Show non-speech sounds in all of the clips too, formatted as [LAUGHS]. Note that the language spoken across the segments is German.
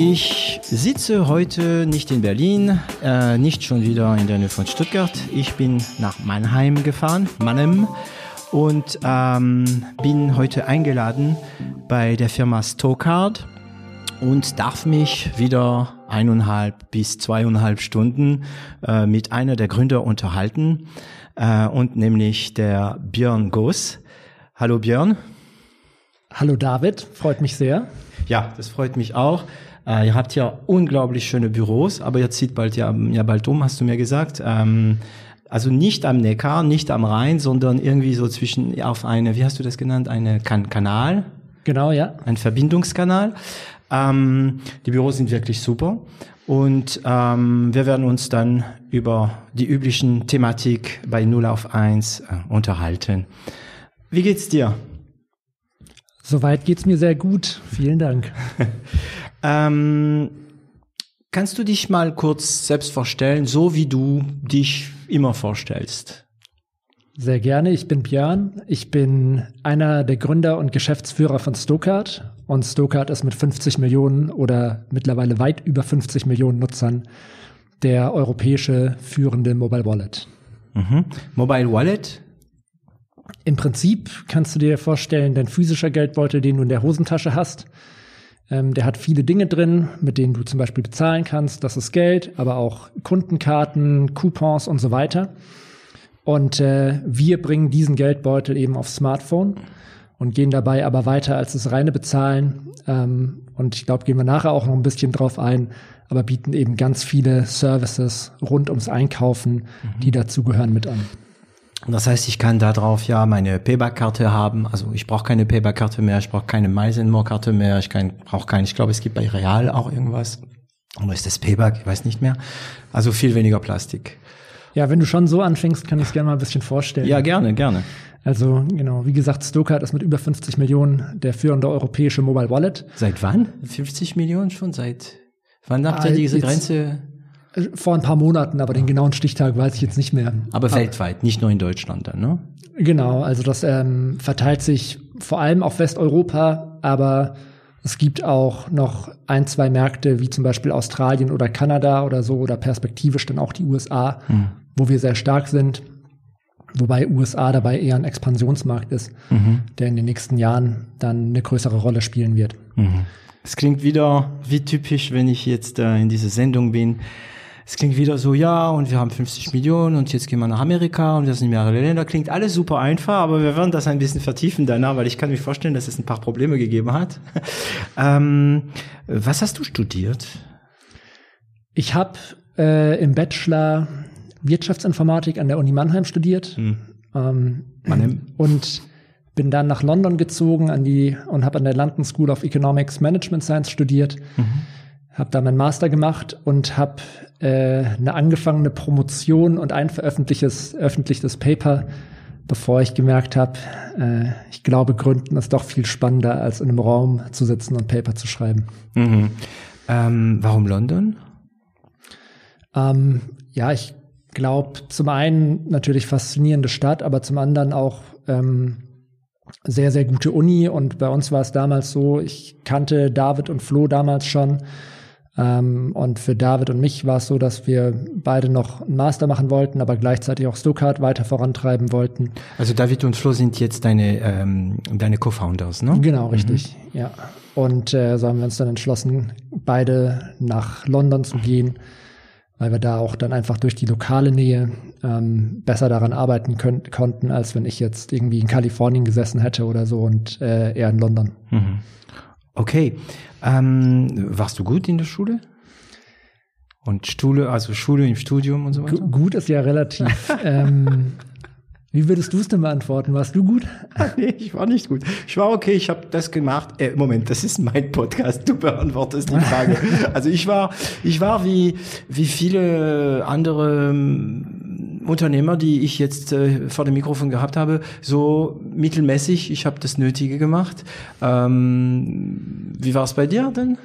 Ich sitze heute nicht in Berlin, äh, nicht schon wieder in der Nähe von Stuttgart. Ich bin nach Mannheim gefahren, Mannheim, und ähm, bin heute eingeladen bei der Firma Stokard und darf mich wieder eineinhalb bis zweieinhalb Stunden äh, mit einer der Gründer unterhalten äh, und nämlich der Björn Goss. Hallo Björn. Hallo David, freut mich sehr. Ja, das freut mich auch. Äh, ihr habt ja unglaublich schöne Büros, aber ihr zieht bald ja, ja bald um, hast du mir gesagt. Ähm, also nicht am Neckar, nicht am Rhein, sondern irgendwie so zwischen auf eine, wie hast du das genannt, eine kan Kanal? Genau, ja. Ein Verbindungskanal. Ähm, die Büros sind wirklich super. Und ähm, wir werden uns dann über die üblichen Thematik bei 0 auf 1 äh, unterhalten. Wie geht's dir? Soweit geht's mir sehr gut. Vielen Dank. [LAUGHS] ähm, kannst du dich mal kurz selbst vorstellen, so wie du dich immer vorstellst? Sehr gerne. Ich bin Björn. Ich bin einer der Gründer und Geschäftsführer von Stokart. Und Stokart ist mit 50 Millionen oder mittlerweile weit über 50 Millionen Nutzern der europäische führende Mobile Wallet. Mhm. Mobile Wallet? Im Prinzip kannst du dir vorstellen, dein physischer Geldbeutel, den du in der Hosentasche hast, ähm, der hat viele Dinge drin, mit denen du zum Beispiel bezahlen kannst. Das ist Geld, aber auch Kundenkarten, Coupons und so weiter. Und äh, wir bringen diesen Geldbeutel eben aufs Smartphone und gehen dabei aber weiter als das reine Bezahlen. Ähm, und ich glaube, gehen wir nachher auch noch ein bisschen drauf ein, aber bieten eben ganz viele Services rund ums Einkaufen, mhm. die dazugehören, mit an. Das heißt, ich kann da drauf ja meine Payback-Karte haben. Also ich brauche keine Payback-Karte mehr, ich brauche keine Miles More-Karte mehr, ich brauche keine, ich glaube, es gibt bei Real auch irgendwas. Oder ist das Payback? Ich weiß nicht mehr. Also viel weniger Plastik. Ja, wenn du schon so anfängst, kann ich es gerne mal ein bisschen vorstellen. Ja, gerne, gerne. Also genau, wie gesagt, Stokart ist mit über 50 Millionen der führende europäische Mobile Wallet. Seit wann? 50 Millionen schon? Seit wann habt ihr ah, diese Grenze? Vor ein paar Monaten, aber den genauen Stichtag weiß ich jetzt nicht mehr. Aber weltweit, nicht nur in Deutschland dann, ne? Genau, also das ähm, verteilt sich vor allem auf Westeuropa, aber es gibt auch noch ein, zwei Märkte, wie zum Beispiel Australien oder Kanada oder so, oder perspektivisch dann auch die USA, hm. wo wir sehr stark sind. Wobei USA dabei eher ein Expansionsmarkt ist, mhm. der in den nächsten Jahren dann eine größere Rolle spielen wird. Mhm. Es klingt wieder wie typisch, wenn ich jetzt äh, in dieser Sendung bin es klingt wieder so, ja, und wir haben 50 Millionen und jetzt gehen wir nach Amerika und das sind mehrere Länder. Klingt alles super einfach, aber wir werden das ein bisschen vertiefen danach, weil ich kann mir vorstellen, dass es ein paar Probleme gegeben hat. [LAUGHS] ähm, was hast du studiert? Ich habe äh, im Bachelor Wirtschaftsinformatik an der Uni Mannheim studiert. Hm. Ähm, Mannheim. Und bin dann nach London gezogen an die und habe an der London School of Economics Management Science studiert. Mhm habe da meinen Master gemacht und habe äh, eine angefangene Promotion und ein veröffentlichtes öffentliches Paper, bevor ich gemerkt habe, äh, ich glaube, Gründen ist doch viel spannender, als in einem Raum zu sitzen und Paper zu schreiben. Mhm. Ähm, warum London? Ähm, ja, ich glaube, zum einen natürlich faszinierende Stadt, aber zum anderen auch ähm, sehr, sehr gute Uni. Und bei uns war es damals so, ich kannte David und Flo damals schon. Ähm, und für David und mich war es so, dass wir beide noch einen Master machen wollten, aber gleichzeitig auch Stuttgart weiter vorantreiben wollten. Also David und Flo sind jetzt deine, ähm, deine Co-Founders, ne? Genau, richtig, mhm. ja. Und äh, so haben wir uns dann entschlossen, beide nach London zu gehen, weil wir da auch dann einfach durch die lokale Nähe ähm, besser daran arbeiten können, konnten, als wenn ich jetzt irgendwie in Kalifornien gesessen hätte oder so und äh, eher in London. Mhm. Okay. Ähm, warst du gut in der Schule? Und Schule, also Schule im Studium und so weiter? Gut ist ja relativ. [LAUGHS] ähm, Wie würdest du es denn beantworten? Warst du gut? [LAUGHS] nee, ich war nicht gut. Ich war okay, ich habe das gemacht. Äh, Moment, das ist mein Podcast. Du beantwortest die Frage. [LAUGHS] also ich war, ich war wie wie viele andere ähm, Unternehmer, die ich jetzt äh, vor dem Mikrofon gehabt habe, so mittelmäßig. Ich habe das Nötige gemacht. Ähm, wie war es bei dir denn?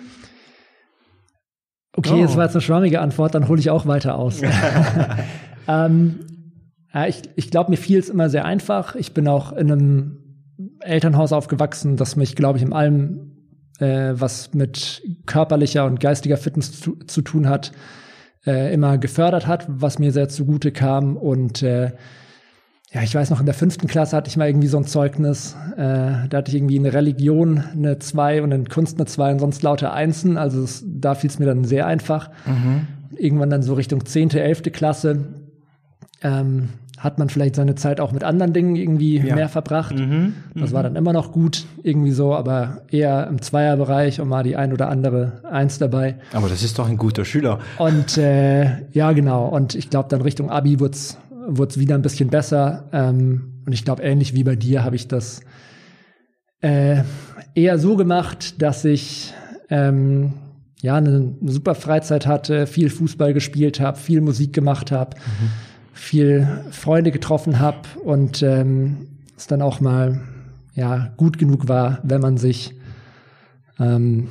Okay, oh. war jetzt eine schwammige Antwort, dann hole ich auch weiter aus. [LAUGHS] [LAUGHS] ähm, ja, ich ich glaube, mir fiel es immer sehr einfach. Ich bin auch in einem Elternhaus aufgewachsen, das mich, glaube ich, in allem, äh, was mit körperlicher und geistiger Fitness zu, zu tun hat, äh, immer gefördert hat, was mir sehr zugute kam. Und äh, ja, ich weiß noch, in der fünften Klasse hatte ich mal irgendwie so ein Zeugnis. Äh, da hatte ich irgendwie eine Religion eine zwei und in Kunst eine zwei und sonst lauter Einsen. Also das, da fiel es mir dann sehr einfach. Mhm. Irgendwann dann so Richtung zehnte, elfte Klasse. Ähm, hat man vielleicht seine Zeit auch mit anderen Dingen irgendwie ja. mehr verbracht. Mhm, das war mhm. dann immer noch gut, irgendwie so, aber eher im Zweierbereich und mal die ein oder andere Eins dabei. Aber das ist doch ein guter Schüler. Und äh, ja, genau. Und ich glaube, dann Richtung Abi wird's wird's wieder ein bisschen besser. Ähm, und ich glaube, ähnlich wie bei dir habe ich das äh, eher so gemacht, dass ich ähm, ja eine super Freizeit hatte, viel Fußball gespielt habe, viel Musik gemacht habe. Mhm viel Freunde getroffen habe und ähm, es dann auch mal ja gut genug war, wenn man sich ähm,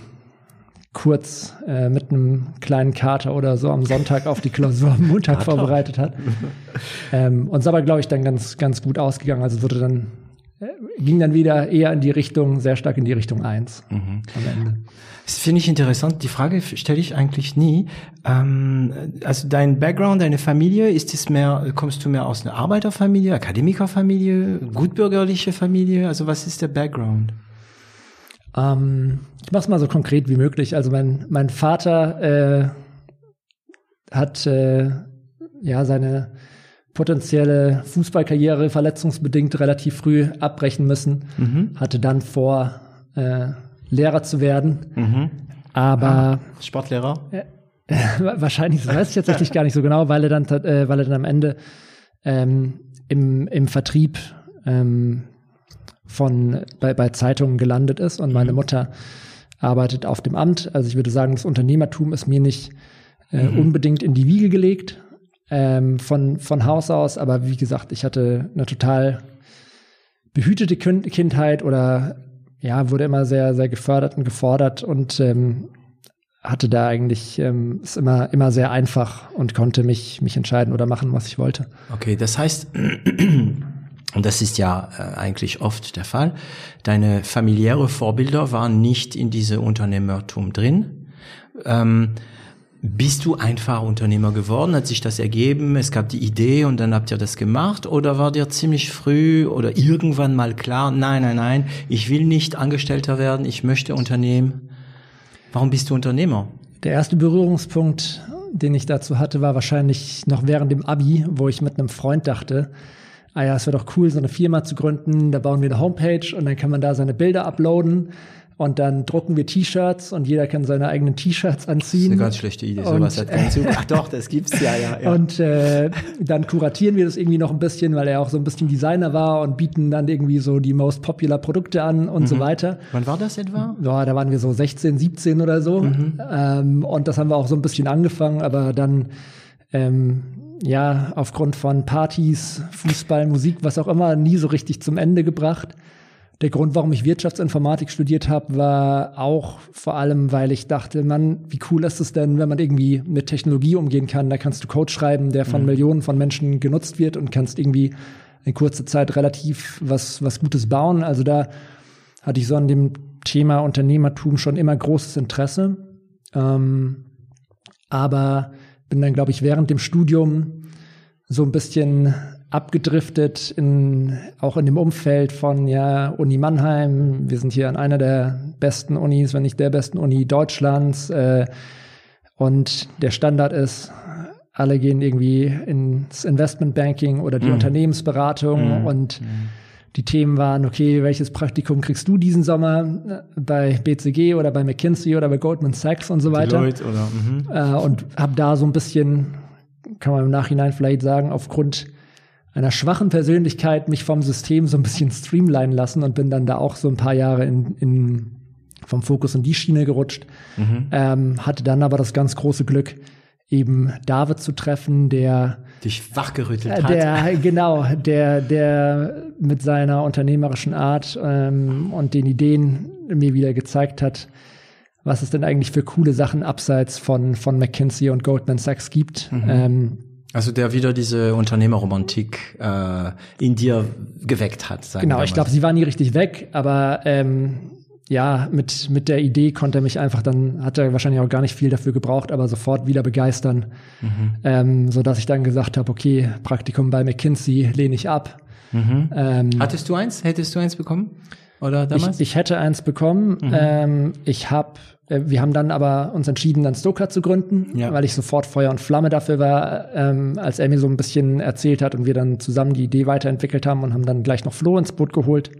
kurz äh, mit einem kleinen Kater oder so am Sonntag auf die Klausur am Montag vorbereitet hat. Ähm, und es aber, glaube ich, dann ganz, ganz gut ausgegangen. Also wurde dann, äh, ging dann wieder eher in die Richtung, sehr stark in die Richtung eins mhm. am Ende. Das finde ich interessant. Die Frage stelle ich eigentlich nie. Ähm, also dein Background, deine Familie, ist es mehr, kommst du mehr aus einer Arbeiterfamilie, Akademikerfamilie, gutbürgerliche Familie? Also was ist der Background? Ähm, ich mache es mal so konkret wie möglich. Also mein, mein Vater äh, hat äh, ja seine potenzielle Fußballkarriere verletzungsbedingt relativ früh abbrechen müssen. Mhm. Hatte dann vor, äh, Lehrer zu werden. Mhm. Aber ah, Sportlehrer? Äh, [LAUGHS] wahrscheinlich, das weiß ich tatsächlich gar nicht so genau, weil er dann, äh, weil er dann am Ende ähm, im, im Vertrieb ähm, von bei, bei Zeitungen gelandet ist und meine mhm. Mutter arbeitet auf dem Amt. Also ich würde sagen, das Unternehmertum ist mir nicht äh, mhm. unbedingt in die Wiege gelegt ähm, von, von Haus aus, aber wie gesagt, ich hatte eine total behütete Kindheit oder ja, wurde immer sehr, sehr gefördert und gefordert und ähm, hatte da eigentlich ähm, es immer immer sehr einfach und konnte mich mich entscheiden oder machen, was ich wollte. Okay, das heißt [CLEARS THROAT] und das ist ja äh, eigentlich oft der Fall. Deine familiäre Vorbilder waren nicht in diese Unternehmertum drin. Ähm, bist du einfach Unternehmer geworden? Hat sich das ergeben? Es gab die Idee und dann habt ihr das gemacht? Oder war dir ziemlich früh oder irgendwann mal klar, nein, nein, nein, ich will nicht Angestellter werden, ich möchte Unternehmen? Warum bist du Unternehmer? Der erste Berührungspunkt, den ich dazu hatte, war wahrscheinlich noch während dem Abi, wo ich mit einem Freund dachte, ah ja, es wäre doch cool, so eine Firma zu gründen, da bauen wir eine Homepage und dann kann man da seine Bilder uploaden und dann drucken wir T-Shirts und jeder kann seine eigenen T-Shirts anziehen. Das ist eine ganz schlechte Idee. Sowas hat keinen Zug. Ach doch, das gibt's ja, ja. ja. Und äh, dann kuratieren wir das irgendwie noch ein bisschen, weil er auch so ein bisschen Designer war und bieten dann irgendwie so die most popular Produkte an und mhm. so weiter. Wann war das etwa? Ja, da waren wir so 16, 17 oder so. Mhm. Ähm, und das haben wir auch so ein bisschen angefangen, aber dann ähm, ja, aufgrund von Partys, Fußball, Musik, was auch immer, nie so richtig zum Ende gebracht. Der Grund, warum ich Wirtschaftsinformatik studiert habe, war auch vor allem, weil ich dachte, man, wie cool ist es denn, wenn man irgendwie mit Technologie umgehen kann? Da kannst du Code schreiben, der von mhm. Millionen von Menschen genutzt wird und kannst irgendwie in kurzer Zeit relativ was, was Gutes bauen. Also da hatte ich so an dem Thema Unternehmertum schon immer großes Interesse. Ähm, aber bin dann, glaube ich, während dem Studium so ein bisschen abgedriftet in, auch in dem Umfeld von, ja, Uni Mannheim. Wir sind hier an einer der besten Unis, wenn nicht der besten Uni Deutschlands. Äh, und der Standard ist, alle gehen irgendwie ins Investmentbanking oder die mhm. Unternehmensberatung mhm. und mhm. die Themen waren, okay, welches Praktikum kriegst du diesen Sommer bei BCG oder bei McKinsey oder bei Goldman Sachs und so weiter. Deloitte oder, mhm. äh, und habe da so ein bisschen, kann man im Nachhinein vielleicht sagen, aufgrund einer schwachen Persönlichkeit mich vom System so ein bisschen streamlinen lassen und bin dann da auch so ein paar Jahre in, in vom Fokus in die Schiene gerutscht. Mhm. Ähm, hatte dann aber das ganz große Glück, eben David zu treffen, der dich wachgerüttelt hat. Der, genau, der, der mit seiner unternehmerischen Art ähm, und den Ideen mir wieder gezeigt hat, was es denn eigentlich für coole Sachen abseits von, von McKinsey und Goldman Sachs gibt. Mhm. Ähm, also der wieder diese Unternehmerromantik äh, in dir geweckt hat. genau, ich glaube, sie war nie richtig weg, aber ähm, ja, mit, mit der Idee konnte er mich einfach dann, hat er wahrscheinlich auch gar nicht viel dafür gebraucht, aber sofort wieder begeistern. Mhm. Ähm, so dass ich dann gesagt habe, okay, Praktikum bei McKinsey lehne ich ab. Mhm. Ähm, Hattest du eins? Hättest du eins bekommen? Oder damals? Ich, ich hätte eins bekommen. Mhm. Ähm, ich habe, wir haben dann aber uns entschieden, dann Stoker zu gründen, ja. weil ich sofort Feuer und Flamme dafür war, ähm, als er mir so ein bisschen erzählt hat und wir dann zusammen die Idee weiterentwickelt haben und haben dann gleich noch Flo ins Boot geholt.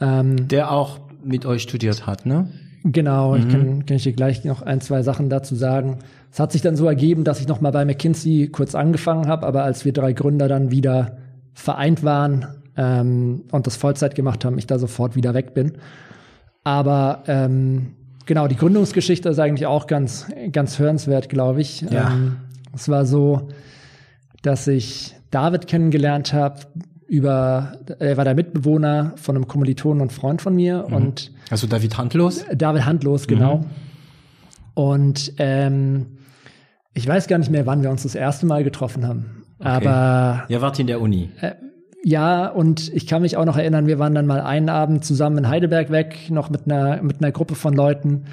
Ähm, Der auch mit euch studiert hat, ne? Genau, mhm. ich kann, kann ich dir gleich noch ein, zwei Sachen dazu sagen. Es hat sich dann so ergeben, dass ich noch mal bei McKinsey kurz angefangen habe, aber als wir drei Gründer dann wieder vereint waren ähm, und das Vollzeit gemacht haben, ich da sofort wieder weg bin. Aber ähm, genau, die Gründungsgeschichte ist eigentlich auch ganz, ganz hörenswert, glaube ich. Ja. Ähm, es war so, dass ich David kennengelernt habe, über, er war der Mitbewohner von einem Kommilitonen und Freund von mir mhm. und also David Handlos? David Handlos, genau. Mhm. Und ähm, ich weiß gar nicht mehr, wann wir uns das erste Mal getroffen haben. Okay. Aber ihr wart in der Uni. Äh, ja, und ich kann mich auch noch erinnern, wir waren dann mal einen Abend zusammen in Heidelberg weg, noch mit einer mit einer Gruppe von Leuten.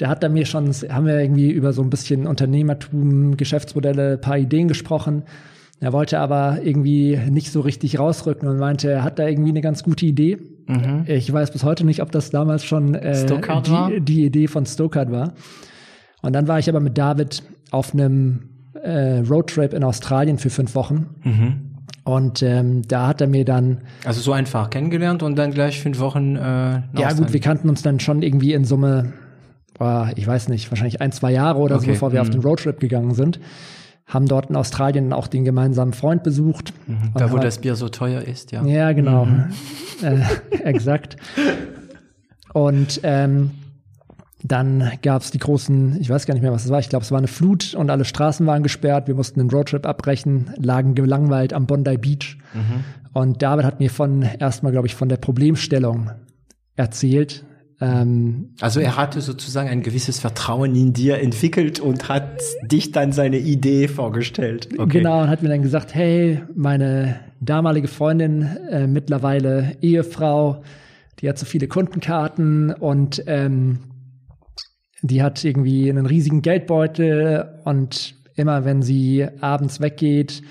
Der hat da mir schon, haben wir irgendwie über so ein bisschen Unternehmertum, Geschäftsmodelle, paar Ideen gesprochen. Er wollte aber irgendwie nicht so richtig rausrücken und meinte, er hat da irgendwie eine ganz gute Idee. Mhm. Ich weiß bis heute nicht, ob das damals schon äh, die, die, Idee von Stokart war. Und dann war ich aber mit David auf einem äh, Roadtrip in Australien für fünf Wochen. Mhm. Und ähm, da hat er mir dann. Also so einfach kennengelernt und dann gleich fünf Wochen. Äh, ja, gut, wir kannten uns dann schon irgendwie in Summe, boah, ich weiß nicht, wahrscheinlich ein, zwei Jahre oder okay. so, bevor wir mhm. auf den Roadtrip gegangen sind haben dort in Australien auch den gemeinsamen Freund besucht. Mhm, da, wo das Bier so teuer ist, ja. Ja, genau. Mhm. [LAUGHS] Äh, exakt. Und ähm, dann gab es die großen, ich weiß gar nicht mehr, was es war, ich glaube, es war eine Flut und alle Straßen waren gesperrt. Wir mussten den Roadtrip abbrechen, lagen gelangweilt am Bondi Beach. Mhm. Und David hat mir von erstmal, glaube ich, von der Problemstellung erzählt, ähm, also er hatte sozusagen ein gewisses Vertrauen in dir entwickelt und hat dich dann seine Idee vorgestellt. Okay. Genau, und hat mir dann gesagt, hey, meine damalige Freundin, äh, mittlerweile Ehefrau, die hat so viele Kundenkarten und ähm, die hat irgendwie einen riesigen Geldbeutel und immer wenn sie abends weggeht,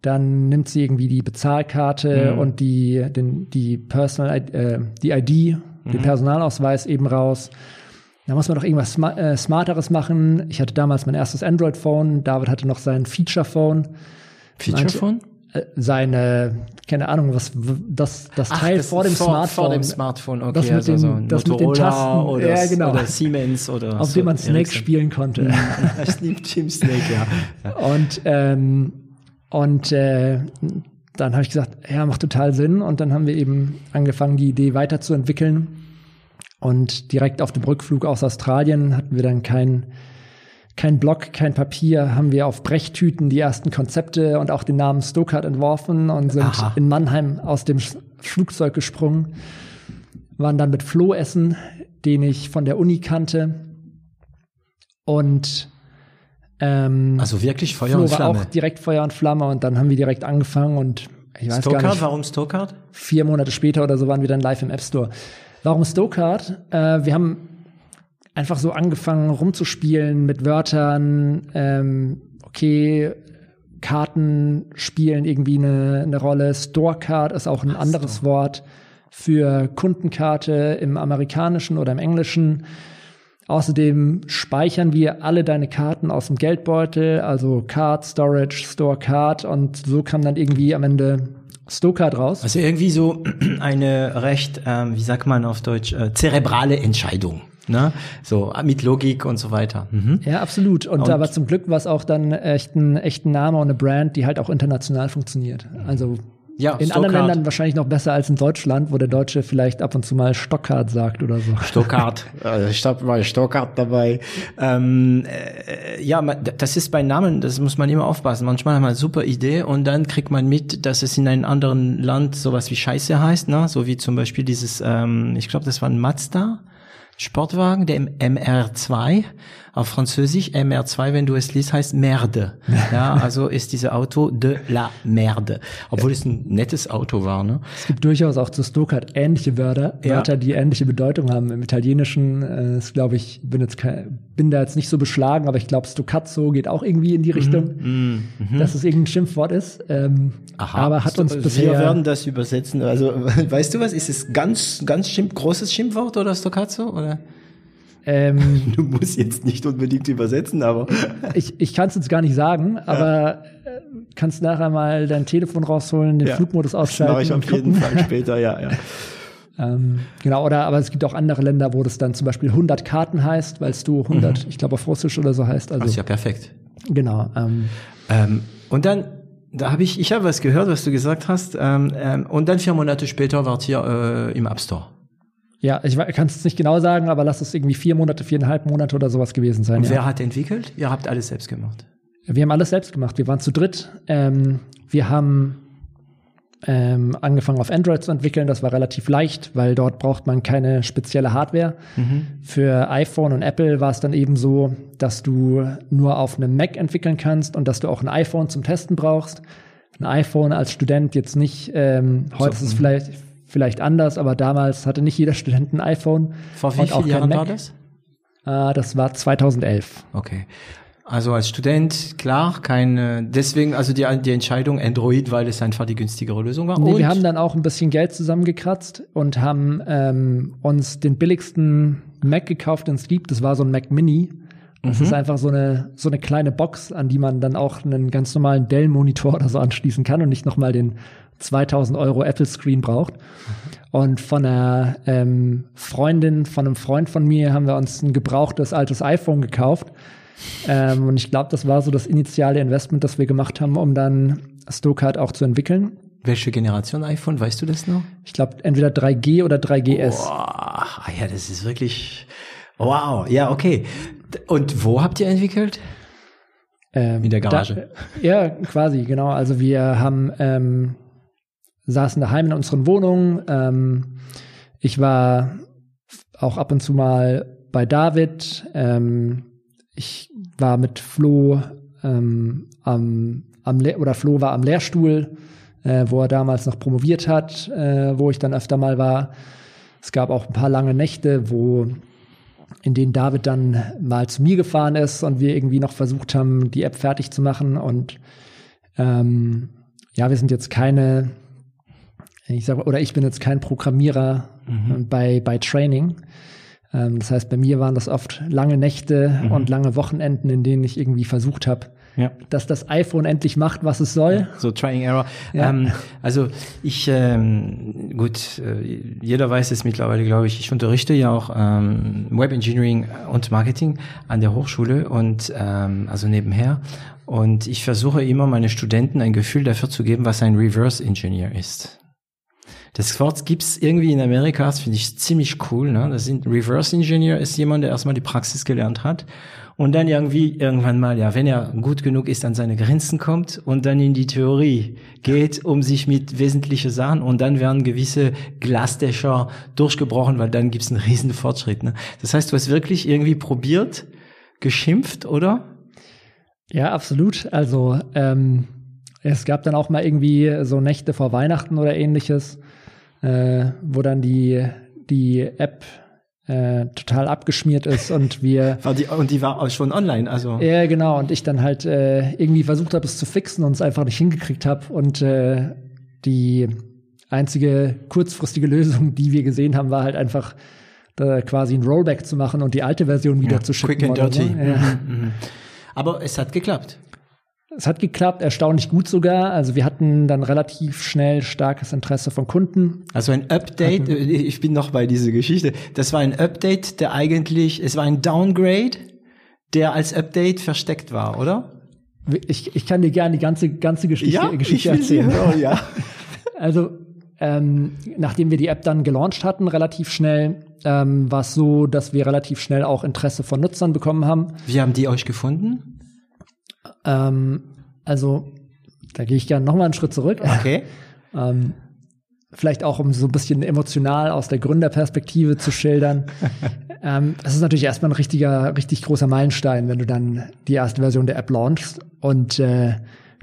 dann nimmt sie irgendwie die Bezahlkarte mhm. und die, den, die Personal, äh, die ID mhm. den Personalausweis eben raus. Da muss man doch irgendwas Sma äh, Smarteres machen. Ich hatte damals mein erstes Android-Phone. David hatte noch sein Feature-Phone. Feature-Phone? Äh, seine, keine Ahnung, was das, das Ach, Teil das vor dem vor, Smartphone. Vor dem Smartphone, okay. Das mit, also den, so das mit den Tasten. Oder, ja, genau. oder Siemens oder Auf so dem man Snake Ericsson. spielen konnte. [LAUGHS] ich liebe Team Snake, ja. Und, ähm, und äh, dann habe ich gesagt, ja, macht total Sinn. Und dann haben wir eben angefangen, die Idee weiterzuentwickeln. Und direkt auf dem Rückflug aus Australien hatten wir dann kein, kein Block, kein Papier, haben wir auf Brechtüten die ersten Konzepte und auch den Namen Stokart entworfen und sind Aha. in Mannheim aus dem Flugzeug gesprungen, waren dann mit Flo essen, den ich von der Uni kannte. Und ähm, also wirklich Feuer Flo und Flamme. War auch direkt Feuer und Flamme und dann haben wir direkt angefangen und ich weiß Stokart, gar nicht. Warum Stokart? Vier Monate später oder so waren wir dann live im App Store. Warum Stokart? Äh, wir haben einfach so angefangen rumzuspielen mit Wörtern. Ähm, okay, Karten spielen irgendwie eine, eine Rolle. Storecard ist auch ein Ach, anderes Store. Wort für Kundenkarte im amerikanischen oder im englischen. Außerdem speichern wir alle deine Karten aus dem Geldbeutel, also Card, Storage, Store Card und so kam dann irgendwie am Ende Stokart raus. Also irgendwie so [CLEARS THROAT] eine recht, ähm, wie sagt man auf Deutsch, äh, zerebrale Entscheidung. Ne? So mit Logik und so weiter. Mhm. Ja, absolut. Und, Und- aber zum Glück war es auch dann echt ein, echt ein Name und eine Brand, die halt auch international funktioniert. Also Ja, in Stockard. anderen Ländern wahrscheinlich noch besser als in Deutschland, wo der Deutsche vielleicht ab und zu mal Stockard sagt oder so. Stockart, [LAUGHS] äh, ich hab mal Stockart dabei. Ähm, äh, ja, das ist bei Namen, das muss man immer aufpassen. Manchmal hat man eine super Idee und dann kriegt man mit, dass es in einem anderen Land sowas wie Scheiße heißt, ne? So wie zum Beispiel dieses, ähm, ich glaube, das war ein Mazda. Sportwagen, der MR2, auf Französisch, MR2, wenn du es liest, heißt Merde. [LAUGHS] Ja, also ist dieses Auto de la Merde. Obwohl es ein nettes Auto war, ne? Es gibt durchaus auch zu Stuttgart ähnliche Wörter, Ja. Wörter, die ähnliche Bedeutung haben. Im Italienischen äh, ist, glaube ich, bin jetzt kein, bin da jetzt nicht so beschlagen, aber ich glaube, Stoccazzo geht auch irgendwie in die Richtung, dass es irgendein Schimpfwort ist. Ähm, aber hat uns Wir bisher werden das übersetzen. Also, [LAUGHS] weißt du was? Ist es ganz, ganz schimpf, großes Schimpfwort oder Stoccazzo? Oder? Ähm, [LAUGHS] Du musst jetzt nicht unbedingt übersetzen, aber. [LAUGHS] ich, ich kann es jetzt gar nicht sagen, aber äh, kannst nachher mal dein Telefon rausholen, den Ja, Flugmodus Das ausschalten mache ich auf jeden. Fall später, ja, ja. [LAUGHS] Ähm, genau, oder aber es gibt auch andere Länder, wo das dann zum Beispiel 100 Karten heißt, weil es du 100, ich glaube auf Russisch oder so heißt. Also Das ist ja perfekt. genau. Ähm, Ähm, und dann, da habe ich, ich habe was gehört, was du gesagt hast. Ähm, ähm, und dann vier Monate später wart ihr äh, im App Store. Ja, ich kann es nicht genau sagen, aber lass es irgendwie vier Monate, viereinhalb Monate oder sowas gewesen sein. Und Ja. wer hat entwickelt? Ihr habt alles selbst gemacht. Wir haben alles selbst gemacht. Wir waren zu dritt. Ähm, wir haben ähm, angefangen auf Android zu entwickeln. Das war relativ leicht, weil dort braucht man keine spezielle Hardware. Für iPhone und Apple war es dann eben so, dass du nur auf einem Mac entwickeln kannst und dass du auch ein iPhone zum Testen brauchst. Ein iPhone als Student jetzt nicht, ähm, heute ist es vielleicht, vielleicht anders, aber damals hatte nicht jeder Student ein iPhone. Vor wie vielen kein Jahren war das? Äh, das war 2011. Okay. Also als Student, klar, keine, deswegen, also die, die Entscheidung Android, weil es einfach die günstigere Lösung war. Nee, und wir haben dann auch ein bisschen Geld zusammengekratzt und haben ähm, uns den billigsten Mac gekauft, den es gibt. Das war so ein Mac Mini. Das ist einfach so eine, so eine kleine Box, an die man dann auch einen ganz normalen Dell-Monitor oder so anschließen kann und nicht nochmal den 2000 Euro Apple-Screen braucht. Und von einer ähm, Freundin, von einem Freund von mir haben wir uns ein gebrauchtes altes iPhone gekauft. Ähm, und ich glaube, das war so das initiale Investment, das wir gemacht haben, um dann Stokart auch zu entwickeln. welche Generation iPhone, weißt du das noch? Ich glaube, entweder 3G oder 3GS. Boah, ah ja, das ist wirklich, wow, ja, okay. Und wo habt ihr entwickelt? Ähm, In der Garage. Da, ja, quasi, genau. Also wir haben ähm, saßen daheim in unseren Wohnungen. Ähm, ich war auch ab und zu mal bei David. Ähm, ich war mit Flo ähm, am, am oder Flo war am Lehrstuhl, äh, wo er damals noch promoviert hat, äh, wo ich dann öfter mal war. Es gab auch ein paar lange Nächte, wo in denen David dann mal zu mir gefahren ist und wir irgendwie noch versucht haben, die App fertig zu machen. Und ähm, ja, wir sind jetzt keine, ich sage, oder ich bin jetzt kein Programmierer äh, bei, bei Training. Ähm, das heißt, bei mir waren das oft lange Nächte und lange Wochenenden, in denen ich irgendwie versucht habe, Ja. dass das iPhone endlich macht, was es soll. So Trying Error. Ja. Ähm, also ich, ähm, gut, äh, jeder weiß es mittlerweile, glaube ich. Ich unterrichte ja auch ähm, Web Engineering und Marketing an der Hochschule und ähm, also nebenher. Und ich versuche immer meine Studenten ein Gefühl dafür zu geben, was ein Reverse Engineer ist. Das Wort gibt's irgendwie in Amerika, das finde ich ziemlich cool. Ne? Das sind Reverse Engineer ist jemand, der erstmal die Praxis gelernt hat und dann irgendwie irgendwann mal, ja, wenn er gut genug ist, an seine Grenzen kommt und dann in die Theorie geht, um sich mit wesentlichen Sachen und dann werden gewisse Glasdächer durchgebrochen, weil dann gibt's einen riesen Fortschritt. Ne? Das heißt, du hast wirklich irgendwie probiert, geschimpft, oder? Ja, absolut. Also ähm, es gab dann auch mal irgendwie so Nächte vor Weihnachten oder ähnliches, äh, wo dann die, die App äh, total abgeschmiert ist [LAUGHS] und wir War die, und die war auch schon online, also. ja, genau. Und ich dann halt äh, irgendwie versucht habe, es zu fixen und es einfach nicht hingekriegt habe. Und äh, die einzige kurzfristige Lösung, die wir gesehen haben, war halt einfach da quasi ein Rollback zu machen und die alte Version wieder zu schicken. Quick and oder so. dirty. Ja. Aber es hat geklappt. Es hat geklappt, erstaunlich gut sogar. Also wir hatten dann relativ schnell starkes Interesse von Kunden. Also ein Update, hatten, ich bin noch bei dieser Geschichte. Das war ein Update, der eigentlich, es war ein Downgrade, der als Update versteckt war, oder? Ich, ich kann dir gerne die ganze, ganze Geschichte, ja, Geschichte erzählen. Hören, ja. [LAUGHS] Also, ähm, nachdem wir die App dann gelauncht hatten, relativ schnell, ähm, war es so, dass wir relativ schnell auch Interesse von Nutzern bekommen haben. Wie haben die euch gefunden? Ähm, also, da gehe ich gerne nochmal einen Schritt zurück. Okay. [LAUGHS] ähm, vielleicht auch, um so ein bisschen emotional aus der Gründerperspektive zu schildern. [LAUGHS] ähm, das ist natürlich erstmal ein richtiger, richtig großer Meilenstein, wenn du dann die erste Version der App launchst. Und äh,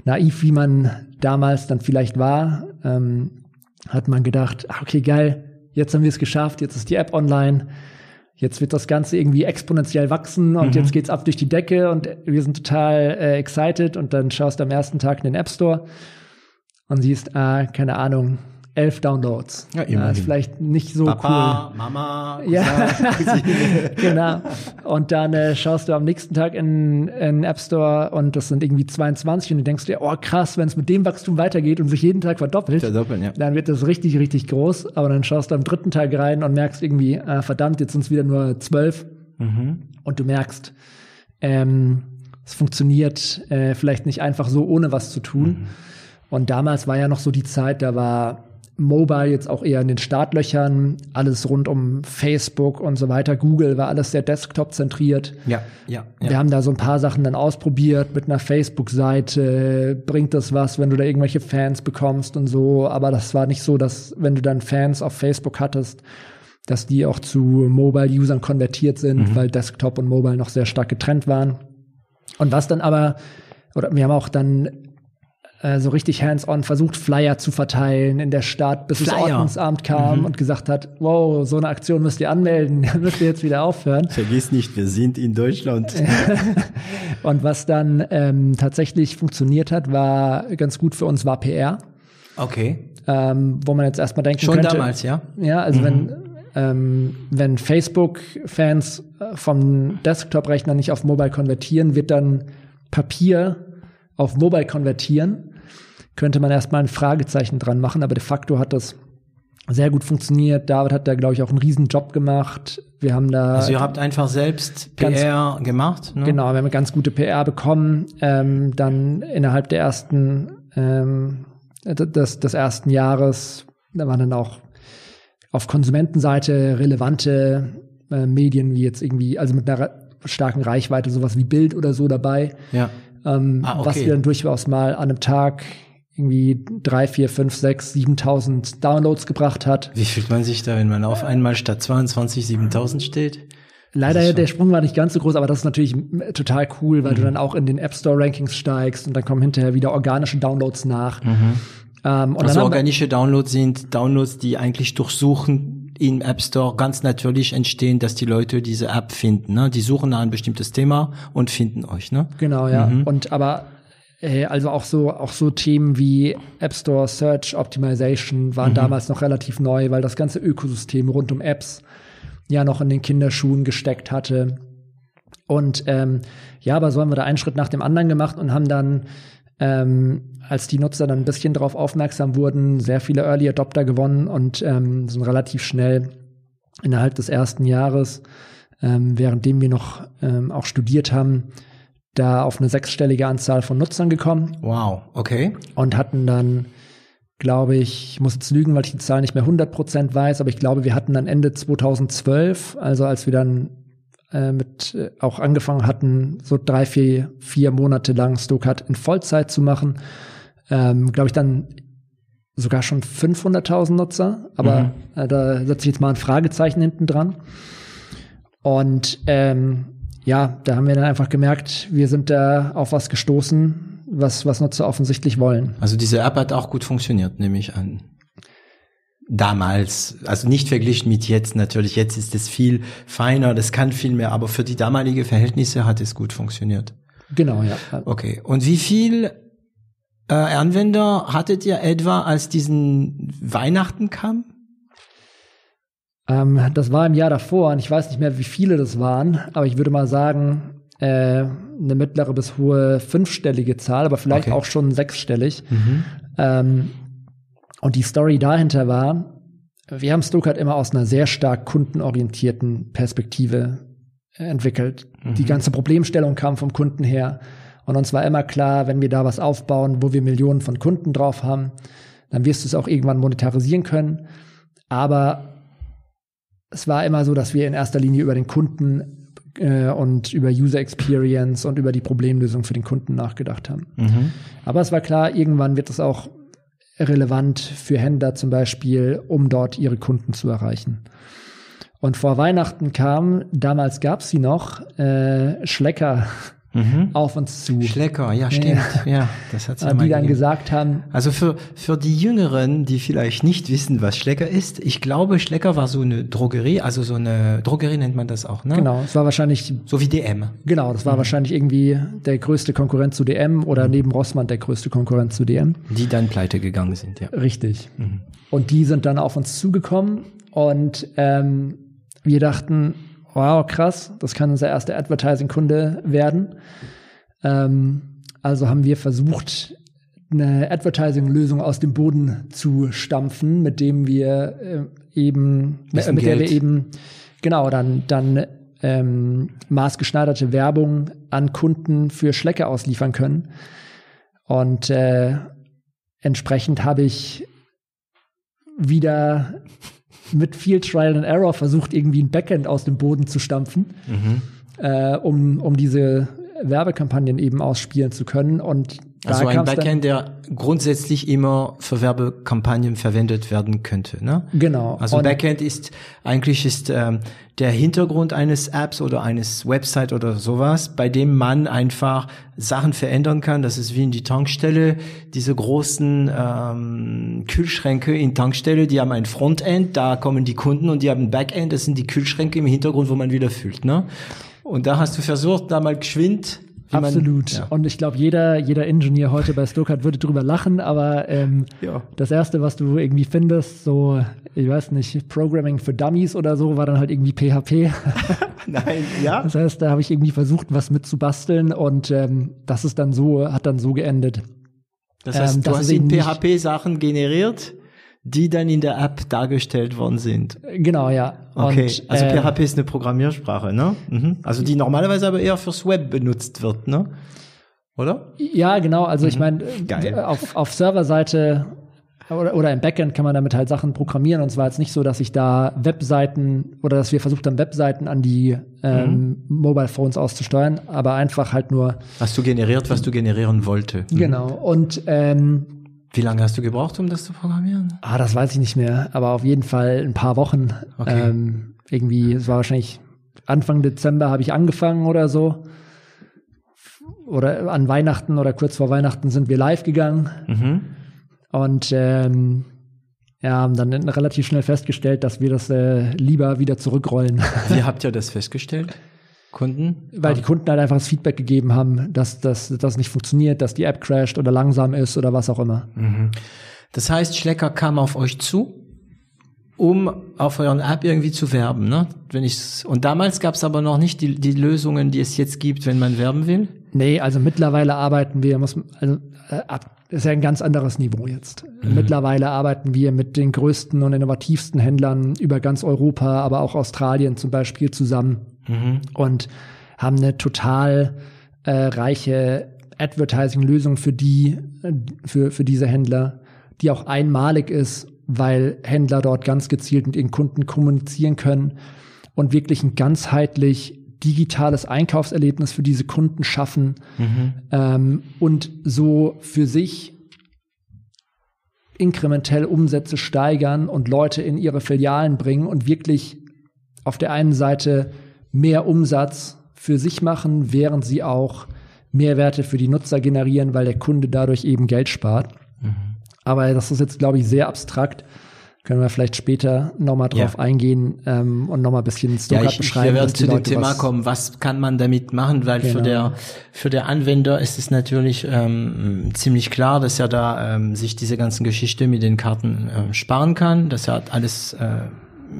naiv, wie man damals dann vielleicht war, ähm, hat man gedacht, okay, geil, jetzt haben wir es geschafft, jetzt ist die App online jetzt wird das Ganze irgendwie exponentiell wachsen und mhm. jetzt geht's ab durch die Decke und wir sind total äh, excited und dann schaust du am ersten Tag in den App Store und siehst, ah, keine Ahnung, elf Downloads. Ja, immerhin. Das ist vielleicht nicht so Papa, cool. Mama, [LAUGHS] ja, [LAUGHS] genau. Und dann äh, schaust du am nächsten Tag in, in App Store und das sind irgendwie 22 und du denkst dir, oh krass, wenn es mit dem Wachstum weitergeht und sich jeden Tag verdoppelt, Verdoppeln, ja. dann wird das richtig, richtig groß. Aber dann schaust du am dritten Tag rein und merkst irgendwie, äh, verdammt, jetzt sind es wieder nur zwölf. Mhm. Und du merkst, ähm, es funktioniert äh, vielleicht nicht einfach so, ohne was zu tun. Mhm. Und damals war ja noch so die Zeit, da war Mobile jetzt auch eher in den Startlöchern, alles rund um Facebook und so weiter. Google war alles sehr Desktop zentriert. Ja, ja, ja. Wir haben da so ein paar Sachen dann ausprobiert mit einer Facebook-Seite. Bringt das was, wenn du da irgendwelche Fans bekommst und so? Aber das war nicht so, dass wenn du dann Fans auf Facebook hattest, dass die auch zu Mobile-Usern konvertiert sind, mhm. weil Desktop und Mobile noch sehr stark getrennt waren. Und was dann aber, oder wir haben auch dann äh, so richtig hands-on versucht, Flyer zu verteilen in der Stadt, bis Flyer. das Ordnungsamt kam mhm. und gesagt hat, wow, so eine Aktion müsst ihr anmelden, [LAUGHS] müsst ihr jetzt wieder aufhören. Vergiss nicht, wir sind in Deutschland. [LAUGHS] und was dann ähm, tatsächlich funktioniert hat, war ganz gut für uns, war PR. Okay. Ähm, wo man jetzt erstmal denken Schon könnte. Schon damals, ja? Ja, also mhm. wenn ähm, wenn Facebook-Fans äh, vom Desktop-Rechner nicht auf Mobile konvertieren, wird dann Papier auf Mobile konvertieren, könnte man erstmal ein Fragezeichen dran machen, aber de facto hat das sehr gut funktioniert. David hat da, glaube ich, auch einen riesen Job gemacht. Wir haben da. Also ihr habt einfach selbst PR gemacht, ne? Genau, wir haben eine ganz gute PR bekommen. Ähm, dann innerhalb der ersten, ähm, des, des ersten Jahres, da waren dann auch auf Konsumentenseite relevante äh, Medien wie jetzt irgendwie, also mit einer starken Reichweite, sowas wie Bild oder so dabei. Ja ähm, ah, okay. was wir dann durchaus mal an einem Tag irgendwie drei, vier, fünf, sechs, siebentausend Downloads gebracht hat. Wie fühlt man sich da, wenn man auf einmal statt 22 7000 steht? Leider, der Sprung war nicht ganz so groß, aber das ist natürlich total cool, weil mhm. du dann auch in den App Store Rankings steigst und dann kommen hinterher wieder organische Downloads nach. Mhm. Ähm, also organische Downloads sind Downloads, die eigentlich durchsuchen im App Store ganz natürlich entstehen, dass die Leute diese App finden. Ne? Die suchen nach ein bestimmtes Thema und finden euch. Ne? Genau, ja. Mhm. Und aber äh, also auch so auch so Themen wie App Store Search Optimization waren mhm. damals noch relativ neu, weil das ganze Ökosystem rund um Apps ja noch in den Kinderschuhen gesteckt hatte. Und ähm, ja, aber so haben wir da einen Schritt nach dem anderen gemacht und haben dann ähm, als die Nutzer dann ein bisschen darauf aufmerksam wurden, sehr viele Early Adopter gewonnen und ähm, sind relativ schnell innerhalb des ersten Jahres, ähm, währenddem wir noch ähm, auch studiert haben, da auf eine sechsstellige Anzahl von Nutzern gekommen. Wow, okay. Und hatten dann, glaube ich, ich muss jetzt lügen, weil ich die Zahl nicht mehr 100 Prozent weiß, aber ich glaube, wir hatten dann Ende 2012, also als wir dann äh, mit äh, auch angefangen hatten, so drei, vier, vier Monate lang Stokat in Vollzeit zu machen, ähm, glaube ich dann sogar schon 500.000 Nutzer, aber mhm. äh, da setze ich jetzt mal ein Fragezeichen hinten dran. Und ähm, ja, da haben wir dann einfach gemerkt, wir sind da auf was gestoßen, was, was Nutzer offensichtlich wollen. Also diese App hat auch gut funktioniert, nehme ich an damals, also nicht verglichen mit jetzt natürlich, jetzt ist es viel feiner, das kann viel mehr, aber für die damalige Verhältnisse hat es gut funktioniert. Genau, ja. Okay. Und wie viel äh, Anwender hattet ihr etwa, als diesen Weihnachten kam? Ähm, das war im Jahr davor und ich weiß nicht mehr, wie viele das waren, aber ich würde mal sagen, äh, eine mittlere bis hohe fünfstellige Zahl, aber vielleicht Okay. auch schon sechsstellig. Mhm. Ähm, und die Story dahinter war, wir haben Stuttgart immer aus einer sehr stark kundenorientierten Perspektive entwickelt. Die ganze Problemstellung kam vom Kunden her. Und uns war immer klar, wenn wir da was aufbauen, wo wir Millionen von Kunden drauf haben, dann wirst du es auch irgendwann monetarisieren können. Aber es war immer so, dass wir in erster Linie über den Kunden äh, und über User Experience und über die Problemlösung für den Kunden nachgedacht haben. Mhm. Aber es war klar, irgendwann wird es auch relevant für Händler zum Beispiel, um dort ihre Kunden zu erreichen. Und vor Weihnachten kam, damals gab es sie noch, äh, Schlecker Mhm. auf uns zu, Schlecker, ja, stimmt. Ja, das hat's ja äh, die dann gegeben. gesagt haben, Also für, für die Jüngeren, die vielleicht nicht wissen, was Schlecker ist, ich glaube, Schlecker war so eine Drogerie, also so eine Drogerie nennt man das auch, ne? genau, es war wahrscheinlich, So wie DM. genau, das war wahrscheinlich irgendwie der größte Konkurrent zu DM oder neben Rossmann der größte Konkurrent zu DM. Die dann pleite gegangen sind, ja. Richtig. Und die sind dann auf uns zugekommen und ähm, wir dachten, wow, krass, das kann unser erster Advertising-Kunde werden. Ähm, also haben wir versucht, eine Advertising-Lösung aus dem Boden zu stampfen, mit dem wir äh, eben, Bisschen mit der wir eben, genau, dann, dann ähm, maßgeschneiderte Werbung an Kunden für Schlecke ausliefern können. Und äh, entsprechend habe ich wieder mit viel Trial and Error versucht, irgendwie ein Backend aus dem Boden zu stampfen, äh, um, um diese Werbekampagnen eben ausspielen zu können. Und Also ein Backend, der grundsätzlich immer für Werbekampagnen verwendet werden könnte, ne? Genau. Also Und- Backend ist eigentlich ist ähm, der Hintergrund eines Apps oder eines Website oder sowas, bei dem man einfach Sachen verändern kann. Das ist wie in die Tankstelle, diese großen ähm, Kühlschränke in Tankstelle, die haben ein Frontend, da kommen die Kunden und die haben ein Backend, das sind die Kühlschränke im Hintergrund, wo man wieder füllt, ne? Und da hast du versucht, da mal geschwind wie man- Absolut. ja. Und ich glaube, jeder, jeder Ingenieur heute bei Stuttgart würde drüber lachen, aber ähm, Ja. das erste, was du irgendwie findest, so, ich weiß nicht, Programming für Dummies oder so, war dann halt irgendwie PHP. [LAUGHS] Nein, ja. Das heißt, da habe ich irgendwie versucht, was mitzubasteln und ähm, das ist dann so, hat dann so geendet. Das heißt, Ähm, du das hast in PHP Sachen generiert, die dann in der App dargestellt worden sind. Genau, ja. Okay, Und, also äh, PHP ist eine Programmiersprache, ne? Mhm. Also die normalerweise aber eher fürs Web benutzt wird, ne? Oder? Ja, genau. Also ich meine, Mhm. Geil. äh, auf, auf Serverseite oder, oder im Backend kann man damit halt Sachen programmieren. Und zwar jetzt nicht so, dass ich da Webseiten oder dass wir versucht haben, Webseiten an die ähm, Mhm. Mobile Phones auszusteuern, aber einfach halt nur, Hast du generiert, was du generieren wollte? Mhm. genau. Und ähm, Wie lange hast du gebraucht, um das zu programmieren? ah, das weiß ich nicht mehr, aber auf jeden Fall ein paar Wochen. Okay. Ähm, irgendwie, es war wahrscheinlich Anfang Dezember habe ich angefangen oder so. Oder an Weihnachten oder kurz vor Weihnachten sind wir live gegangen. Mhm. Und ähm, ja, haben dann relativ schnell festgestellt, dass wir das äh, lieber wieder zurückrollen, Wie habt ihr das festgestellt? [LAUGHS] Kunden? weil die Kunden halt einfach das Feedback gegeben haben, dass das nicht funktioniert, dass die App crasht oder langsam ist oder was auch immer. Das heißt, Schlecker kam auf euch zu, um auf euren App irgendwie zu werben, ne? Wenn ich's, und damals gab es aber noch nicht die, die Lösungen, die es jetzt gibt, wenn man werben will. Nee, also mittlerweile arbeiten wir, muss, also äh, ab- ist ja ein ganz anderes Niveau jetzt. Mittlerweile arbeiten wir mit den größten und innovativsten Händlern über ganz Europa, aber auch Australien zum Beispiel zusammen und haben eine total äh, reiche Advertising-Lösung für die, äh, für, für diese Händler, die auch einmalig ist, weil Händler dort ganz gezielt mit ihren Kunden kommunizieren können und wirklich ein ganzheitlich digitales Einkaufserlebnis für diese Kunden schaffen ähm, und so für sich inkrementell Umsätze steigern und Leute in ihre Filialen bringen und wirklich auf der einen Seite mehr Umsatz für sich machen, während sie auch Mehrwerte für die Nutzer generieren, weil der Kunde dadurch eben Geld spart. Aber das ist jetzt, glaube ich, sehr abstrakt. Können wir vielleicht später nochmal drauf Ja. eingehen ähm, und nochmal ein bisschen Ja, ich, ich, beschreiben. wir werden zu dem Thema was- kommen. Was kann man damit machen? Weil für Genau. der für der Anwender ist es natürlich ähm, ziemlich klar, dass er da ähm, sich diese ganzen Geschichte mit den Karten ähm, sparen kann, dass er alles äh,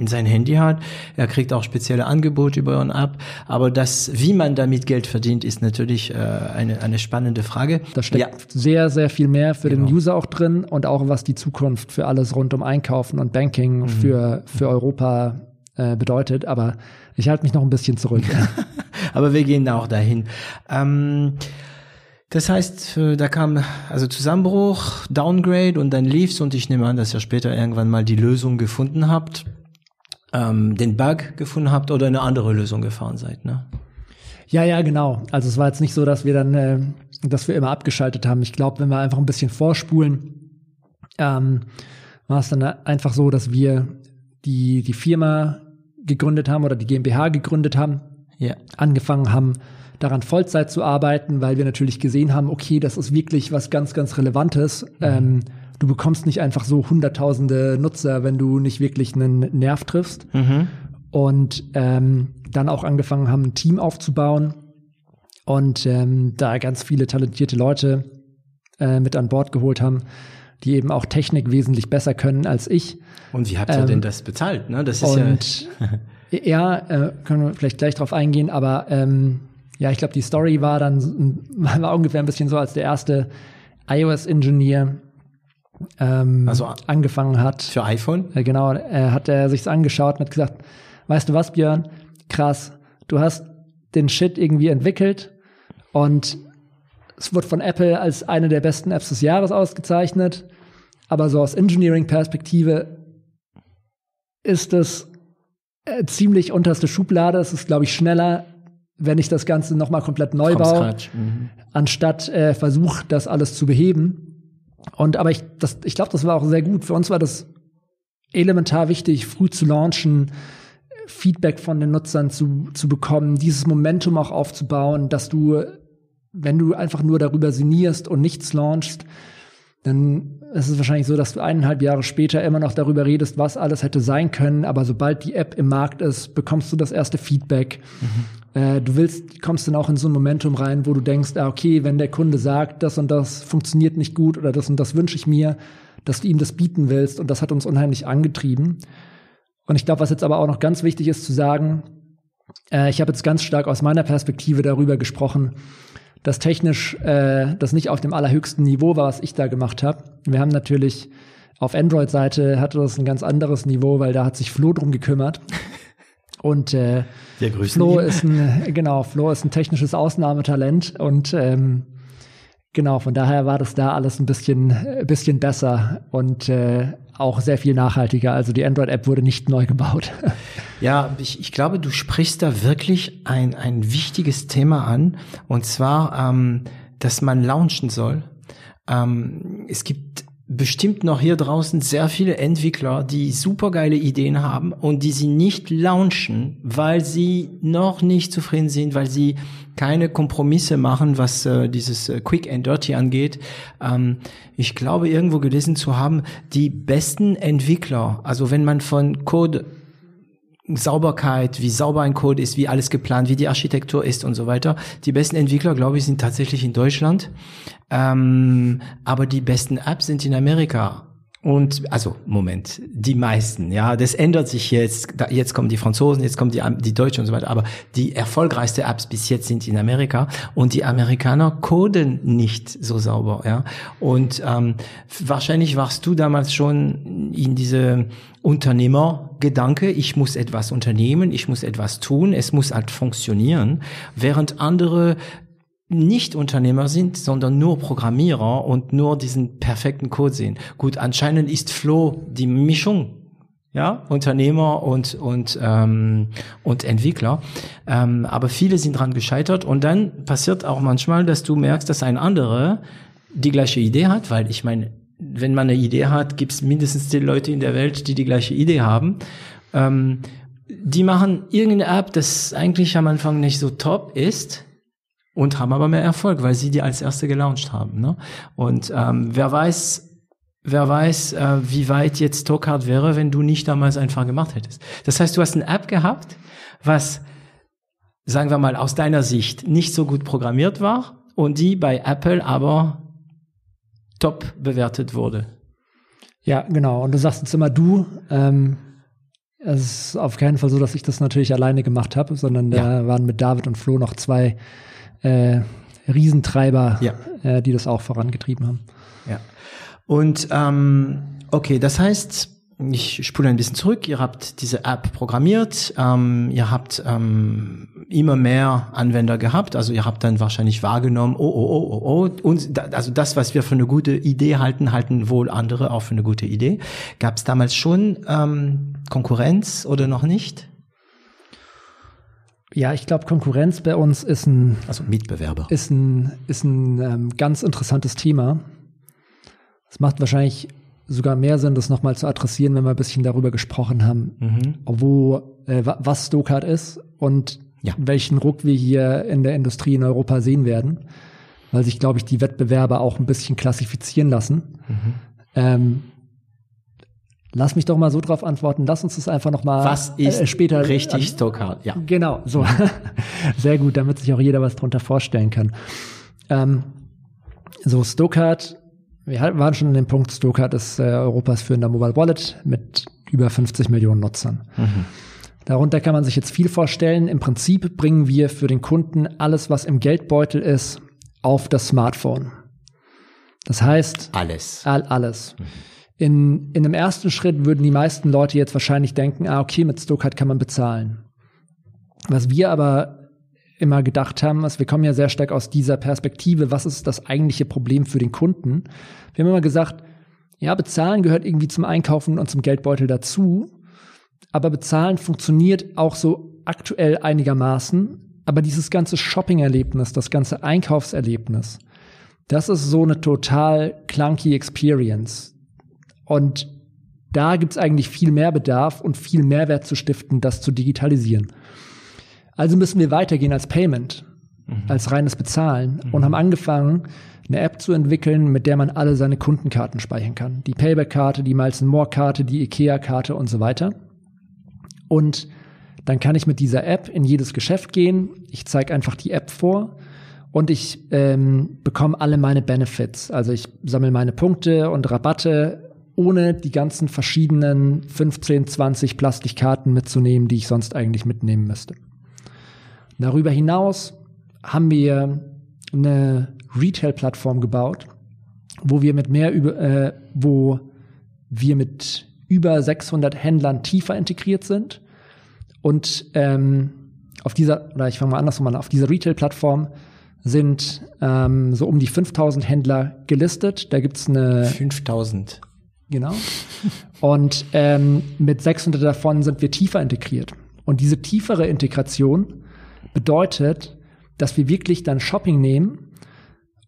sein Handy hat. Er kriegt auch spezielle Angebote über eine App. Aber das, wie man damit Geld verdient, ist natürlich äh, eine, eine spannende Frage. Da steckt ja. sehr, sehr viel mehr für genau. den User auch drin und auch was die Zukunft für alles rund um Einkaufen und Banking mhm. für, für Europa äh, bedeutet. Aber ich halte mich noch ein bisschen zurück. [LAUGHS] Aber wir gehen auch dahin. Ähm, das heißt, äh, da kam also Zusammenbruch, Downgrade und dann lief's und ich nehme an, dass ihr später irgendwann mal die Lösung gefunden habt, ähm, den Bug gefunden habt oder eine andere Lösung gefahren seid, ne? Ja, ja, genau. Also es war jetzt nicht so, dass wir dann, äh, dass wir immer abgeschaltet haben. Ich glaube, wenn wir einfach ein bisschen vorspulen, ähm, war es dann einfach so, dass wir die die Firma gegründet haben oder die GmbH gegründet haben, ja. angefangen haben, daran Vollzeit zu arbeiten, weil wir natürlich gesehen haben, okay, das ist wirklich was ganz, ganz Relevantes. Mhm. Ähm, du bekommst nicht einfach so hunderttausende Nutzer, wenn du nicht wirklich einen Nerv triffst. Mhm. Und ähm, dann auch angefangen haben, ein Team aufzubauen und ähm, da ganz viele talentierte Leute äh, mit an Bord geholt haben, die eben auch Technik wesentlich besser können als ich. Und wie habt ihr ähm, denn das bezahlt? Ne? Das ist und, ja, [LAUGHS] ja äh, können wir vielleicht gleich drauf eingehen, aber ähm, ja, ich glaube, die Story war dann war ungefähr ein bisschen so, als der erste iOS-Ingenieur ähm, also, angefangen hat. Für iPhone? Äh, genau, äh, hat er sich's angeschaut und hat gesagt, weißt du was, Björn? Krass, du hast den Shit irgendwie entwickelt und es wird von Apple als eine der besten Apps des Jahres ausgezeichnet. Aber so aus Engineering-Perspektive ist es äh, ziemlich unterste Schublade. Es ist, glaube ich, schneller, wenn ich das Ganze nochmal komplett neu baue, mhm. anstatt äh, versuche, das alles zu beheben. Und aber ich, das, ich glaube, das war auch sehr gut. Für uns war das elementar wichtig, früh zu launchen, Feedback von den Nutzern zu, zu bekommen, dieses Momentum auch aufzubauen, dass du, wenn du einfach nur darüber sinnierst und nichts launchst, dann ist es wahrscheinlich so, dass du eineinhalb Jahre später immer noch darüber redest, was alles hätte sein können, aber sobald die App im Markt ist, bekommst du das erste Feedback. Mhm. Äh, du willst, kommst dann auch in so ein Momentum rein, wo du denkst, ah, okay, wenn der Kunde sagt, das und das funktioniert nicht gut oder das und das wünsche ich mir, dass du ihm das bieten willst und das hat uns unheimlich angetrieben. Und ich glaube, was jetzt aber auch noch ganz wichtig ist zu sagen, äh, ich habe jetzt ganz stark aus meiner Perspektive darüber gesprochen, dass technisch äh, das nicht auf dem allerhöchsten Niveau war, was ich da gemacht habe. Wir haben natürlich auf Android-Seite hatte das ein ganz anderes Niveau, weil da hat sich Flo drum gekümmert. [LAUGHS] Und äh, Flo ihn. ist ein genau Flo ist ein technisches Ausnahmetalent und ähm, genau von daher war das da alles ein bisschen ein bisschen besser und äh, auch sehr viel nachhaltiger. Also die Android-App wurde nicht neu gebaut. [LAUGHS] Ja, ich, ich glaube, du sprichst da wirklich ein, ein wichtiges Thema an. Und zwar, ähm, dass man launchen soll. Ähm, es gibt bestimmt noch hier draußen sehr viele Entwickler, die supergeile Ideen haben und die sie nicht launchen, weil sie noch nicht zufrieden sind, weil sie keine Kompromisse machen, was äh, dieses äh, Quick and Dirty angeht. Ähm, ich glaube, irgendwo gelesen zu haben, die besten Entwickler, also wenn man von Code Sauberkeit, wie sauber ein Code ist, wie alles geplant, wie die Architektur ist und so weiter. Die besten Entwickler, glaube ich, sind tatsächlich in Deutschland. Ähm, aber die besten Apps sind in Amerika. Und also Moment, die meisten, ja, das ändert sich jetzt. Jetzt kommen die Franzosen, jetzt kommen die die Deutschen und so weiter. Aber die erfolgreichste Apps bis jetzt sind in Amerika und die Amerikaner coden nicht so sauber, ja. Und ähm, wahrscheinlich warst du damals schon in diese Unternehmergedanke. Ich muss etwas unternehmen, ich muss etwas tun, es muss halt funktionieren, während andere nicht Unternehmer sind, sondern nur Programmierer und nur diesen perfekten Code sehen. Gut, anscheinend ist Flo die Mischung, ja, Unternehmer und und ähm, und Entwickler. Ähm, aber viele sind dran gescheitert und dann passiert auch manchmal, dass du merkst, dass ein anderer die gleiche Idee hat, weil ich meine, wenn man eine Idee hat, gibt es mindestens zehn Leute in der Welt, die die gleiche Idee haben. Ähm, die machen irgendeine App, das eigentlich am Anfang nicht so top ist, und haben aber mehr Erfolg, weil sie die als erste gelauncht haben. Ne? Und ähm, wer weiß, wer weiß, äh, wie weit jetzt Tokart wäre, wenn du nicht damals einfach gemacht hättest. Das heißt, du hast eine App gehabt, was, sagen wir mal, aus deiner Sicht nicht so gut programmiert war und die bei Apple aber top bewertet wurde. Ja, genau. Und du sagst jetzt immer du. Ähm, Es ist auf keinen Fall so, dass ich das natürlich alleine gemacht habe, sondern da Ja. waren mit David und Flo noch zwei äh, Riesentreiber, Ja. äh, die das auch vorangetrieben haben. Ja. Und ähm, okay, das heißt, ich spule ein bisschen zurück. Ihr habt diese App programmiert, ähm, ihr habt ähm, immer mehr Anwender gehabt, also ihr habt dann wahrscheinlich wahrgenommen, oh oh oh oh oh, und da, also das, was wir für eine gute Idee halten, halten wohl andere auch für eine gute Idee. Gab es damals schon ähm, Konkurrenz oder noch nicht? Ja, ich glaube, Konkurrenz bei uns ist ein Also Mitbewerber. ist ein, ist ein ähm, ganz interessantes Thema. Es macht wahrscheinlich sogar mehr Sinn, das nochmal zu adressieren, wenn wir ein bisschen darüber gesprochen haben, Mhm. wo, äh, wa- was Stokart ist und Ja. welchen Ruck wir hier in der Industrie in Europa sehen werden, weil sich, glaube ich, die Wettbewerber auch ein bisschen klassifizieren lassen. Mhm. Ähm, lass mich doch mal so drauf antworten. Lass uns das einfach noch mal Was ist äh, später richtig Stokart? Ja. Genau, so. [LAUGHS] Sehr gut, damit sich auch jeder was drunter vorstellen kann. Ähm, so, Stokart, wir waren schon an dem Punkt, Stokart ist äh, Europas führender Mobile Wallet mit über 50 Millionen Nutzern. Darunter kann man sich jetzt viel vorstellen. Im Prinzip bringen wir für den Kunden alles, was im Geldbeutel ist, auf das Smartphone. Das heißt, Alles. All, alles. In, in dem ersten Schritt würden die meisten Leute jetzt wahrscheinlich denken, ah, okay, mit Stokart kann man bezahlen. Was wir aber immer gedacht haben, ist, wir kommen ja sehr stark aus dieser Perspektive, was ist das eigentliche Problem für den Kunden? Wir haben immer gesagt, ja, bezahlen gehört irgendwie zum Einkaufen und zum Geldbeutel dazu, aber bezahlen funktioniert auch so aktuell einigermaßen, aber dieses ganze Shopping-Erlebnis, das ganze Einkaufserlebnis, das ist so eine total clunky Experience. Und da gibt's eigentlich viel mehr Bedarf und viel Mehrwert zu stiften, das zu digitalisieren. Also müssen wir weitergehen als Payment, als reines Bezahlen und haben angefangen, eine App zu entwickeln, mit der man alle seine Kundenkarten speichern kann. Die Payback-Karte, die Miles More-Karte, die IKEA-Karte und so weiter. Und dann kann ich mit dieser App in jedes Geschäft gehen. Ich zeige einfach die App vor und ich ähm, bekomme alle meine Benefits. Also ich sammle meine Punkte und Rabatte, ohne die ganzen verschiedenen 15, 20 Plastikkarten mitzunehmen, die ich sonst eigentlich mitnehmen müsste. Darüber hinaus haben wir eine Retail-Plattform gebaut, wo wir mit mehr über, äh, wo wir mit über 600 Händlern tiefer integriert sind und ähm, auf dieser, oder ich fange mal andersrum an, auf dieser Retail-Plattform sind ähm, so um die 5000 Händler gelistet. Da gibt's eine 5000. Genau. Und ähm, mit 600 davon sind wir tiefer integriert. Und diese tiefere Integration bedeutet, dass wir wirklich dann Shopping nehmen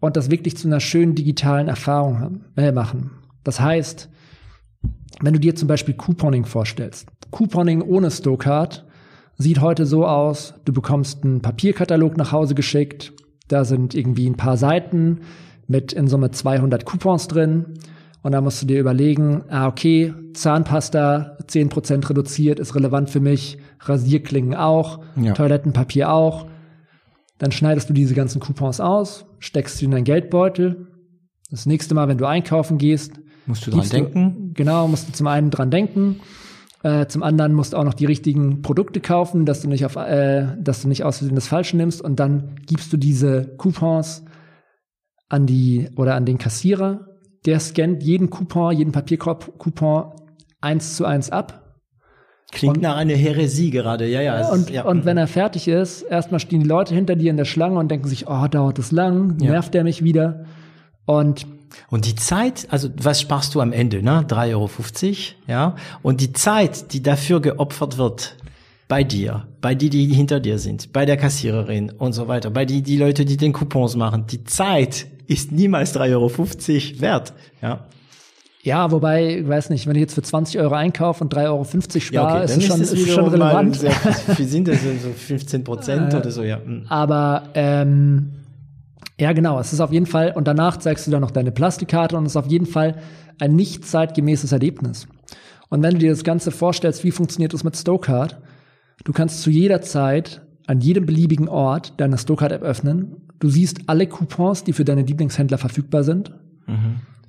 und das wirklich zu einer schönen digitalen Erfahrung haben, äh, machen. Das heißt, wenn du dir zum Beispiel Couponing vorstellst, Couponing ohne Stokart sieht heute so aus, du bekommst einen Papierkatalog nach Hause geschickt, da sind irgendwie ein paar Seiten mit in Summe 200 Coupons drin und da musst du dir überlegen, ah okay, Zahnpasta 10% reduziert ist relevant für mich, Rasierklingen auch, Ja. Toilettenpapier auch. Dann schneidest du diese ganzen Coupons aus, steckst sie in deinen Geldbeutel. Das nächste Mal, wenn du einkaufen gehst, Musst du dran denken? genau, musst du zum einen dran denken, äh, zum anderen musst du auch noch die richtigen Produkte kaufen, dass du nicht auf, äh, dass du nicht aus Versehen das Falsche nimmst und dann gibst du diese Coupons an die oder an den Kassierer. Der scannt jeden Coupon, jeden Papierkorb-Coupon eins zu eins ab Klingt Und- nach einer Häresie gerade, ja, ja. und, ja. und wenn er fertig ist, erstmal stehen die Leute hinter dir in der Schlange und denken sich, oh, dauert das lang, Ja. nervt der mich wieder. Und Und die Zeit, also was sparst du am Ende, ne? 3,50 Euro, ja? Und die Zeit, die dafür geopfert wird, bei dir, bei die, die hinter dir sind, bei der Kassiererin und so weiter, bei die, die Leute, die den Coupons machen, die Zeit ist niemals 3,50 Euro wert, ja? ja, wobei, ich weiß nicht, wenn ich jetzt für 20 Euro einkaufe und 3,50 Euro spare, ist, es schon, ist es schon relevant. Sehr, wie [LAUGHS] sind das denn so 15 Prozent oder so, ja? Hm. Aber ähm, ja, genau, es ist auf jeden Fall, und danach zeigst du dann noch deine Plastikkarte und es ist auf jeden Fall ein nicht zeitgemäßes Erlebnis. Und wenn du dir das Ganze vorstellst, wie funktioniert das mit Stokart? Du kannst zu jeder Zeit an jedem beliebigen Ort deine Stokart-App öffnen. Du siehst alle Coupons, die für deine Lieblingshändler verfügbar sind.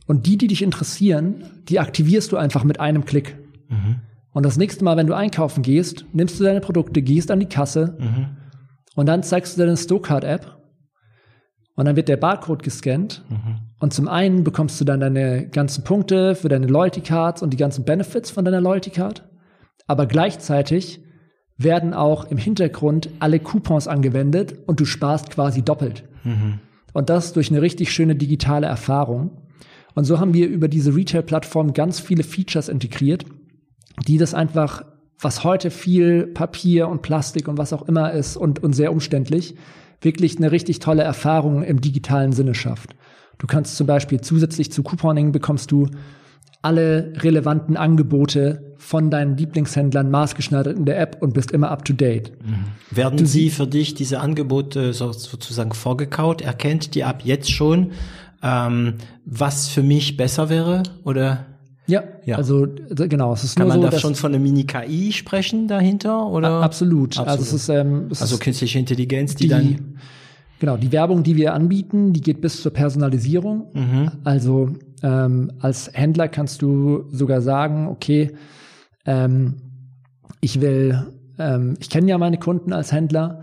Und die, die dich interessieren, die aktivierst du einfach mit einem Klick. Und Und das nächste Mal, wenn du einkaufen gehst, nimmst du deine Produkte, gehst an die Kasse Mhm. und dann zeigst du deine Stokart-App und dann wird der Barcode gescannt Mhm. und zum einen bekommst du dann deine ganzen Punkte für deine Loyalty Cards und die ganzen Benefits von deiner Loyalty Card, aber gleichzeitig werden auch im Hintergrund alle Coupons angewendet und du sparst quasi doppelt. Mhm. Und das durch eine richtig schöne digitale Erfahrung. Und so haben wir über diese Retail-Plattform ganz viele Features integriert, die das einfach, was heute viel Papier und Plastik und was auch immer ist und, und sehr umständlich, wirklich eine richtig tolle Erfahrung im digitalen Sinne schafft. Du kannst zum Beispiel zusätzlich zu Couponing bekommst du alle relevanten Angebote von deinen Lieblingshändlern maßgeschneidert in der App und bist immer up to date. Werden Sie für dich diese Angebote so- sozusagen vorgekaut? Erkennt die App jetzt schon, ähm, was für mich besser wäre? Oder Ja, Ja. also genau, es ist kann nur man so, da schon von einer Mini-KI sprechen dahinter? Oder? absolut. Also Absolut. es ist, ähm, es Also künstliche Intelligenz, die, die, dann. genau, die Werbung, die wir anbieten, die geht bis zur Personalisierung. Mhm. Also ähm, als Händler kannst du sogar sagen, okay, ähm, ich will, ähm, ich kenne ja meine Kunden als Händler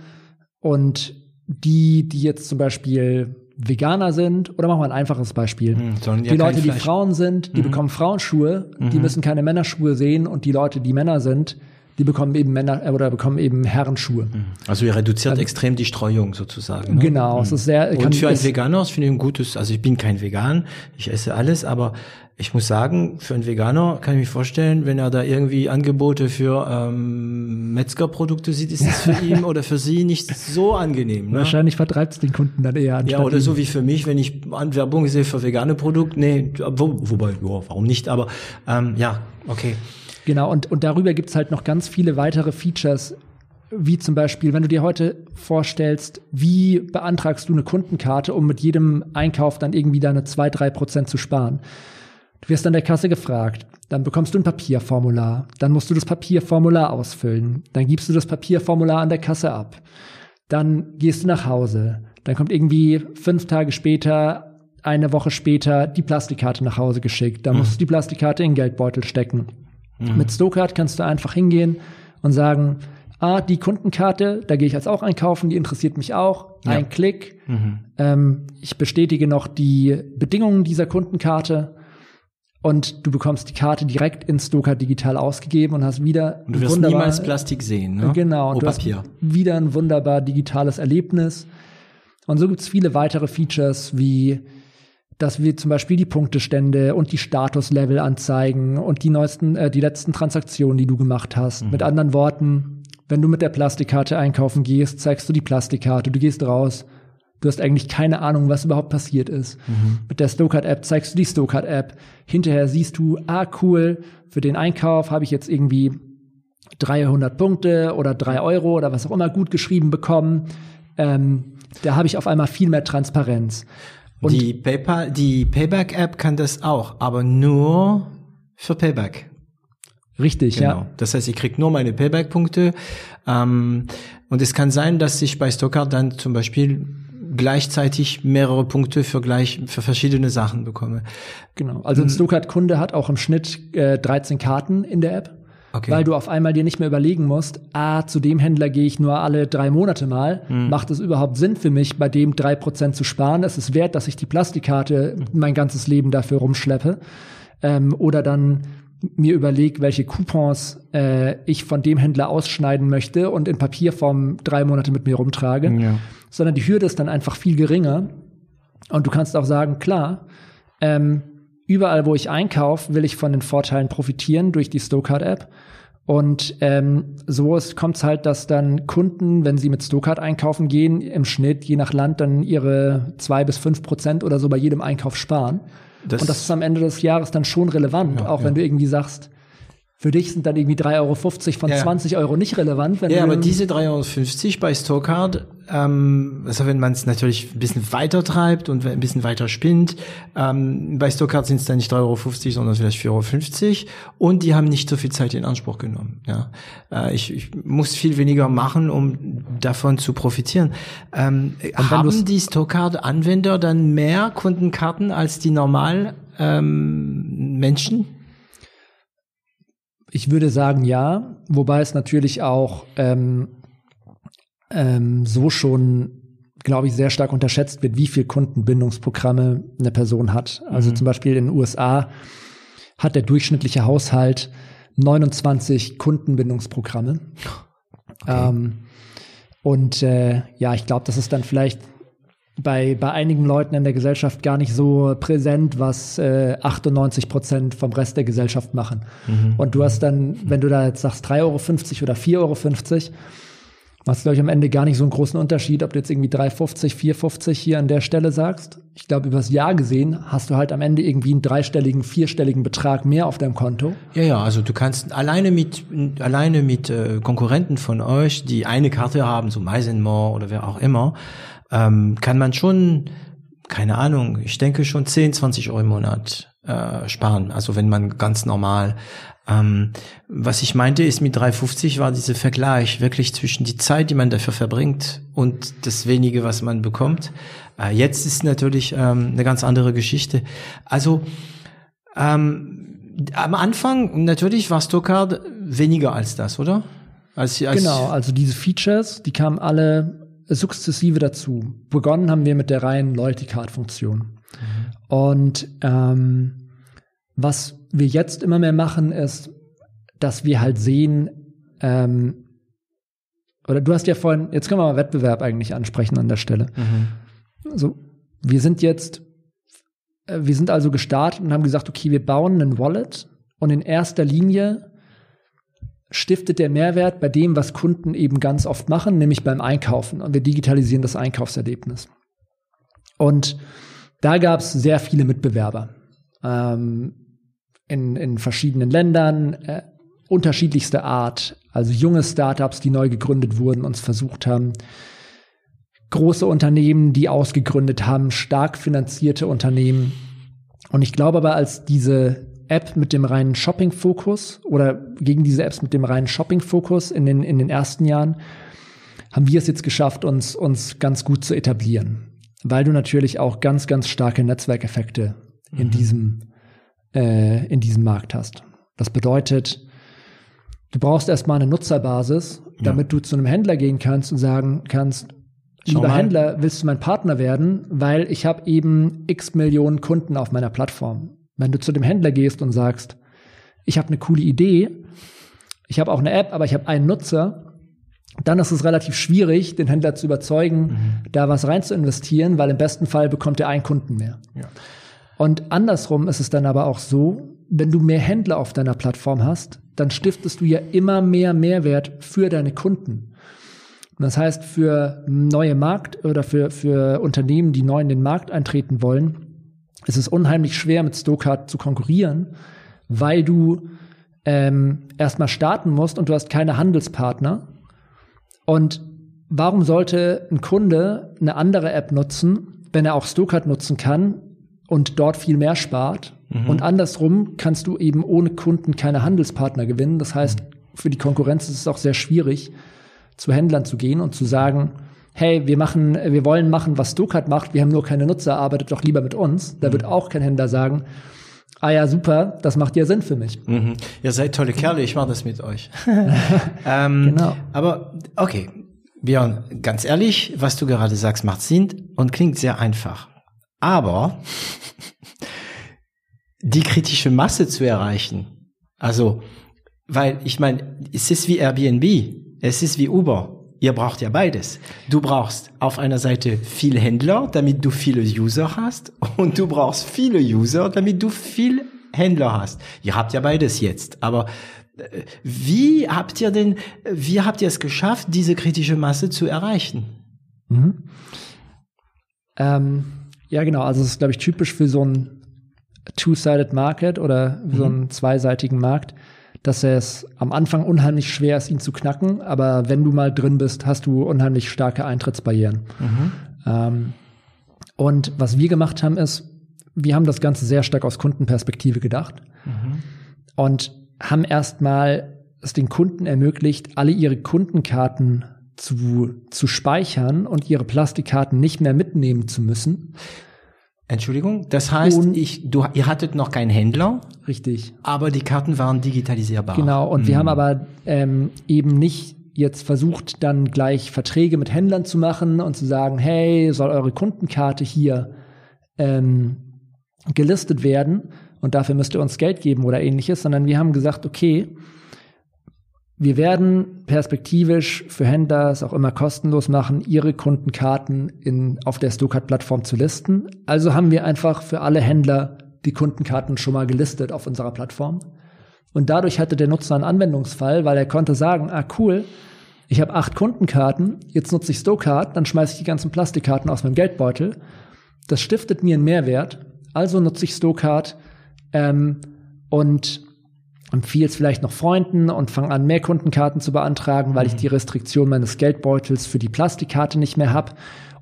und die, die jetzt zum Beispiel Veganer sind, oder machen wir ein einfaches Beispiel. Hm, ja die kein Leute, die Mhm. Frauen sind, die bekommen Frauenschuhe, die müssen keine Männerschuhe sehen und die Leute, die Männer sind, die bekommen eben Männer äh, oder bekommen eben Herrenschuhe. Also ihr reduziert extrem die Streuung sozusagen. Ne? Genau, es ist sehr kann, Und für einen ist, Veganer, das finde ich ein gutes, also ich bin kein Vegan, ich esse alles, aber ich muss sagen, für einen Veganer kann ich mir vorstellen, wenn er da irgendwie Angebote für ähm, Metzgerprodukte sieht, ist es für [LAUGHS] ihn oder für sie nicht so angenehm. Ne? wahrscheinlich vertreibt es den Kunden dann eher Ja, oder so wie für mich, wenn ich Anwerbung sehe für vegane Produkte, nee, wo, wobei, ja, warum nicht, aber ähm, ja, okay. Genau, und, und darüber gibt's halt noch ganz viele weitere Features, wie zum Beispiel, wenn du dir heute vorstellst, wie beantragst du eine Kundenkarte, um mit jedem Einkauf dann irgendwie deine zwei drei Prozent zu sparen. Du wirst an der Kasse gefragt, dann bekommst du ein Papierformular, dann musst du das Papierformular ausfüllen, dann gibst du das Papierformular an der Kasse ab, dann gehst du nach Hause, dann kommt irgendwie fünf Tage später, eine Woche später die Plastikkarte nach Hause geschickt, dann musst du die Plastikkarte in den Geldbeutel stecken. Mit Stokart kannst du einfach hingehen und sagen, ah, die Kundenkarte, da gehe ich jetzt auch einkaufen, die interessiert mich auch. Ein Klick. Ähm, ich bestätige noch die Bedingungen dieser Kundenkarte und du bekommst die Karte direkt in Stokart digital ausgegeben und hast wieder Und du wirst niemals Plastik sehen, ne? Genau, Oh, und du hast Papier. wieder ein wunderbar digitales Erlebnis. Und so gibt's viele weitere Features, wie dass wir zum Beispiel die Punktestände und die Statuslevel anzeigen und die neuesten, äh, die letzten Transaktionen, die du gemacht hast. Mhm. Mit anderen Worten, wenn du mit der Plastikkarte einkaufen gehst, zeigst du die Plastikkarte, du gehst raus. Du hast eigentlich keine Ahnung, was überhaupt passiert ist. Mhm. Mit der Stokart-App zeigst du die Stokart-App. Hinterher siehst du, ah cool, für den Einkauf habe ich jetzt irgendwie 300 Punkte oder 3 Euro oder was auch immer gut geschrieben bekommen. Ähm, da habe ich auf einmal viel mehr Transparenz. Und die PayPal, die Payback-App kann das auch, aber nur für Payback. richtig, Genau. ja. Das heißt, ich krieg nur meine Payback-Punkte. Ähm, und es kann sein, dass ich bei Stockard dann zum Beispiel gleichzeitig mehrere Punkte für gleich für verschiedene Sachen bekomme. Genau. Also ein Stokart-Kunde hat auch im Schnitt äh, 13 Karten in der App. Okay. Weil du auf einmal dir nicht mehr überlegen musst, ah, zu dem Händler gehe ich nur alle drei Monate mal. Mhm. Macht es überhaupt Sinn für mich, bei dem drei Prozent zu sparen? Es ist wert, dass ich die Plastikkarte mein ganzes Leben dafür rumschleppe. Ähm, oder dann mir überlege, welche Coupons äh, ich von dem Händler ausschneiden möchte und in Papierform drei Monate mit mir rumtrage. Ja. Sondern die Hürde ist dann einfach viel geringer. Und du kannst auch sagen, klar, ähm, überall, wo ich einkaufe, will ich von den Vorteilen profitieren durch die Stokart-App. Und ähm, so kommt es halt, dass dann Kunden, wenn sie mit Stokart einkaufen gehen, im Schnitt je nach Land dann ihre zwei bis fünf Prozent oder so bei jedem Einkauf sparen. Das- und das ist am Ende des Jahres dann schon relevant, Ja, auch ja. wenn du irgendwie sagst, für dich sind dann irgendwie 3,50 Euro von Ja. 20 Euro nicht relevant. Wenn Ja, du aber diese 3,50 Euro bei Stokard, ähm, also wenn man es natürlich ein bisschen weiter treibt und ein bisschen weiter spinnt, ähm, bei Stokard sind es dann nicht 3,50 Euro, sondern vielleicht 4,50 Euro und die haben nicht so viel Zeit in Anspruch genommen. Ja, äh, ich, ich muss viel weniger machen, um davon zu profitieren. Ähm, haben die Stokard-Anwender dann mehr Kundenkarten als die normal ähm, Menschen? Ich würde sagen ja, wobei es natürlich auch ähm, ähm, so schon, glaube ich, sehr stark unterschätzt wird, wie viel Kundenbindungsprogramme eine Person hat. Also Mhm. zum Beispiel in den USA hat der durchschnittliche Haushalt 29 Kundenbindungsprogramme. Ähm, und äh, ja, ich glaube, das ist dann vielleicht bei, bei einigen Leuten in der Gesellschaft gar nicht so präsent, was äh, 98 Prozent vom Rest der Gesellschaft machen. Und du hast dann, wenn du da jetzt sagst 3,50 Euro oder 4,50 Euro, macht es, glaube ich, am Ende gar nicht so einen großen Unterschied, ob du jetzt irgendwie 3,50, 4,50 hier an der Stelle sagst. Ich glaube, übers Jahr gesehen hast du halt am Ende irgendwie einen dreistelligen, vierstelligen Betrag mehr auf deinem Konto. Ja, ja, also du kannst alleine mit alleine mit äh, Konkurrenten von euch, die eine Karte haben, so Meisenmore oder wer auch immer, ähm, kann man schon, keine Ahnung, ich denke schon 10, 20 Euro im Monat äh, sparen. Also wenn man ganz normal. Ähm, was ich meinte, ist mit 3,50 war dieser Vergleich wirklich zwischen die Zeit, die man dafür verbringt und das wenige, was man bekommt. Äh, jetzt ist natürlich ähm, eine ganz andere Geschichte. Also ähm, am Anfang natürlich war Stockard weniger als das, oder? Als, als Genau, also diese Features, die kamen alle sukzessive dazu. Begonnen haben wir mit der reinen Loyalty Card Funktion. Und ähm, was wir jetzt immer mehr machen, ist, dass wir halt sehen, ähm, oder du hast ja vorhin, jetzt können wir mal Wettbewerb eigentlich ansprechen an der Stelle. Mhm. Also wir sind jetzt, äh, wir sind also gestartet und haben gesagt, okay, wir bauen einen Wallet und in erster Linie stiftet der Mehrwert bei dem, was Kunden eben ganz oft machen, nämlich beim Einkaufen. Und wir digitalisieren das Einkaufserlebnis. Und da gab es sehr viele Mitbewerber ähm, in, in verschiedenen Ländern, äh, unterschiedlichste Art. Also junge Startups, die neu gegründet wurden, uns versucht haben, große Unternehmen, die ausgegründet haben, stark finanzierte Unternehmen. Und ich glaube aber, als diese App mit dem reinen Shopping-Fokus oder gegen diese Apps mit dem reinen Shopping-Fokus in den, in den ersten Jahren, haben wir es jetzt geschafft, uns, uns ganz gut zu etablieren. Weil du natürlich auch ganz, ganz starke Netzwerkeffekte in diesem, äh, in diesem Markt hast. Das bedeutet, du brauchst erstmal eine Nutzerbasis, damit du zu einem Händler gehen kannst und sagen kannst, Schau lieber mal. Händler, willst du mein Partner werden? Weil ich habe eben x Millionen Kunden auf meiner Plattform. Wenn du zu dem Händler gehst und sagst, ich habe eine coole Idee, ich habe auch eine App, aber ich habe einen Nutzer, dann ist es relativ schwierig, den Händler zu überzeugen, da was rein zu investieren, weil im besten Fall bekommt er einen Kunden mehr. Ja. Und andersrum ist es dann aber auch so, wenn du mehr Händler auf deiner Plattform hast, dann stiftest du ja immer mehr Mehrwert für deine Kunden. Und das heißt, für neue Markt oder für, für Unternehmen, die neu in den Markt eintreten wollen, ist es unheimlich schwer, mit Stokart zu konkurrieren, weil du ähm, erstmal starten musst und du hast keine Handelspartner. Und warum sollte ein Kunde eine andere App nutzen, wenn er auch Stokart nutzen kann und dort viel mehr spart? Und andersrum kannst du eben ohne Kunden keine Handelspartner gewinnen. Das heißt, für die Konkurrenz ist es auch sehr schwierig, zu Händlern zu gehen und zu sagen, hey, wir machen, wir wollen machen, was Stokart macht, wir haben nur keine Nutzer, arbeitet doch lieber mit uns. Da wird auch kein Händler sagen, ah ja, super, das macht ja Sinn für mich. Mhm. Ihr seid tolle Kerle, ich mache das mit euch. [LAUGHS] ähm, Genau. Aber okay, Björn, ganz ehrlich, was du gerade sagst, macht Sinn und klingt sehr einfach. Aber [LAUGHS] die kritische Masse zu erreichen, also, weil ich meine, es ist wie Airbnb, es ist wie Uber. Ihr braucht ja beides. Du brauchst auf einer Seite viele Händler, damit du viele User hast, und du brauchst viele User, damit du viel Händler hast. Ihr habt ja beides jetzt, aber äh, wie habt ihr denn, wie habt ihr es geschafft, diese kritische Masse zu erreichen? Ähm, ja, genau. Also es ist, glaube ich, typisch für so einen Two-Sided Market oder so einen zweiseitigen Markt, dass es am Anfang unheimlich schwer ist, ihn zu knacken. Aber wenn du mal drin bist, hast du unheimlich starke Eintrittsbarrieren. Ähm, und was wir gemacht haben, ist, wir haben das Ganze sehr stark aus Kundenperspektive gedacht und haben erstmal es den Kunden ermöglicht, alle ihre Kundenkarten zu, zu speichern und ihre Plastikkarten nicht mehr mitnehmen zu müssen. Entschuldigung, das heißt, Und- ich, du, ihr hattet noch keinen Händler, Richtig. aber die Karten waren digitalisierbar. Genau, und wir haben aber ähm, eben nicht jetzt versucht, dann gleich Verträge mit Händlern zu machen und zu sagen, hey, soll eure Kundenkarte hier ähm, gelistet werden und dafür müsst ihr uns Geld geben oder ähnliches, sondern wir haben gesagt, okay, wir werden perspektivisch für Händler es auch immer kostenlos machen, ihre Kundenkarten in, auf der Stokart-Plattform zu listen. Also haben wir einfach für alle Händler die Kundenkarten schon mal gelistet auf unserer Plattform. Und dadurch hatte der Nutzer einen Anwendungsfall, weil er konnte sagen, ah cool, ich habe acht Kundenkarten, jetzt nutze ich Stokart, dann schmeiße ich die ganzen Plastikkarten aus meinem Geldbeutel. Das stiftet mir einen Mehrwert, also nutze ich Stokart ähm, und empfehle es vielleicht noch Freunden und fange an, mehr Kundenkarten zu beantragen, weil ich die Restriktion meines Geldbeutels für die Plastikkarte nicht mehr habe.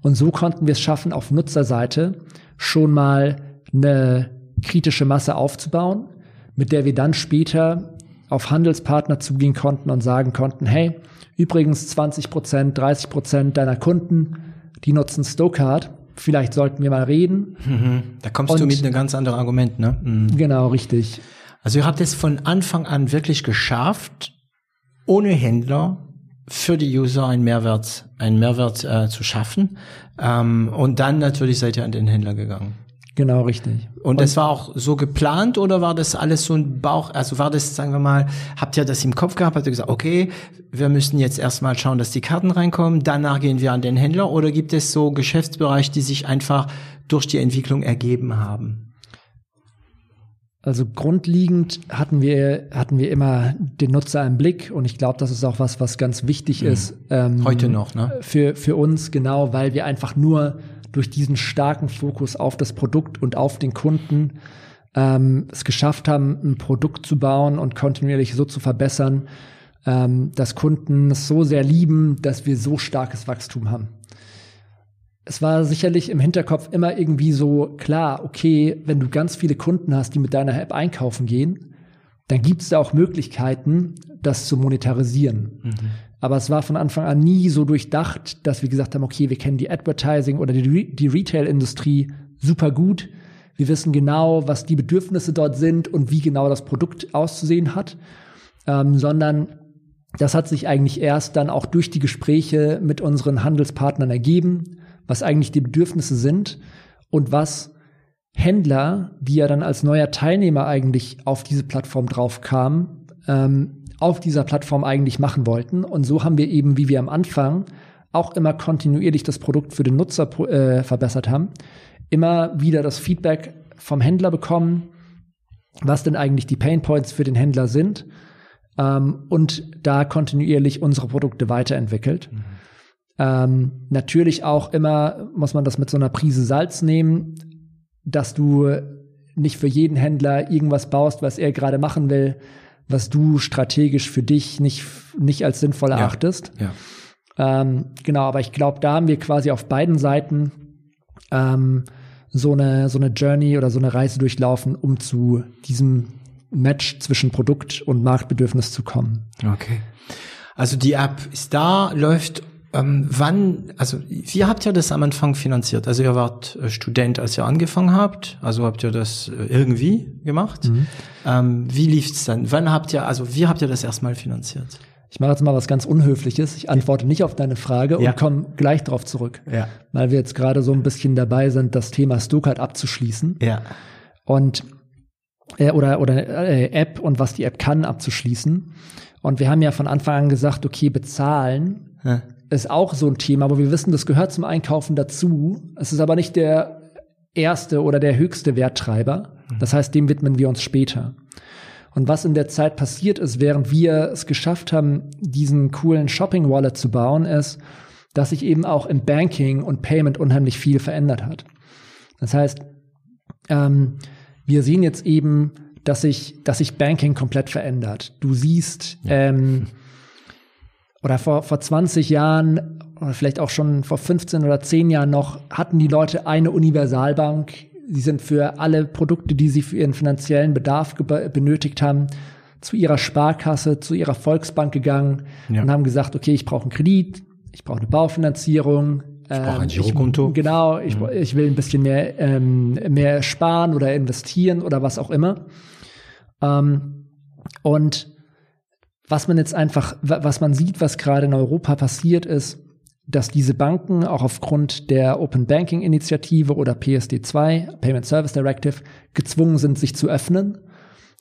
Und so konnten wir es schaffen, auf Nutzerseite schon mal eine kritische Masse aufzubauen, mit der wir dann später auf Handelspartner zugehen konnten und sagen konnten, hey, übrigens 20 Prozent, 30 Prozent deiner Kunden, die nutzen Stokart. Vielleicht sollten wir mal reden. Da kommst du Und- mit einem ganz anderen Argument, ne? Mhm. Genau, richtig. Also ihr habt es von Anfang an wirklich geschafft, ohne Händler für die User einen Mehrwert, einen Mehrwert äh, zu schaffen. Ähm, und dann natürlich seid ihr an den Händler gegangen. Genau, richtig. Und, das war auch so geplant oder war das alles so ein Bauch, also war das, sagen wir mal, habt ihr das im Kopf gehabt, habt ihr gesagt, okay, wir müssen jetzt erstmal schauen, dass die Karten reinkommen, danach gehen wir an den Händler oder gibt es so Geschäftsbereiche, die sich einfach durch die Entwicklung ergeben haben? Also grundlegend hatten wir, hatten wir immer den Nutzer im Blick und ich glaube, das ist auch was, was ganz wichtig ist. Ähm, Heute noch, ne? Für, für uns, genau, weil wir einfach nur durch diesen starken Fokus auf das Produkt und auf den Kunden ähm, es geschafft haben, ein Produkt zu bauen und kontinuierlich so zu verbessern, ähm, dass Kunden es so sehr lieben, dass wir so starkes Wachstum haben. Es war sicherlich im Hinterkopf immer irgendwie so klar, okay, wenn du ganz viele Kunden hast, die mit deiner App einkaufen gehen, dann gibt es da auch Möglichkeiten, das zu monetarisieren. Aber es war von Anfang an nie so durchdacht, dass wir gesagt haben, okay, wir kennen die Advertising oder die, Re die Retail-Industrie super gut. Wir wissen genau, was die Bedürfnisse dort sind und wie genau das Produkt auszusehen hat, ähm, sondern das hat sich eigentlich erst dann auch durch die Gespräche mit unseren Handelspartnern ergeben, was eigentlich die Bedürfnisse sind und was Händler, die ja dann als neuer Teilnehmer eigentlich auf diese Plattform drauf kamen, ähm, auf dieser Plattform eigentlich machen wollten. Und so haben wir eben, wie wir am Anfang auch immer kontinuierlich das Produkt für den Nutzer äh, verbessert haben, immer wieder das Feedback vom Händler bekommen, was denn eigentlich die Pain Points für den Händler sind ähm, und da kontinuierlich unsere Produkte weiterentwickelt. Ähm, natürlich auch immer muss man das mit so einer Prise Salz nehmen, dass du nicht für jeden Händler irgendwas baust, was er gerade machen will, was du strategisch für dich nicht, nicht als sinnvoll erachtest. Ja. Ähm, genau, aber ich glaube, da haben wir quasi auf beiden Seiten ähm, so eine so eine Journey oder so eine Reise durchlaufen, um zu diesem Match zwischen Produkt und Marktbedürfnis zu kommen. Okay. Also die App ist da, läuft ähm, wann, also wie habt ihr das am Anfang finanziert? Also ihr wart äh, Student, als ihr angefangen habt, also habt ihr das äh, irgendwie gemacht. Ähm, wie lief's dann? Wann habt ihr, also wie habt ihr das erstmal finanziert? Ich mache jetzt mal was ganz Unhöfliches. Ich antworte nicht auf deine Frage Ja. und komme gleich drauf zurück. Ja. Weil wir jetzt gerade so ein bisschen dabei sind, das Thema Stokart abzuschließen. Ja. und äh, oder oder äh, App und was die App kann abzuschließen. Und wir haben ja von Anfang an gesagt, okay, bezahlen Ja. Ist auch so ein Thema, wo wir wissen, das gehört zum Einkaufen dazu. Es ist aber nicht der erste oder der höchste Werttreiber. Das heißt, dem widmen wir uns später. Und was in der Zeit passiert ist, während wir es geschafft haben, diesen coolen Shopping Wallet zu bauen, ist, dass sich eben auch im Banking und Payment unheimlich viel verändert hat. Das heißt, ähm, wir sehen jetzt eben, dass sich, dass sich Banking komplett verändert. Du siehst, ähm, [LAUGHS] oder vor, vor 20 Jahren, oder vielleicht auch schon vor 15 oder 10 Jahren noch, hatten die Leute eine Universalbank. Sie sind für alle Produkte, die sie für ihren finanziellen Bedarf benötigt haben, zu ihrer Sparkasse, zu ihrer Volksbank gegangen Ja. und haben gesagt, okay, ich brauche einen Kredit, ich brauche eine Baufinanzierung, ich brauche ein Girokonto. Ich, genau, ich, mhm. ich will ein bisschen mehr, ähm, mehr sparen oder investieren oder was auch immer. Ähm, und was man jetzt einfach, was man sieht, was gerade in Europa passiert ist, dass diese Banken auch aufgrund der Open Banking Initiative oder PSD2, Payment Service Directive, gezwungen sind, sich zu öffnen.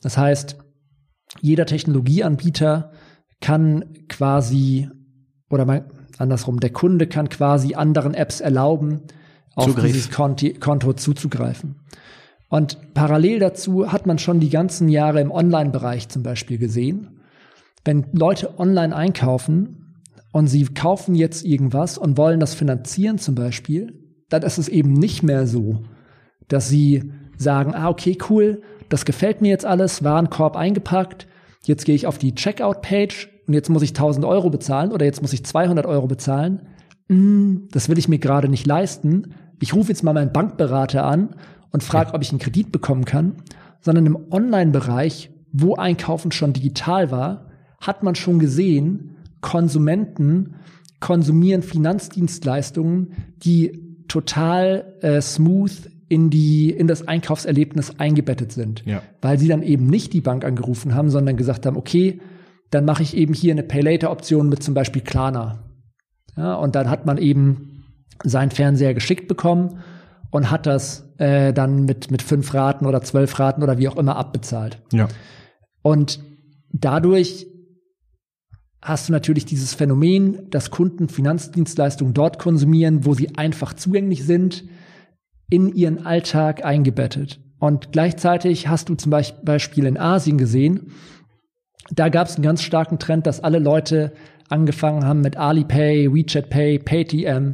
Das heißt, jeder Technologieanbieter kann quasi, oder mal andersrum, der Kunde kann quasi anderen Apps erlauben, auf Zugriff. dieses Konti Konto zuzugreifen. Und parallel dazu hat man schon die ganzen Jahre im Online-Bereich zum Beispiel gesehen, wenn Leute online einkaufen und sie kaufen jetzt irgendwas und wollen das finanzieren zum Beispiel, dann ist es eben nicht mehr so, dass sie sagen, ah, okay, cool, das gefällt mir jetzt alles, Warenkorb eingepackt, jetzt gehe ich auf die Checkout-Page und jetzt muss ich 1000 Euro bezahlen oder jetzt muss ich 200 Euro bezahlen. Mm, das will ich mir gerade nicht leisten. Ich rufe jetzt mal meinen Bankberater an und frage, ob ich einen Kredit bekommen kann, sondern im Online-Bereich, wo Einkaufen schon digital war, hat man schon gesehen, Konsumenten konsumieren Finanzdienstleistungen, die total äh, smooth in die in das Einkaufserlebnis eingebettet sind, ja. weil sie dann eben nicht die Bank angerufen haben, sondern gesagt haben, okay, dann mache ich eben hier eine Pay Later Option mit zum Beispiel Klarna, ja, und dann hat man eben seinen Fernseher geschickt bekommen und hat das äh, dann mit mit fünf Raten oder zwölf Raten oder wie auch immer abbezahlt. Ja. Und dadurch hast du natürlich dieses Phänomen, dass Kunden Finanzdienstleistungen dort konsumieren, wo sie einfach zugänglich sind, in ihren Alltag eingebettet. Und gleichzeitig hast du zum Beispiel in Asien gesehen, da gab es einen ganz starken Trend, dass alle Leute angefangen haben mit Alipay, WeChat Pay, Paytm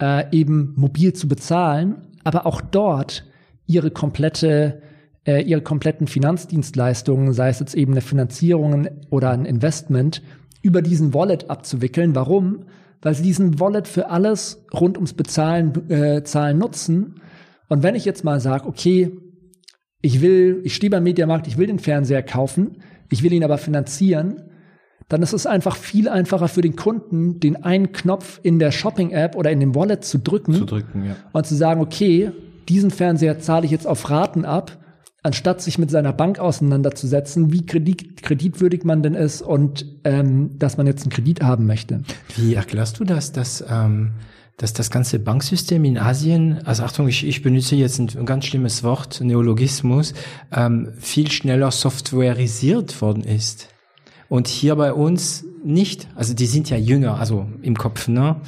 äh, eben mobil zu bezahlen, aber auch dort ihre komplette äh, ihre kompletten Finanzdienstleistungen, sei es jetzt eben eine Finanzierung oder ein Investment, über diesen Wallet abzuwickeln. Warum? Weil sie diesen Wallet für alles rund ums Bezahlen äh, Zahlen nutzen und wenn ich jetzt mal sage, okay, ich will, ich stehe beim Mediamarkt, ich will den Fernseher kaufen, ich will ihn aber finanzieren, dann ist es einfach viel einfacher für den Kunden, den einen Knopf in der Shopping-App oder in dem Wallet zu drücken, zu drücken ja. und zu sagen, okay, diesen Fernseher zahle ich jetzt auf Raten ab, anstatt sich mit seiner Bank auseinanderzusetzen, wie kredit, kreditwürdig man denn ist und ähm, dass man jetzt einen Kredit haben möchte. Wie erklärst du das, dass ähm dass das ganze Banksystem in Asien, also Achtung, ich, ich benutze jetzt ein, ganz schlimmes Wort, Neologismus, ähm, viel schneller softwareisiert worden ist. Und hier bei uns nicht. Also die sind ja jünger, also im Kopf, ne?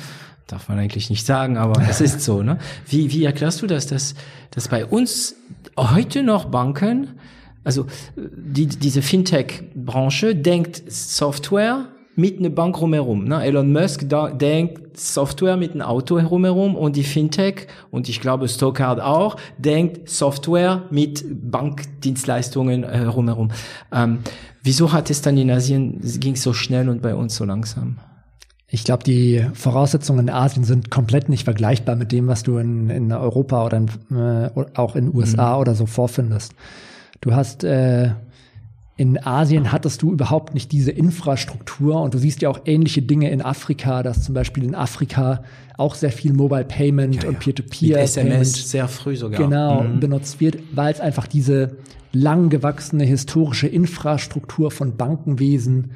Darf man eigentlich nicht sagen, aber es ist so, ne? Wie, wie erklärst du das, dass, dass bei uns heute noch Banken, also die, diese Fintech-Branche denkt Software mit einer Bank rumherum. Ne? Elon Musk da, denkt Software mit einem Auto herumherum und die Fintech und ich glaube Stockard auch denkt Software mit Bankdienstleistungen äh, herumherum. Ähm, wieso hat es dann in Asien ging so schnell und bei uns so langsam? Ich glaube, die Voraussetzungen in Asien sind komplett nicht vergleichbar mit dem, was du in, in Europa oder in, äh, auch in USA mhm. oder so vorfindest. Du hast äh, in Asien hattest du überhaupt nicht diese Infrastruktur und du siehst ja auch ähnliche Dinge in Afrika, dass zum Beispiel in Afrika auch sehr viel Mobile Payment ja, ja. und Peer-to-Peer -Peer SMS sehr früh sogar genau mhm. benutzt wird, weil es einfach diese lang gewachsene historische Infrastruktur von Bankenwesen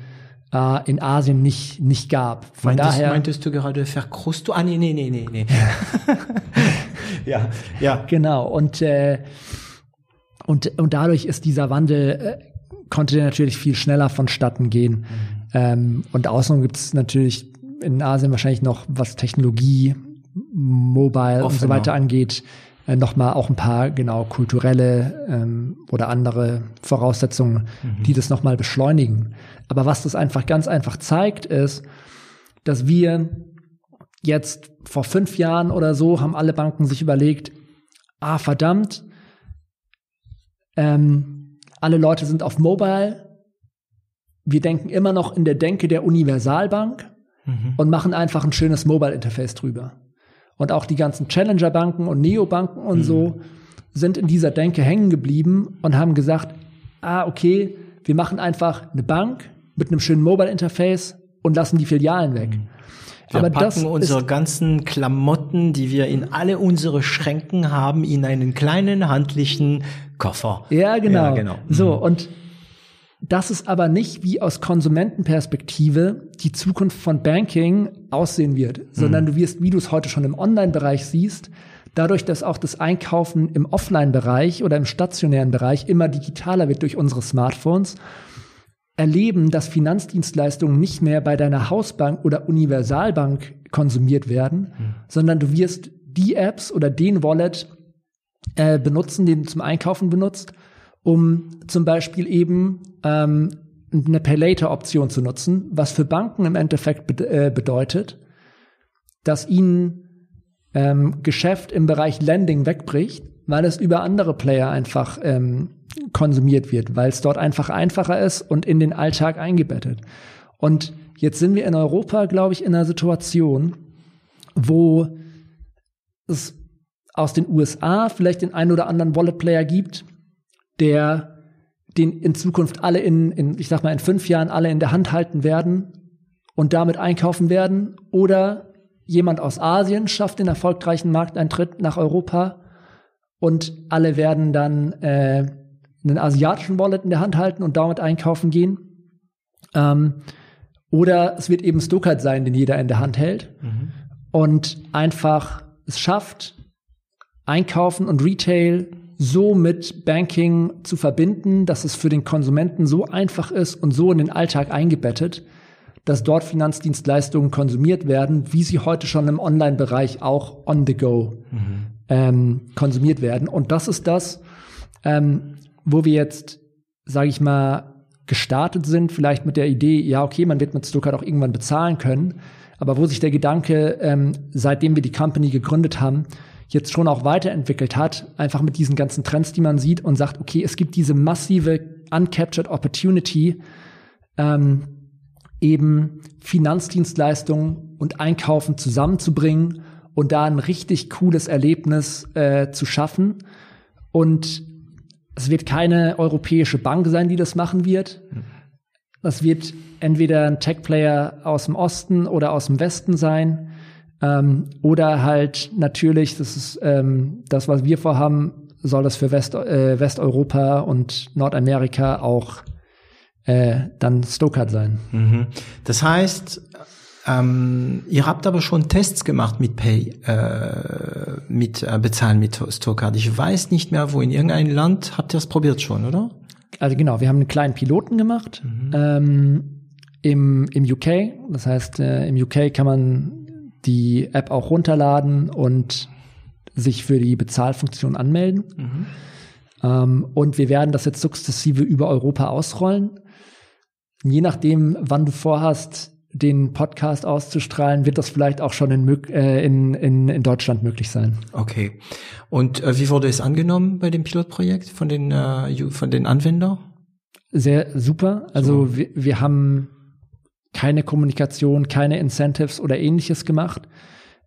äh, in Asien nicht nicht gab. Von meintest, daher meintest du gerade Verkrusto? Ah nee nee nee nee nee. [LAUGHS] ja ja genau und äh, und, und dadurch ist dieser Wandel äh, konnte natürlich viel schneller vonstatten gehen. Mhm. Ähm, und außerdem gibt es natürlich in Asien wahrscheinlich noch, was Technologie, Mobile Offener. und so weiter angeht, äh, nochmal auch ein paar genau kulturelle ähm, oder andere Voraussetzungen, mhm. die das nochmal beschleunigen. Aber was das einfach ganz einfach zeigt, ist, dass wir jetzt vor fünf Jahren oder so haben alle Banken sich überlegt, ah verdammt, ähm, alle Leute sind auf Mobile. Wir denken immer noch in der Denke der Universalbank mhm. und machen einfach ein schönes Mobile-Interface drüber. Und auch die ganzen Challenger-Banken und Neobanken und mhm. so sind in dieser Denke hängen geblieben und haben gesagt, ah, okay, wir machen einfach eine Bank mit einem schönen Mobile-Interface und lassen die Filialen weg. Mhm. Wir Aber packen unsere ganzen Klamotten, die wir in alle unsere Schränken haben, in einen kleinen handlichen Koffer. Ja, genau. Ja, genau. So, und das ist aber nicht, wie aus Konsumentenperspektive die Zukunft von Banking aussehen wird, sondern du wirst, wie du es heute schon im Online-Bereich siehst, dadurch, dass auch das Einkaufen im Offline-Bereich oder im stationären Bereich immer digitaler wird durch unsere Smartphones, erleben, dass Finanzdienstleistungen nicht mehr bei deiner Hausbank oder Universalbank konsumiert werden, sondern du wirst die Apps oder den Wallet äh, benutzen, den du zum Einkaufen benutzt, um zum Beispiel eben ähm, eine Pay-Later-Option zu nutzen, was für Banken im Endeffekt bed äh, bedeutet, dass ihnen ähm, Geschäft im Bereich Lending wegbricht, weil es über andere Player einfach ähm, konsumiert wird, weil es dort einfach einfacher ist und in den Alltag eingebettet. Und jetzt sind wir in Europa, glaube ich, in einer Situation, wo es aus den USA vielleicht den einen oder anderen Wallet-Player gibt, der den in Zukunft alle in, in, ich sag mal, in fünf Jahren alle in der Hand halten werden und damit einkaufen werden. Oder jemand aus Asien schafft den erfolgreichen Markteintritt nach Europa und alle werden dann äh, einen asiatischen Wallet in der Hand halten und damit einkaufen gehen. Ähm, oder es wird eben Stuckert sein, den jeder in der Hand hält und einfach es schafft, Einkaufen und Retail so mit Banking zu verbinden, dass es für den Konsumenten so einfach ist und so in den Alltag eingebettet, dass dort Finanzdienstleistungen konsumiert werden, wie sie heute schon im Online-Bereich auch on the go ähm, konsumiert werden. Und das ist das, ähm, wo wir jetzt, sage ich mal, gestartet sind, vielleicht mit der Idee, ja, okay, man wird mit Stuttgart auch irgendwann bezahlen können, aber wo sich der Gedanke, ähm, seitdem wir die Company gegründet haben, jetzt schon auch weiterentwickelt hat, einfach mit diesen ganzen Trends, die man sieht und sagt, okay, es gibt diese massive uncaptured opportunity, ähm, eben Finanzdienstleistungen und Einkaufen zusammenzubringen und da ein richtig cooles Erlebnis äh, zu schaffen. Und es wird keine europäische Bank sein, die das machen wird. Das wird entweder ein Tech-Player aus dem Osten oder aus dem Westen sein. Ähm, oder halt natürlich, das ist ähm, das, was wir vorhaben, soll das für West, äh, Westeuropa und Nordamerika auch äh, dann Stuttgart sein. Mhm. Das heißt, ähm, ihr habt aber schon Tests gemacht mit Pay, äh, mit äh, Bezahlen mit Stokard. Ich weiß nicht mehr, wo in irgendeinem Land habt ihr das probiert schon, oder? Also genau, wir haben einen kleinen Piloten gemacht ähm, im, im UK. Das heißt, äh, im UK kann man die App auch runterladen und sich für die Bezahlfunktion anmelden. Ähm, und wir werden das jetzt sukzessive über Europa ausrollen. Je nachdem, wann du vorhast, den Podcast auszustrahlen, wird das vielleicht auch schon in, äh, in, in, in Deutschland möglich sein. Okay. Und äh, wie wurde es angenommen bei dem Pilotprojekt von den äh, von den Anwendern? Sehr super. Also wir, wir haben keine Kommunikation, keine Incentives oder ähnliches gemacht.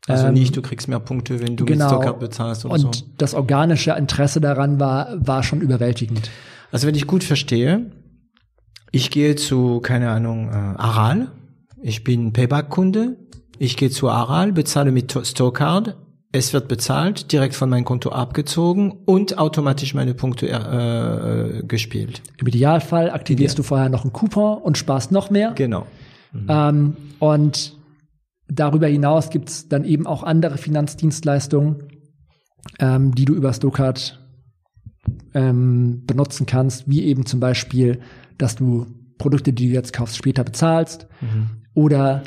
Also Ähm, nicht, du kriegst mehr Punkte, wenn du mit genau. Stokard bezahlst oder Und so. das organische Interesse daran war, war schon überwältigend. Also wenn ich gut verstehe, ich gehe zu, keine Ahnung, äh, Aral. Ich bin Payback-Kunde. Ich gehe zu Aral, bezahle mit To- Stokard. Es wird bezahlt, direkt von meinem Konto abgezogen und automatisch meine Punkte äh, äh, gespielt. Im Idealfall aktivierst du vorher noch einen Coupon und sparst noch mehr. Genau. Ähm, und darüber hinaus gibt's dann eben auch andere Finanzdienstleistungen, ähm, die du über Stokart ähm, benutzen kannst, wie eben zum Beispiel, dass du Produkte, die du jetzt kaufst, später bezahlst oder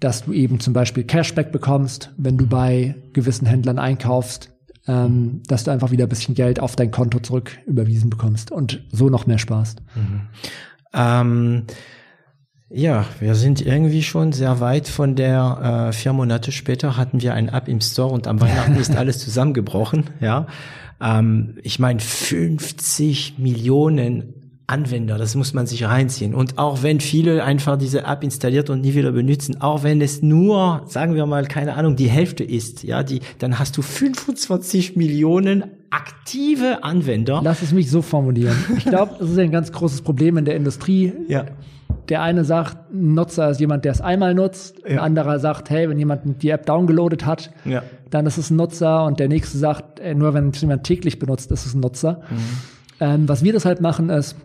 dass du eben zum Beispiel Cashback bekommst, wenn du bei gewissen Händlern einkaufst, ähm, dass du einfach wieder ein bisschen Geld auf dein Konto zurück überwiesen bekommst und so noch mehr sparst. Ähm, ja, wir sind irgendwie schon sehr weit von der, äh, vier Monate später hatten wir ein App im Store und am Weihnachten ist [LAUGHS] alles zusammengebrochen, ja. Ähm, ich meine, 50 Millionen Anwender, das muss man sich reinziehen. Und auch wenn viele einfach diese App installiert und nie wieder benutzen, auch wenn es nur, sagen wir mal, keine Ahnung, die Hälfte ist, ja, die, dann hast du 25 Millionen aktive Anwender. Lass es mich so formulieren. Ich glaube, das ist ein ganz großes Problem in der Industrie. Ja. Der eine sagt, ein Nutzer ist jemand, der es einmal nutzt. Ja. Ein anderer sagt, hey, wenn jemand die App downgeloadet hat, Ja. dann ist es ein Nutzer. Und der nächste sagt, äh, nur wenn es jemand täglich benutzt, ist es ein Nutzer. Ähm, was wir deshalb machen, ist,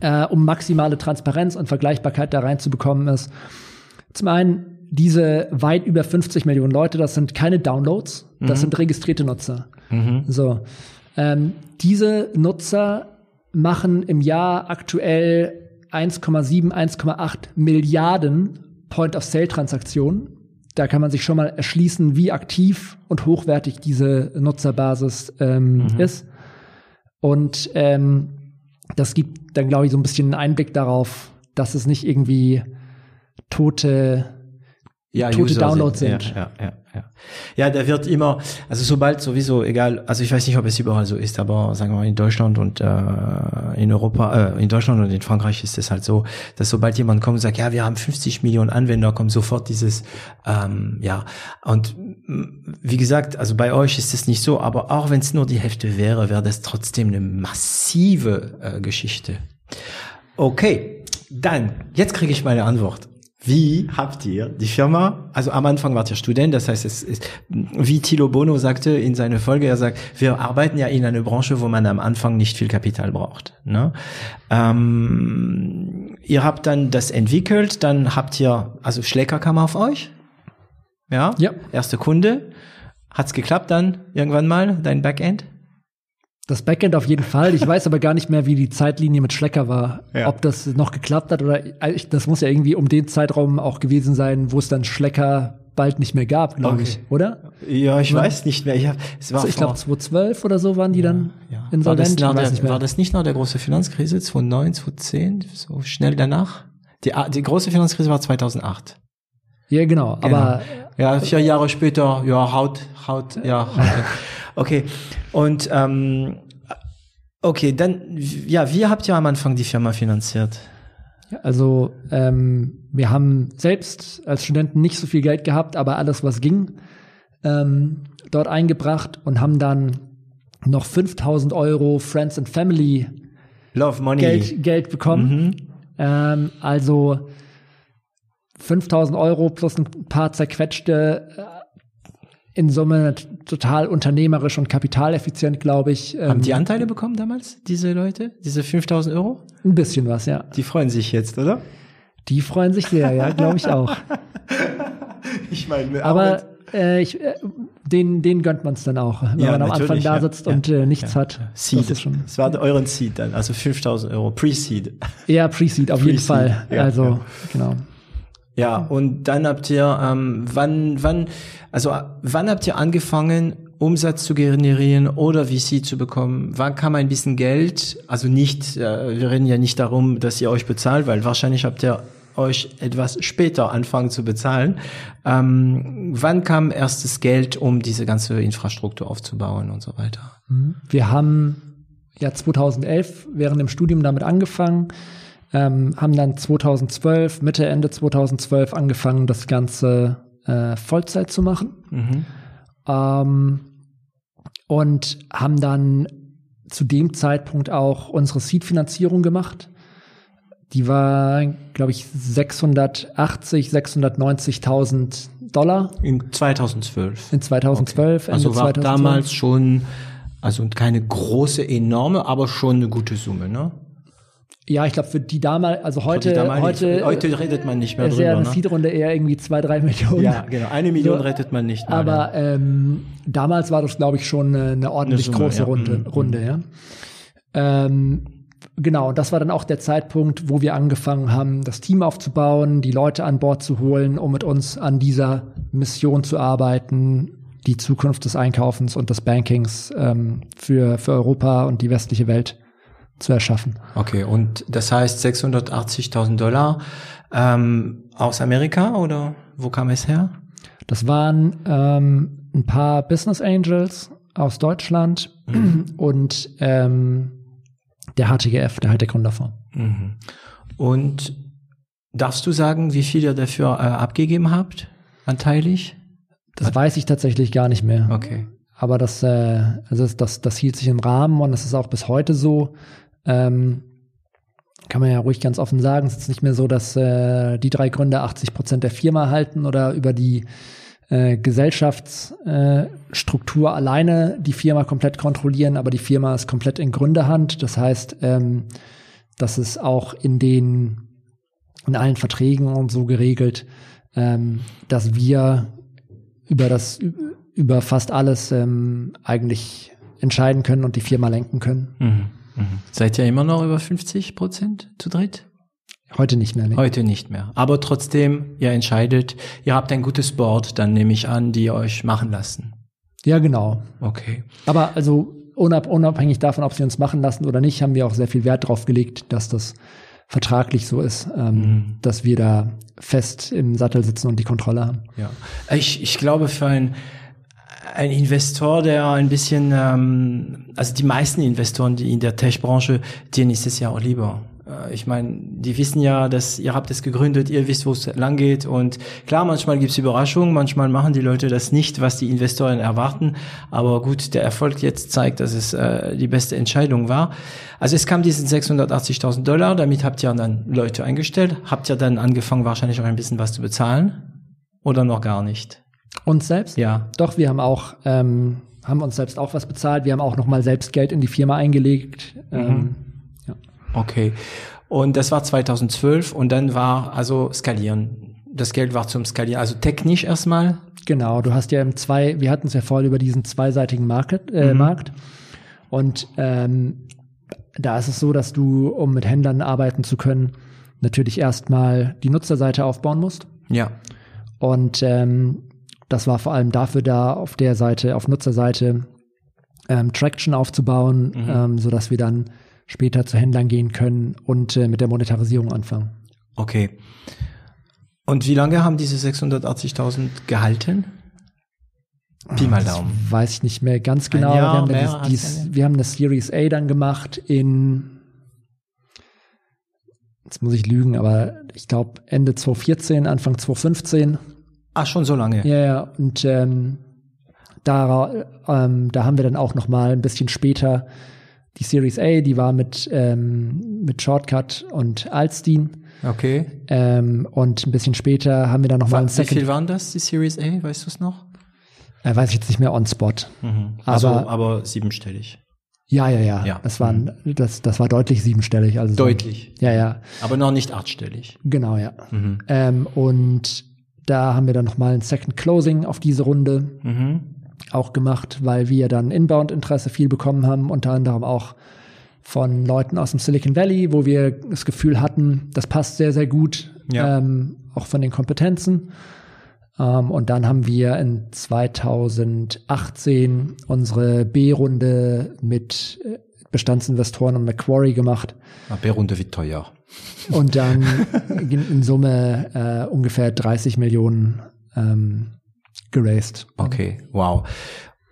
äh, um maximale Transparenz und Vergleichbarkeit da reinzubekommen, ist zum einen diese weit über 50 Millionen Leute, das sind keine Downloads, das sind registrierte Nutzer. So, ähm, diese Nutzer machen im Jahr aktuell 1,7, 1,8 Milliarden Point-of-Sale-Transaktionen. Da kann man sich schon mal erschließen, wie aktiv und hochwertig diese Nutzerbasis ähm, ist. Und ähm, das gibt dann, glaube ich, so ein bisschen einen Einblick darauf, dass es nicht irgendwie tote ja, tote User Downloads Ja, sind. ja, ja, ja. ja, der wird immer, also sobald sowieso, egal, also ich weiß nicht, ob es überall so ist, aber sagen wir mal in Deutschland und äh, in Europa, äh, in Deutschland und in Frankreich ist es halt so, dass sobald jemand kommt und sagt, ja, wir haben 50 Millionen Anwender, kommt sofort dieses, ähm, ja, und wie gesagt, also bei euch ist es nicht so, aber auch wenn es nur die Hälfte wäre, wäre das trotzdem eine massive äh, Geschichte. Okay, dann, jetzt kriege ich meine Antwort. Wie habt ihr die Firma, also am Anfang wart ihr Student, das heißt, es ist, wie Thilo Bono sagte in seiner Folge, er sagt, wir arbeiten ja in einer Branche, wo man am Anfang nicht viel Kapital braucht. Ne? Ähm, ihr habt dann das entwickelt, dann habt ihr, also Schlecker kam auf euch, ja, Ja. erste Kunde, hat's geklappt dann irgendwann mal, dein Backend? Das Backend auf jeden Fall. Ich weiß aber gar nicht mehr, wie die Zeitlinie mit Schlecker war. Ja. Ob das noch geklappt hat oder ich- das muss ja irgendwie um den Zeitraum auch gewesen sein, wo es dann Schlecker bald nicht mehr gab, glaube Okay. ich, oder? Ja, ich weiß nicht mehr. Ich, hab, es war Also ich glaube 2012 oder so waren die dann Ja. War, insolvent. das ich weiß der, war das nicht nach der großen Finanzkrise 2009, 2010, so schnell danach? Die, die große Finanzkrise war 2008. ja, genau. Aber Ja, vier Jahre später, ja, Haut, Haut, ja, Haut. [LAUGHS] Okay. Und ähm, okay, dann, ja, wie habt ihr am Anfang die Firma finanziert? Also ähm, wir haben selbst als Studenten nicht so viel Geld gehabt, aber alles, was ging, ähm, dort eingebracht und haben dann noch 5000 Euro Friends and Family Love Money. Geld, Geld bekommen. Ähm, also 5000 Euro plus ein paar zerquetschte, äh, in Summe total unternehmerisch und kapitaleffizient, glaube ich. Ähm, Haben die Anteile bekommen damals, diese Leute? Diese 5000 Euro? ein bisschen was, ja. Die freuen sich jetzt, oder? Die freuen sich sehr, ja, glaube ich auch. [LAUGHS] Ich meine, Aber äh, ich, äh, den, den gönnt man es dann auch, wenn Ja, man am Anfang da ja. sitzt Ja. und äh, nichts Ja. hat. Seed. Das ist schon Das war euren Seed dann, also 5000 Euro, Pre-Seed. eher Pre-Seed auf jeden Pre-Seed, Fall. ja, also, ja. genau. Ja, und dann habt ihr, ähm, wann, wann, also äh, wann habt ihr angefangen, Umsatz zu generieren oder VC zu bekommen? Wann kam ein bisschen Geld? Also nicht, äh, wir reden ja nicht darum, dass ihr euch bezahlt, weil wahrscheinlich habt ihr euch etwas später anfangen zu bezahlen. Ähm, wann kam erstes Geld, um diese ganze Infrastruktur aufzubauen und so weiter? Wir haben ja 2011 während dem Studium damit angefangen, ähm, haben dann 2012, Mitte, Ende 2012 angefangen, das Ganze äh, Vollzeit zu machen. Ähm, und haben dann zu dem Zeitpunkt auch unsere Seed-Finanzierung gemacht. Die war, glaube ich, 680, 690.000 Dollar In 2012. in 2012. Also Ende war 2012. damals schon, also keine große, enorme, aber schon eine gute Summe, ne? Ja, ich glaube, für die damals, also heute, damalige- heute, heute redet man nicht mehr ist ja drüber, eine ne? Seed-Runde eher irgendwie zwei, drei Millionen. Ja, genau. Eine Million So, rettet man nicht mehr. Aber ähm, damals war das, glaube ich, schon eine, eine ordentlich Eine Summe, große ja. Runde. Mhm. Runde ja. Ähm, genau, das war dann auch der Zeitpunkt, wo wir angefangen haben, das Team aufzubauen, die Leute an Bord zu holen, um mit uns an dieser Mission zu arbeiten, die Zukunft des Einkaufens und des Bankings ähm, für, für Europa und die westliche Welt zu erschaffen. Okay, und das heißt 680.000 Dollar ähm, aus Amerika oder wo kam es her? Das waren ähm, ein paar Business Angels aus Deutschland [CLEARS THROAT] und ähm, der HTGF, der Hightech-Gründerfonds. Mhm. Und darfst du sagen, wie viel ihr dafür äh, abgegeben habt, anteilig? Das weiß ich tatsächlich gar nicht mehr. Okay. Aber das, äh, also das, das, das hielt sich im Rahmen und das ist auch bis heute so. Ähm, kann man ja ruhig ganz offen sagen, es ist nicht mehr so, dass äh, die drei Gründer 80 Prozent der Firma halten oder über die äh, Gesellschaftsstruktur äh, alleine die Firma komplett kontrollieren, aber die Firma ist komplett in Gründerhand. Das heißt, ähm, dass es auch in den in allen Verträgen und so geregelt, ähm, dass wir über das über fast alles ähm, eigentlich entscheiden können und die Firma lenken können. Mhm. Mhm. Seid ihr immer noch über 50 Prozent zu dritt? Heute nicht mehr. Nee. Heute nicht mehr. Aber trotzdem, ihr entscheidet, ihr habt ein gutes Board, dann nehme ich an, die euch machen lassen. Ja, genau. Okay. Aber also unabhängig davon, ob sie uns machen lassen oder nicht, haben wir auch sehr viel Wert darauf gelegt, dass das vertraglich so ist, ähm, mhm. dass wir da fest im Sattel sitzen und die Kontrolle haben. Ja. Ich, ich glaube, für ein ein Investor, der ein bisschen, ähm, also die meisten Investoren, die in der Tech-Branche, denen ist es ja auch lieber. Äh, ich meine, die wissen ja, dass ihr habt es gegründet, ihr wisst, wo es lang geht. Und klar, manchmal gibt's Überraschungen, manchmal machen die Leute das nicht, was die Investoren erwarten. Aber gut, der Erfolg jetzt zeigt, dass es äh, die beste Entscheidung war. Also es kam diesen 680.000 Dollar, damit habt ihr dann Leute eingestellt. Habt ihr dann angefangen, wahrscheinlich auch ein bisschen was zu bezahlen? Oder noch gar nicht? Uns selbst? Ja. Doch, wir haben auch, ähm, haben uns selbst auch was bezahlt. Wir haben auch nochmal selbst Geld in die Firma eingelegt. Mhm. Ähm, ja. Okay. Und das war 2012 und dann war also skalieren. Das Geld war zum Skalieren, also technisch erstmal. Genau, du hast ja im zwei, wir hatten es ja vorhin über diesen zweiseitigen Market, äh, mhm. Markt. Und ähm, da ist es so, dass du, um mit Händlern arbeiten zu können, natürlich erstmal die Nutzerseite aufbauen musst. Ja. Und ähm, das war vor allem dafür da, auf der Seite, auf Nutzerseite ähm, Traction aufzubauen, mhm. ähm, so dass wir dann später zu Händlern gehen können und äh, mit der Monetarisierung anfangen. Okay. Und wie lange haben diese 680.000 gehalten? Pi mal Daumen. Das weiß ich nicht mehr ganz genau. Jahr, wir, haben dies, dies, wir haben eine Series A dann gemacht in, jetzt muss ich lügen, aber ich glaube Ende 2014, Anfang 2015. Ach, schon so lange. Ja, ja. Und ähm, da, ähm, da haben wir dann auch noch mal ein bisschen später die Series A, die war mit, ähm, mit Shortcut und Alstein. Okay. Ähm, und ein bisschen später haben wir dann noch mal ein Second. Wie viel waren das, die Series A? Weißt du es noch? Äh, weiß ich jetzt nicht mehr on spot. Mhm. Also, aber, aber siebenstellig. Ja, ja, ja. ja. Das, waren, mhm. das, das war deutlich siebenstellig. Also deutlich. So, ja, ja. Aber noch nicht achtstellig. Genau, ja. Mhm. Ähm, und da haben wir dann noch mal ein Second Closing auf diese Runde. Mhm auch gemacht, weil wir dann Inbound-Interesse viel bekommen haben, unter anderem auch von Leuten aus dem Silicon Valley, wo wir das Gefühl hatten, das passt sehr, sehr gut, ja. ähm, auch von den Kompetenzen. Ähm, und dann haben wir in 2018 unsere B-Runde mit äh, Bestandsinvestoren und Macquarie gemacht. B-Runde wird teuer. Und dann [LAUGHS] in Summe äh, ungefähr 30 Millionen ähm, geraced. Okay, wow.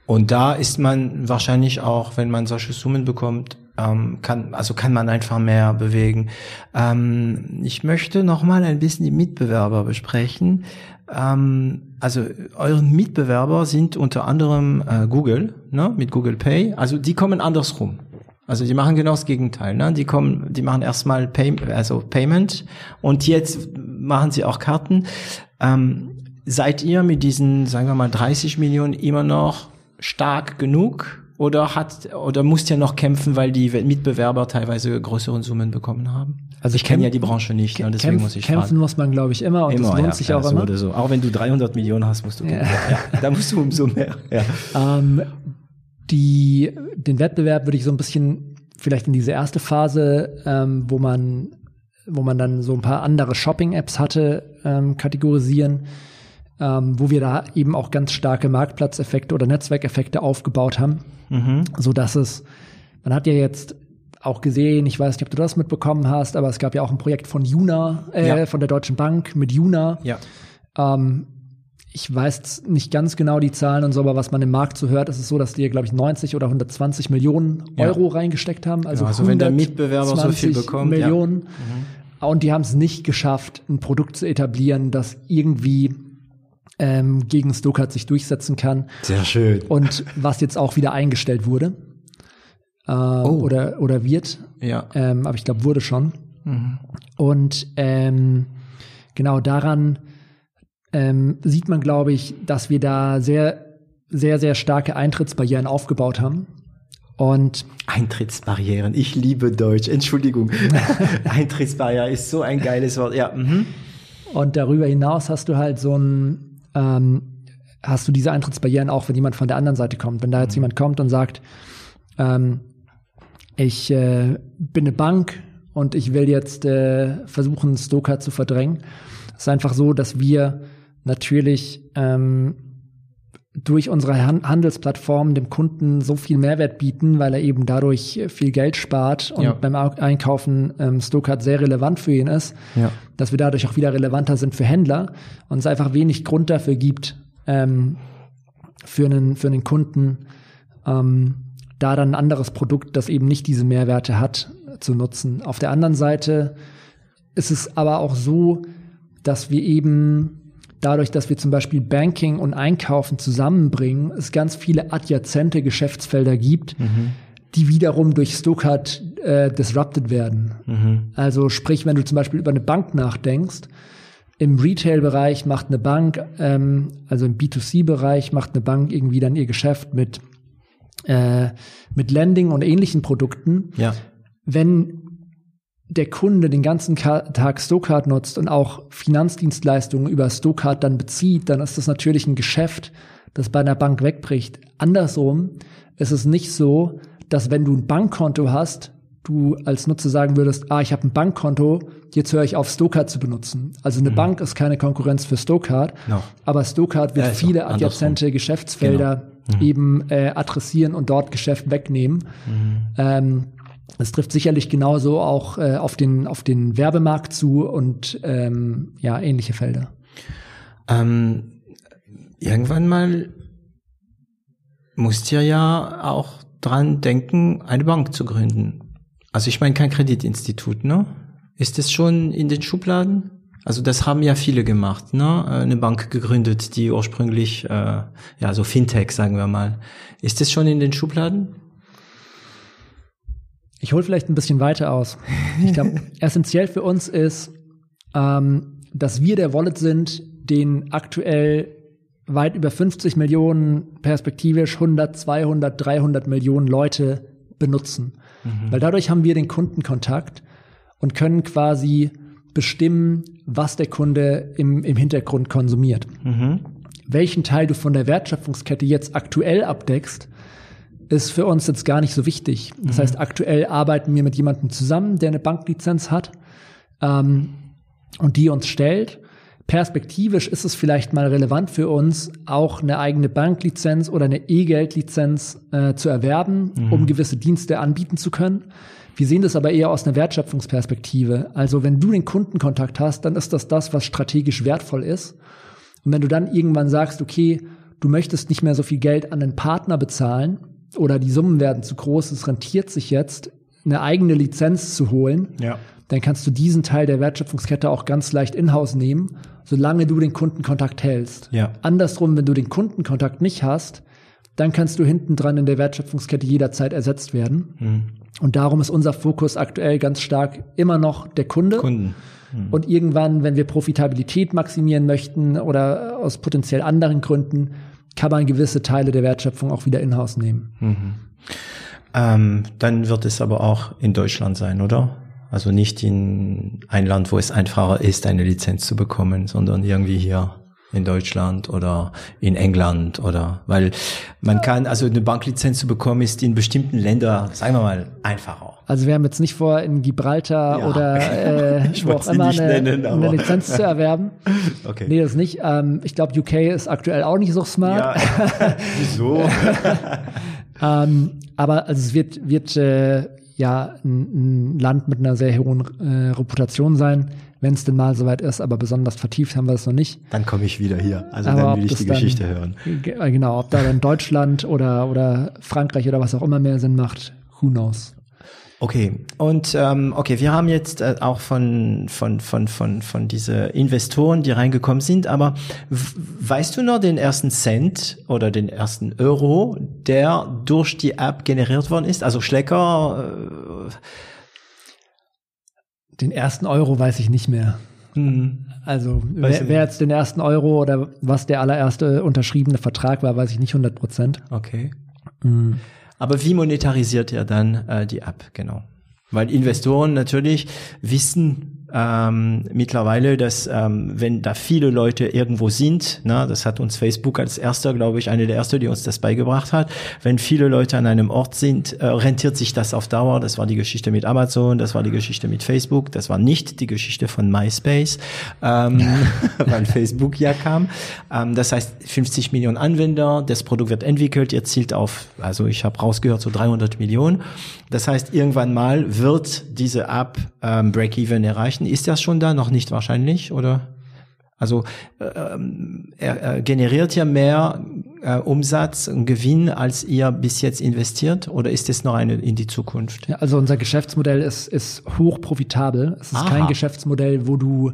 Und da ist man wahrscheinlich auch, wenn man solche Summen bekommt, ähm, kann, also kann man einfach mehr bewegen. Ähm, ich möchte noch mal ein bisschen die Mitbewerber besprechen. Ähm, also euren Mitbewerber sind unter anderem äh, Google, ne, mit Google Pay. Also die kommen andersrum. Also die machen genau das Gegenteil. Ne? Die kommen, die machen erstmal Pay, also Payment und jetzt machen sie auch Karten. Ähm, Seid ihr mit diesen, sagen wir mal, 30 Millionen immer noch stark genug? Oder hat, oder musst ihr noch kämpfen, weil die Mitbewerber teilweise größeren Summen bekommen haben? Also ich kenne ja die Branche nicht, ne, deswegen muss ich Kämpfen fragen. muss man, glaube ich, immer und immer, das lohnt ja, sich ja, auch so immer. So. Auch wenn du 300 Millionen hast, musst du kämpfen. Ja. ja da musst du umso mehr. Ja. Ähm, die, den Wettbewerb würde ich so ein bisschen vielleicht in diese erste Phase, ähm, wo man, wo man dann so ein paar andere Shopping-Apps hatte, ähm, kategorisieren ähm, wo wir da eben auch ganz starke Marktplatzeffekte oder Netzwerkeffekte aufgebaut haben, mhm. so dass es, man hat ja jetzt auch gesehen, ich weiß nicht, ob du das mitbekommen hast, aber es gab ja auch ein Projekt von Juna, äh, ja. von der Deutschen Bank mit Juna. Ja. Ähm, ich weiß nicht ganz genau die Zahlen und so, aber was man im Markt so hört, ist es so, dass die, glaube ich, 90 oder 120 Millionen Euro ja. reingesteckt haben. Also, ja, also wenn der Mitbewerber so viel bekommt. Millionen. Ja. Mhm. Und die haben es nicht geschafft, ein Produkt zu etablieren, das irgendwie ähm, gegen Stuttgart sich durchsetzen kann. Sehr schön. Und was jetzt auch wieder eingestellt wurde. Äh, oh. oder, oder wird. Ja. Ähm, aber ich glaube, wurde schon. Mhm. Und ähm, genau daran ähm, sieht man, glaube ich, dass wir da sehr, sehr, sehr starke Eintrittsbarrieren aufgebaut haben. Und Eintrittsbarrieren, ich liebe Deutsch, Entschuldigung. [LAUGHS] Eintrittsbarriere ist so ein geiles Wort, ja. Mhm. Und darüber hinaus hast du halt so ein, ähm, hast du diese Eintrittsbarrieren auch, wenn jemand von der anderen Seite kommt. Wenn da jetzt mhm. jemand kommt und sagt, ähm, ich äh, bin eine Bank und ich will jetzt äh, versuchen, Stoker zu verdrängen. Es ist einfach so, dass wir natürlich ähm, durch unsere Handelsplattform dem Kunden so viel Mehrwert bieten, weil er eben dadurch viel Geld spart und ja. beim Einkaufen ähm, Stokart sehr relevant für ihn ist, ja. dass wir dadurch auch wieder relevanter sind für Händler und es einfach wenig Grund dafür gibt, ähm, für, einen, für einen Kunden ähm, da dann ein anderes Produkt, das eben nicht diese Mehrwerte hat, zu nutzen. Auf der anderen Seite ist es aber auch so, dass wir eben dadurch, dass wir zum Beispiel Banking und Einkaufen zusammenbringen, es ganz viele adjazente Geschäftsfelder gibt, mhm. die wiederum durch Stokart äh, disrupted werden. Mhm. Also sprich, wenn du zum Beispiel über eine Bank nachdenkst, im Retail-Bereich macht eine Bank, ähm, also im B2C-Bereich macht eine Bank irgendwie dann ihr Geschäft mit äh, mit Lending und ähnlichen Produkten. Ja. Wenn der Kunde den ganzen Tag Stokart nutzt und auch Finanzdienstleistungen über Stokart dann bezieht, dann ist das natürlich ein Geschäft, das bei einer Bank wegbricht. Andersrum ist es nicht so, dass wenn du ein Bankkonto hast, du als Nutzer sagen würdest, ah, ich habe ein Bankkonto, jetzt höre ich auf Stokart zu benutzen. Also eine mhm. Bank ist keine Konkurrenz für Stokart, no. aber Stokart wird ja, viele adjazente Geschäftsfelder genau. mhm. eben äh, adressieren und dort Geschäft wegnehmen. Mhm. Ähm, es trifft sicherlich genauso auch äh, auf, den, auf den Werbemarkt zu und ähm, ja, ähnliche Felder. Ähm, irgendwann mal musst ihr ja auch dran denken, eine Bank zu gründen. Also ich meine kein Kreditinstitut, ne? Ist das schon in den Schubladen? Also das haben ja viele gemacht, ne? Eine Bank gegründet, die ursprünglich, äh, ja, so Fintech, sagen wir mal. Ist das schon in den Schubladen? Ich hole vielleicht ein bisschen weiter aus. Ich glaube, [LAUGHS] essentiell für uns ist, ähm, dass wir der Wallet sind, den aktuell weit über 50 Millionen, perspektivisch 100, 200, 300 Millionen Leute benutzen. Mhm. Weil dadurch haben wir den Kundenkontakt und können quasi bestimmen, was der Kunde im, im Hintergrund konsumiert. Mhm. Welchen Teil du von der Wertschöpfungskette jetzt aktuell abdeckst, ist für uns jetzt gar nicht so wichtig. Das mhm. heißt, aktuell arbeiten wir mit jemandem zusammen, der eine Banklizenz hat ähm, und die uns stellt. Perspektivisch ist es vielleicht mal relevant für uns, auch eine eigene Banklizenz oder eine E-Geld-Lizenz äh, zu erwerben, mhm. um gewisse Dienste anbieten zu können. Wir sehen das aber eher aus einer Wertschöpfungsperspektive. Also wenn du den Kundenkontakt hast, dann ist das das, was strategisch wertvoll ist. Und wenn du dann irgendwann sagst, okay, du möchtest nicht mehr so viel Geld an den Partner bezahlen, oder die Summen werden zu groß, es rentiert sich jetzt, eine eigene Lizenz zu holen, ja. dann kannst du diesen Teil der Wertschöpfungskette auch ganz leicht in-house nehmen, solange du den Kundenkontakt hältst. Ja. Andersrum, wenn du den Kundenkontakt nicht hast, dann kannst du hinten dran in der Wertschöpfungskette jederzeit ersetzt werden. Mhm. Und darum ist unser Fokus aktuell ganz stark immer noch der Kunde. Kunden. Mhm. Und irgendwann, wenn wir Profitabilität maximieren möchten oder aus potenziell anderen Gründen, kann man gewisse Teile der Wertschöpfung auch wieder in-house nehmen. Mhm. Ähm, dann wird es aber auch in Deutschland sein, oder? Also nicht in ein Land, wo es einfacher ist, eine Lizenz zu bekommen, sondern irgendwie hier in Deutschland oder in England oder weil man kann, also eine Banklizenz zu bekommen, ist in bestimmten Ländern, sagen wir mal, einfacher. Also wir haben jetzt nicht vor, in Gibraltar ja, oder [LAUGHS] äh, wo auch immer eine, nennen, eine, Lizenz zu erwerben. [LAUGHS] Okay. Nee, das nicht. Ähm, ich glaube, UK ist aktuell auch nicht so smart. Ja, [LAUGHS] wieso? ähm, aber also es wird, wird äh, ja ein, ein Land mit einer sehr hohen äh, Reputation sein wenn es denn mal soweit ist, aber besonders vertieft haben wir es noch nicht. Dann komme ich wieder hier. Also aber dann will ich die dann, Geschichte hören. Äh, genau, ob da dann Deutschland oder, oder Frankreich oder was auch immer mehr Sinn macht, who knows. Okay, und ähm, okay, wir haben jetzt äh, auch von von von von von diese Investoren, die reingekommen sind, aber weißt du noch den ersten Cent oder den ersten Euro, der durch die App generiert worden ist? Also Schlecker äh, Den ersten Euro weiß ich nicht mehr. Mhm. Also wer, wer, jetzt den ersten Euro oder was der allererste unterschriebene Vertrag war, weiß ich nicht 100 Prozent. Okay. Mhm. Aber wie monetarisiert ihr dann äh, die App, genau? Weil Investoren natürlich wissen, ähm, mittlerweile, dass ähm, wenn da viele Leute irgendwo sind, na, das hat uns Facebook als erster, glaube ich, eine der ersten, die uns das beigebracht hat, wenn viele Leute an einem Ort sind, äh, rentiert sich das auf Dauer. Das war die Geschichte mit Amazon, das war die Geschichte mit Facebook, das war nicht die Geschichte von MySpace, ähm, [LAUGHS] [LAUGHS] weil Facebook ja kam. Ähm, das heißt, 50 Millionen Anwender, das Produkt wird entwickelt, ihr zielt auf, also ich habe rausgehört, so 300 Millionen. Das heißt, irgendwann mal wird diese App ähm, Break-Even erreichen. Ist das schon da? Noch nicht wahrscheinlich, oder? Also ähm, er, er generiert ja mehr äh, Umsatz und Gewinn, als ihr bis jetzt investiert, oder ist es noch eine in die Zukunft? Ja, also unser Geschäftsmodell ist, ist hoch profitabel. Es ist Aha. kein Geschäftsmodell, wo du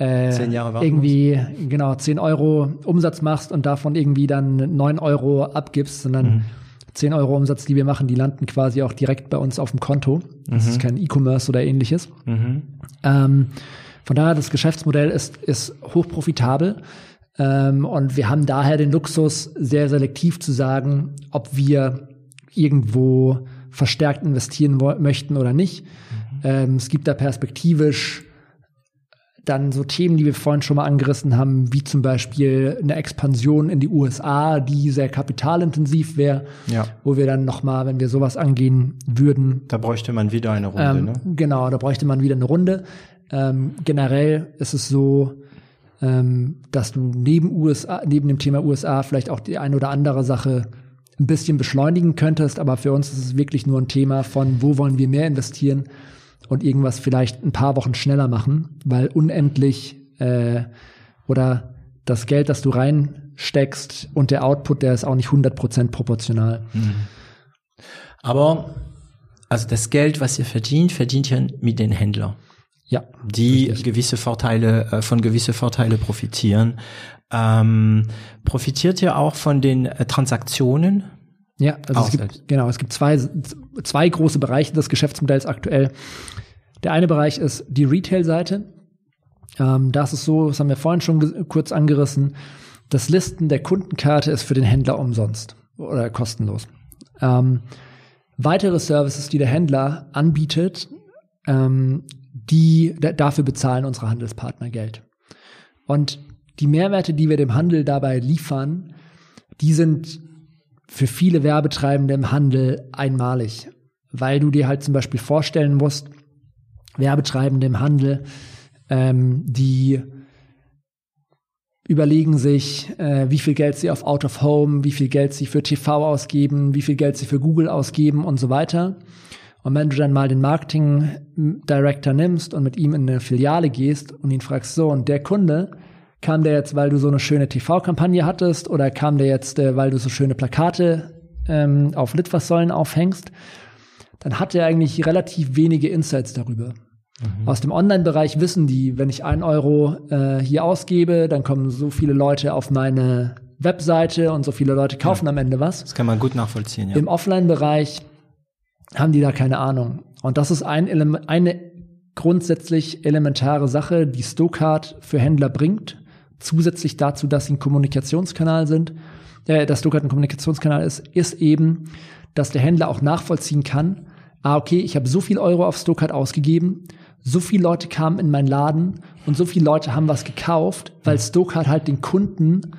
äh, irgendwie musst. genau 10 Euro Umsatz machst und davon irgendwie dann 9 Euro abgibst, sondern mhm 10 Euro Umsatz, die wir machen, die landen quasi auch direkt bei uns auf dem Konto. Das mhm. ist kein E-Commerce oder ähnliches. Mhm. Ähm, von daher, das Geschäftsmodell ist, ist hochprofitabel. Ähm, und wir haben daher den Luxus, sehr selektiv zu sagen, ob wir irgendwo verstärkt investieren möchten oder nicht. Mhm. Ähm, es gibt da perspektivisch dann so Themen, die wir vorhin schon mal angerissen haben, wie zum Beispiel eine Expansion in die USA, die sehr kapitalintensiv wäre, ja. wo wir dann nochmal, wenn wir sowas angehen würden. Da bräuchte man wieder eine Runde, ähm, ne? Genau, da bräuchte man wieder eine Runde. Ähm, generell ist es so, ähm, dass du neben USA, neben dem Thema USA vielleicht auch die eine oder andere Sache ein bisschen beschleunigen könntest, aber für uns ist es wirklich nur ein Thema von, wo wollen wir mehr investieren und irgendwas vielleicht ein paar Wochen schneller machen, weil unendlich äh, oder das Geld, das du reinsteckst und der Output, der ist auch nicht 100% proportional. Mhm. Aber also das Geld, was ihr verdient, verdient ihr mit den Händlern. Ja. Die richtig. gewisse Vorteile, äh, von gewisse Vorteile profitieren. Ähm, profitiert ihr auch von den äh, Transaktionen? Ja, also es gibt, genau, es gibt zwei, zwei große Bereiche des Geschäftsmodells aktuell. Der eine Bereich ist die Retail-Seite. Ähm, das ist so, das haben wir vorhin schon kurz angerissen. Das Listen der Kundenkarte ist für den Händler umsonst oder kostenlos. Ähm, weitere Services, die der Händler anbietet, ähm, die dafür bezahlen unsere Handelspartner Geld. Und die Mehrwerte, die wir dem Handel dabei liefern, die sind für viele Werbetreibende im Handel einmalig, weil du dir halt zum Beispiel vorstellen musst, Werbetreibende im Handel, ähm, die überlegen sich, äh, wie viel Geld sie auf Out of Home, wie viel Geld sie für TV ausgeben, wie viel Geld sie für Google ausgeben und so weiter. Und wenn du dann mal den Marketing Director nimmst und mit ihm in eine Filiale gehst und ihn fragst, so, und der Kunde, kam der jetzt, weil du so eine schöne TV-Kampagne hattest oder kam der jetzt, äh, weil du so schöne Plakate ähm, auf Litfaßsäulen aufhängst? dann hat er eigentlich relativ wenige Insights darüber. Mhm. Aus dem Online-Bereich wissen die, wenn ich einen Euro äh, hier ausgebe, dann kommen so viele Leute auf meine Webseite und so viele Leute kaufen ja. am Ende was. Das kann man gut nachvollziehen. Ja. Im Offline-Bereich haben die da keine Ahnung. Und das ist ein Element, eine grundsätzlich elementare Sache, die Stokart für Händler bringt, zusätzlich dazu, dass sie ein Kommunikationskanal sind, äh, dass Stokart ein Kommunikationskanal ist, ist eben, dass der Händler auch nachvollziehen kann, ah, okay, ich habe so viel Euro auf Stokart ausgegeben, so viele Leute kamen in meinen Laden und so viele Leute haben was gekauft, weil Stokart halt den Kunden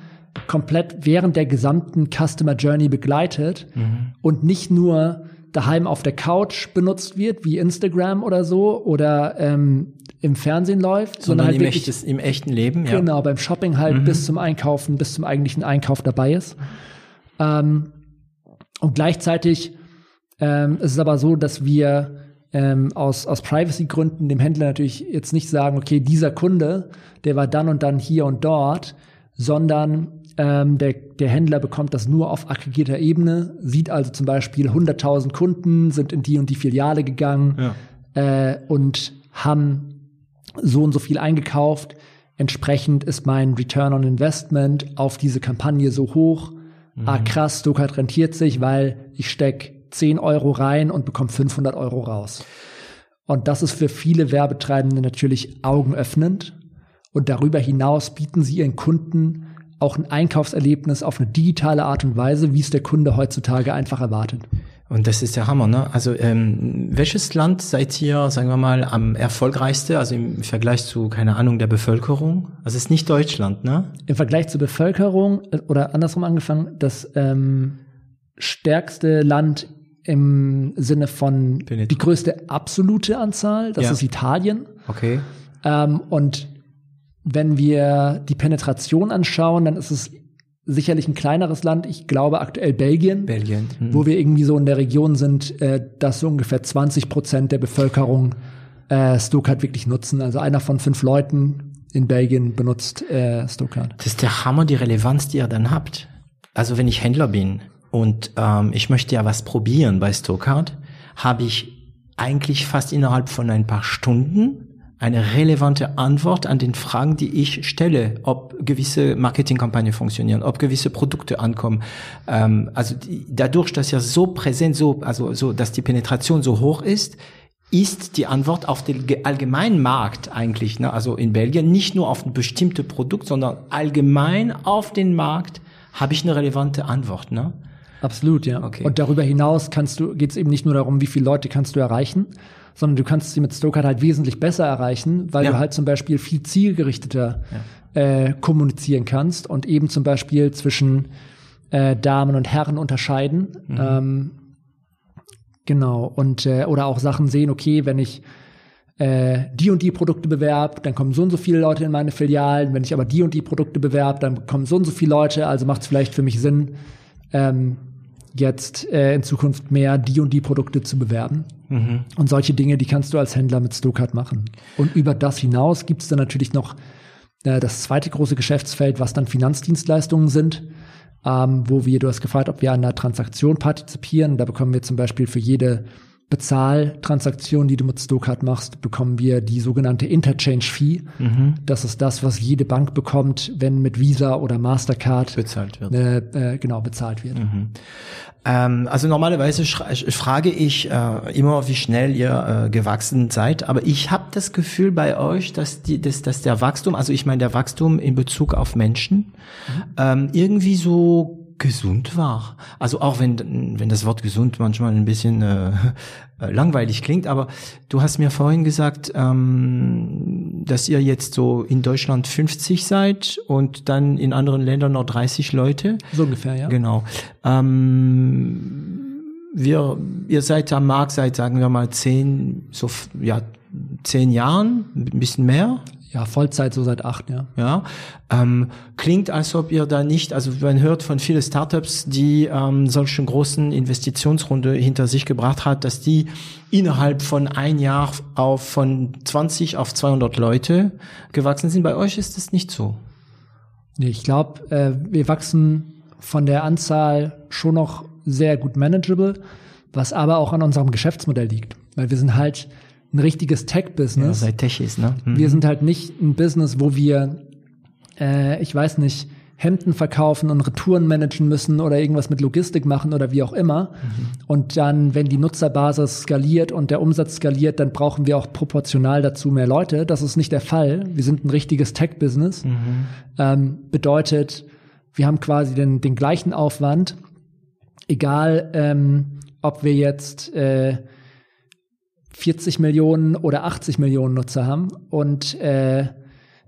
komplett während der gesamten Customer Journey begleitet mhm. und nicht nur daheim auf der Couch benutzt wird, wie Instagram oder so, oder ähm, im Fernsehen läuft, sondern, sondern halt im, wirklich, echtes, im echten Leben. Ja. Genau, beim Shopping halt mhm. bis zum Einkaufen, bis zum eigentlichen Einkauf dabei ist. Ähm, und gleichzeitig ähm, ist es aber so, dass wir ähm, aus, aus Privacy-Gründen dem Händler natürlich jetzt nicht sagen, okay, dieser Kunde, der war dann und dann hier und dort, sondern ähm, der, der Händler bekommt das nur auf aggregierter Ebene, sieht also zum Beispiel 100.000 Kunden sind in die und die Filiale gegangen ja. äh, und haben so und so viel eingekauft. Entsprechend ist mein Return on Investment auf diese Kampagne so hoch. Mhm. Ah, krass, Stuttgart rentiert sich, weil ich steck 10 Euro rein und bekomme 500 Euro raus. Und das ist für viele Werbetreibende natürlich augenöffnend. Und darüber hinaus bieten sie ihren Kunden auch ein Einkaufserlebnis auf eine digitale Art und Weise, wie es der Kunde heutzutage einfach erwartet. Und das ist der Hammer, ne? Also ähm, welches Land seid ihr, sagen wir mal, am erfolgreichste, also im Vergleich zu, keine Ahnung, der Bevölkerung? Also es ist nicht Deutschland, ne? Im Vergleich zur Bevölkerung äh, oder andersrum angefangen, das ähm, stärkste Land im Sinne von Penetration. die größte absolute Anzahl, das Ja. ist Italien. Okay. Ähm, und wenn wir die Penetration anschauen, dann ist es sicherlich ein kleineres Land. Ich glaube aktuell Belgien, Belgien. Mhm. wo wir irgendwie so in der Region sind, äh, dass so ungefähr 20 Prozent der Bevölkerung äh, Stokart wirklich nutzen. Also einer von fünf Leuten in Belgien benutzt äh, Stokart. Das ist der Hammer, die Relevanz, die ihr dann habt. Also wenn ich Händler bin und ähm, ich möchte ja was probieren bei Stokart, habe ich eigentlich fast innerhalb von ein paar Stunden eine relevante Antwort an den Fragen, die ich stelle, ob gewisse Marketingkampagnen funktionieren, ob gewisse Produkte ankommen. Ähm, also die, dadurch, dass ja so präsent, so also so, dass die Penetration so hoch ist, ist die Antwort auf den ge- allgemeinen Markt eigentlich, ne? also in Belgien, nicht nur auf ein bestimmtes Produkt, sondern allgemein auf den Markt habe ich eine relevante Antwort. Ne? Absolut, ja. Okay. Und darüber hinaus kannst du, geht es eben nicht nur darum, wie viele Leute kannst du erreichen, sondern du kannst sie mit Stokart halt wesentlich besser erreichen, weil Ja. du halt zum Beispiel viel zielgerichteter äh, kommunizieren kannst und eben zum Beispiel zwischen äh, Damen und Herren unterscheiden. Ähm, genau. Und äh, oder auch Sachen sehen, okay, wenn ich äh, die und die Produkte bewerb, dann kommen so und so viele Leute in meine Filialen. Wenn ich aber die und die Produkte bewerb, dann kommen so und so viele Leute. Also macht es vielleicht für mich Sinn, ähm, jetzt äh, in Zukunft mehr die und die Produkte zu bewerben. Und solche Dinge, die kannst du als Händler mit Stokart machen. Und über das hinaus gibt es dann natürlich noch äh, das zweite große Geschäftsfeld, was dann Finanzdienstleistungen sind, ähm, wo wir, du hast gefragt, ob wir an der Transaktion partizipieren. Da bekommen wir zum Beispiel für jede Bezahltransaktion, die du mit Stokart machst, bekommen wir die sogenannte Interchange Fee. Das ist das, was jede Bank bekommt, wenn mit Visa oder Mastercard Bezahlt wird. äh, äh, genau bezahlt wird. Ähm, also normalerweise frage ich äh, immer, wie schnell ihr äh, gewachsen seid, aber ich habe das Gefühl bei euch, dass, die, dass, dass der Wachstum, also ich meine der Wachstum in Bezug auf Menschen, ähm, irgendwie so gesund war. Also auch wenn, wenn das Wort gesund manchmal ein bisschen äh, äh, langweilig klingt, aber du hast mir vorhin gesagt, ähm, dass ihr jetzt so in Deutschland 50 seid und dann in anderen Ländern noch 30 Leute. So ungefähr, ja. Genau. Ähm, wir, ihr seid am Markt seit, sagen wir mal, zehn, so, ja, zehn Jahren, ein bisschen mehr. Ja, Vollzeit so seit acht, ja. Ja, ähm, klingt, als ob ihr da nicht, also man hört von vielen Startups, die ähm, solchen großen Investitionsrunde hinter sich gebracht hat, dass die innerhalb von ein Jahr auf von 20 auf 200 Leute gewachsen sind. Bei euch ist das nicht so. Nee, ich glaube, äh, wir wachsen von der Anzahl schon noch sehr gut manageable, was aber auch an unserem Geschäftsmodell liegt. Weil wir sind halt ein richtiges Ja, Tech-Business. seit Techis, ne? Mhm. wir sind halt nicht ein Business, wo wir, äh, ich weiß nicht, Hemden verkaufen und Retouren managen müssen oder irgendwas mit Logistik machen oder wie auch immer. Und dann, wenn die Nutzerbasis skaliert und der Umsatz skaliert, dann brauchen wir auch proportional dazu mehr Leute. Das ist nicht der Fall. Wir sind ein richtiges Tech-Business. Ähm, bedeutet, wir haben quasi den, den gleichen Aufwand, egal ähm, ob wir jetzt äh, 40 Millionen oder 80 Millionen Nutzer haben und äh,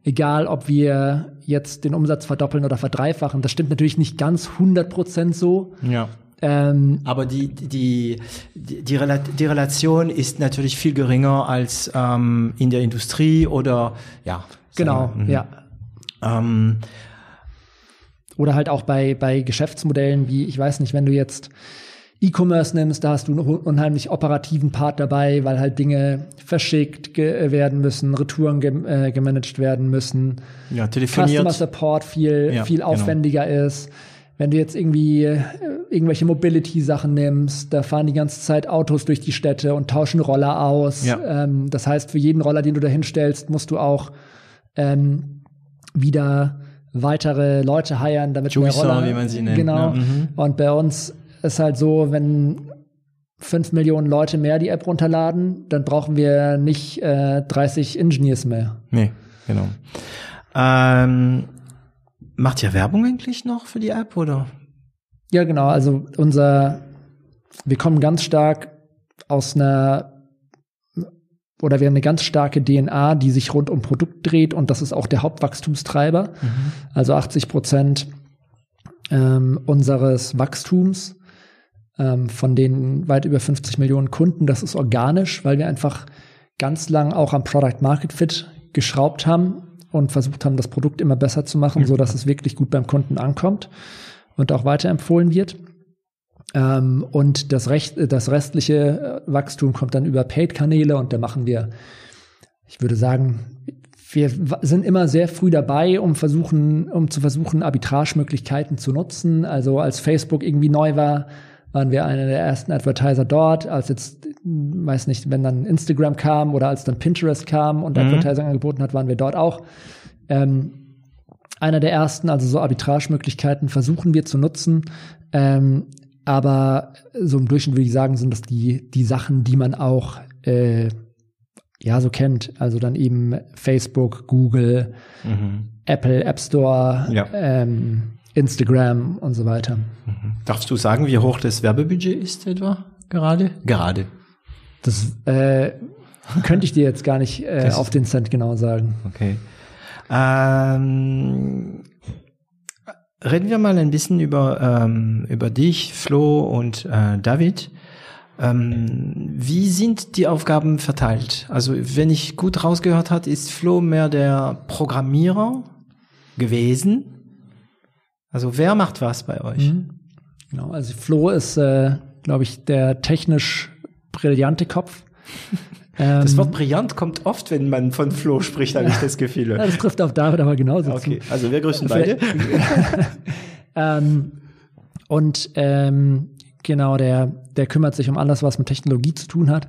egal ob wir jetzt den Umsatz verdoppeln oder verdreifachen, das stimmt natürlich nicht ganz 100 Prozent so. Ja. Ähm, Aber die, die, die, die, Rela die Relation ist natürlich viel geringer als ähm, in der Industrie oder ja. genau, wir, mhm. ja. Ähm, Oder halt auch bei, bei Geschäftsmodellen wie, ich weiß nicht, wenn du jetzt E-Commerce nimmst, da hast du einen unheimlich operativen Part dabei, weil halt Dinge verschickt werden müssen, Retouren ge äh, gemanagt werden müssen, ja, telefoniert. Customer Support viel, Ja, viel genau. aufwendiger ist. Wenn du jetzt irgendwie äh, irgendwelche Mobility-Sachen nimmst, da fahren die ganze Zeit Autos durch die Städte und tauschen Roller aus. Ja. Ähm, das heißt, für jeden Roller, den du da hinstellst, musst du auch ähm, wieder weitere Leute heiern, damit Juicer, mehr Roller. wie man sie nennt, Genau. ne? Mhm. Und bei uns ist halt so, wenn fünf Millionen Leute mehr die App runterladen, dann brauchen wir nicht äh, 30 Engineers mehr. Nee, genau. Ähm, macht ihr Werbung eigentlich noch für die App oder? Ja, genau. Also unser, wir kommen ganz stark aus einer oder wir haben eine ganz starke DNA, die sich rund um Produkt dreht und das ist auch der Hauptwachstumstreiber. Mhm. Also 80 Prozent ähm, unseres Wachstums ähm, von den weit über 50 Millionen Kunden, das ist organisch, weil wir einfach ganz lang auch am Product Market Fit geschraubt haben und versucht haben, das Produkt immer besser zu machen, mhm. so dass es wirklich gut beim Kunden ankommt und auch weiterempfohlen wird. Ähm, und das, Recht, das restliche äh, Wachstum kommt dann über Paid-Kanäle und da machen wir, ich würde sagen, wir sind immer sehr früh dabei, um versuchen, um zu versuchen, Arbitragemöglichkeiten zu nutzen. Also als Facebook irgendwie neu war, waren wir einer der ersten Advertiser dort. Als jetzt, weiß nicht, wenn dann Instagram kam oder als dann Pinterest kam und mhm. Advertising angeboten hat, waren wir dort auch. Ähm, einer der ersten, also so Arbitragemöglichkeiten versuchen wir zu nutzen. Ähm, aber so im Durchschnitt würde ich sagen, sind das die, die Sachen, die man auch äh, ja so kennt. Also dann eben Facebook, Google, mhm. Apple, App Store, ja. ähm, Instagram und so weiter. Mhm. Darfst du sagen, wie hoch das Werbebudget ist etwa gerade? Gerade. Das äh, könnte ich dir jetzt gar nicht äh, auf den Cent genau sagen. Okay. Ähm, reden wir mal ein bisschen über, ähm, über dich, Flo und äh, David. Ähm, wie sind die Aufgaben verteilt? Also wenn ich gut rausgehört habe, ist Flo mehr der Programmierer gewesen. Also wer macht was bei euch? Mhm. Genau, also Flo ist, äh, glaube ich, der technisch brillante Kopf. [LAUGHS] das ähm, Wort brillant kommt oft, wenn man von Flo spricht, habe ich das Gefühl. [LAUGHS] Ja, das trifft auf David aber genauso okay. zu. Also wir grüßen beide. [LAUGHS] ähm, und ähm, genau, der, der kümmert sich um alles, was mit Technologie zu tun hat.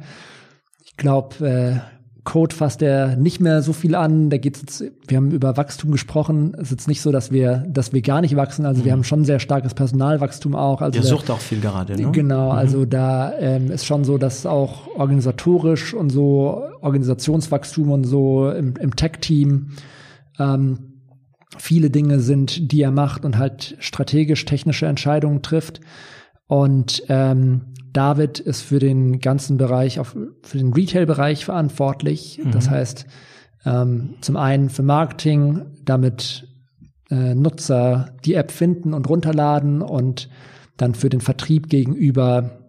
Ich glaube, äh, Code fasst er nicht mehr so viel an. Da geht's jetzt, wir haben über Wachstum gesprochen. Es ist jetzt nicht so, dass wir, dass wir gar nicht wachsen. Also mhm. wir haben schon sehr starkes Personalwachstum auch. Also Ihr sucht auch viel gerade, ne? Genau, mhm. also da ähm, ist schon so, dass auch organisatorisch und so Organisationswachstum und so im, im Tech-Team ähm, viele Dinge sind, die er macht und halt strategisch technische Entscheidungen trifft. Und ähm, David ist für den ganzen Bereich, auf, für den Retail-Bereich verantwortlich. Mhm. Das heißt, ähm, zum einen für Marketing, damit äh, Nutzer die App finden und runterladen und dann für den Vertrieb gegenüber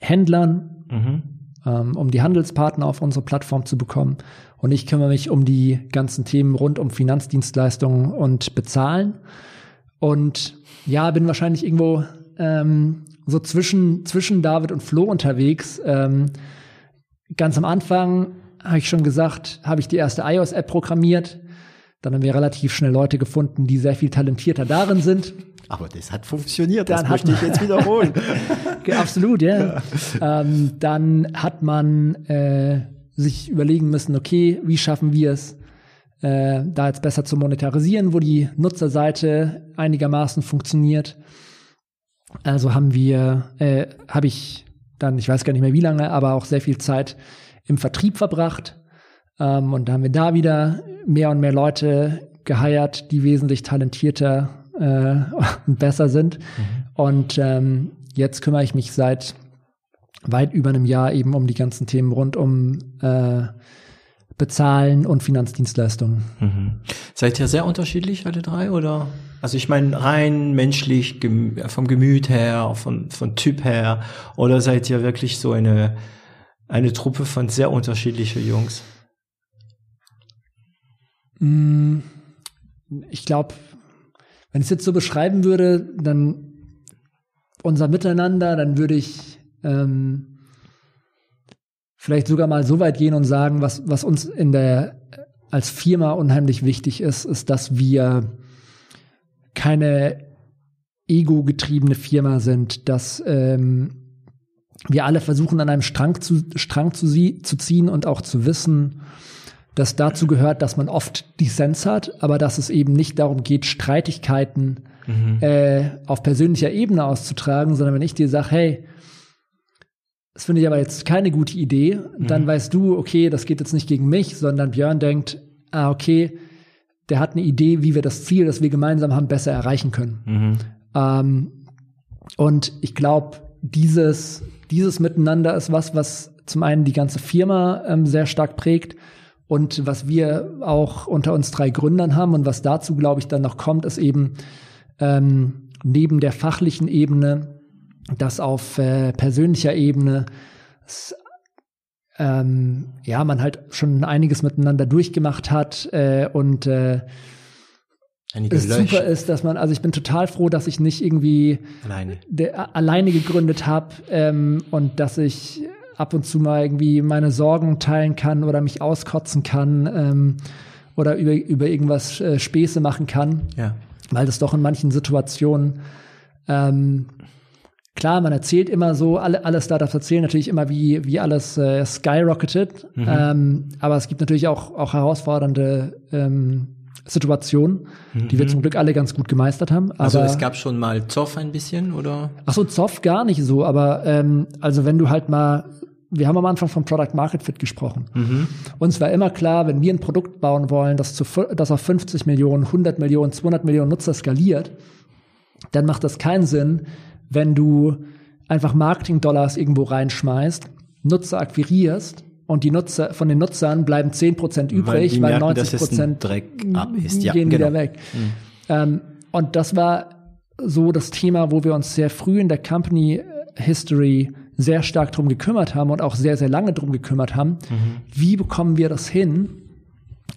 Händlern, mhm. ähm, um die Handelspartner auf unsere Plattform zu bekommen. Und ich kümmere mich um die ganzen Themen rund um Finanzdienstleistungen und Bezahlen. Und ja, bin wahrscheinlich irgendwo ähm, so zwischen, zwischen David und Flo unterwegs. Ähm, ganz am Anfang habe ich schon gesagt, habe ich die erste iOS-App programmiert. Dann haben wir relativ schnell Leute gefunden, die sehr viel talentierter darin sind. Aber das hat funktioniert, das dann möchte ich jetzt wiederholen. [LAUGHS] Absolut, ja. ja. Ähm, dann hat man äh, sich überlegen müssen, okay, wie schaffen wir es, äh, da jetzt besser zu monetarisieren, wo die Nutzerseite einigermaßen funktioniert. Also haben wir, äh, habe ich dann, ich weiß gar nicht mehr wie lange, aber auch sehr viel Zeit im Vertrieb verbracht. Ähm, und da haben wir da wieder mehr und mehr Leute geheiert, die wesentlich talentierter äh, [LAUGHS] und besser sind. Mhm. Und ähm, jetzt kümmere ich mich seit weit über einem Jahr eben um die ganzen Themen rund um äh, Bezahlen und Finanzdienstleistungen. Mhm. Seid ihr sehr unterschiedlich, alle drei, oder? Also ich meine rein menschlich, vom Gemüt her, von, von Typ her, oder seid ihr wirklich so eine, eine Truppe von sehr unterschiedlichen Jungs? Mm, ich glaube, wenn ich es jetzt so beschreiben würde, dann unser Miteinander, dann würde ich ähm, vielleicht sogar mal so weit gehen und sagen, was, was uns in der als Firma unheimlich wichtig ist, ist, dass wir keine ego-getriebene Firma sind, dass ähm, wir alle versuchen, an einem Strang zu, Strang zu, zu ziehen und auch zu wissen, dass dazu gehört, dass man oft Dissens hat, aber dass es eben nicht darum geht, Streitigkeiten mhm. äh, auf persönlicher Ebene auszutragen, sondern wenn ich dir sage, hey, das finde ich aber jetzt keine gute Idee, dann mhm. weißt du, okay, das geht jetzt nicht gegen mich, sondern Björn denkt, ah, okay, der hat eine Idee, wie wir das Ziel, das wir gemeinsam haben, besser erreichen können. Mhm. Ähm, und ich glaube, dieses, dieses Miteinander ist was, was zum einen die ganze Firma ähm, sehr stark prägt und was wir auch unter uns drei Gründern haben und was dazu, glaube ich, dann noch kommt, ist eben ähm, neben der fachlichen Ebene dass auf äh, persönlicher Ebene es, ähm, ja man halt schon einiges miteinander durchgemacht hat äh, und äh, es super ist, dass man, also ich bin total froh, dass ich nicht irgendwie alleine, der, alleine gegründet habe ähm, und dass ich ab und zu mal irgendwie meine Sorgen teilen kann oder mich auskotzen kann ähm, oder über, über irgendwas äh, Späße machen kann. Ja. Weil das doch in manchen Situationen ähm, Klar, man erzählt immer so, alle, alle Startups erzählen natürlich immer, wie, wie alles äh, skyrocketed. Mhm. Ähm, aber es gibt natürlich auch, auch herausfordernde ähm, Situationen, mhm. die wir mhm. zum Glück alle ganz gut gemeistert haben. Also aber, also es gab schon mal Zoff ein bisschen, oder? Ach so, Zoff gar nicht so, aber ähm, also wenn du halt mal wir haben am Anfang vom Product Market Fit gesprochen. Mhm. Uns war immer klar, wenn wir ein Produkt bauen wollen, das, zu, das auf 50 Millionen, 100 Millionen, 200 Millionen Nutzer skaliert, dann macht das keinen Sinn, wenn du einfach Marketing-Dollars irgendwo reinschmeißt, Nutzer akquirierst und die Nutzer von den Nutzern bleiben 10% übrig, weil, weil 90% Dreck ab ist. Ja, gehen genau. wieder weg. Mhm. Ähm, und das war so das Thema, wo wir uns sehr früh in der Company History sehr stark drum gekümmert haben und auch sehr, sehr lange drum gekümmert haben. Mhm. Wie bekommen wir das hin,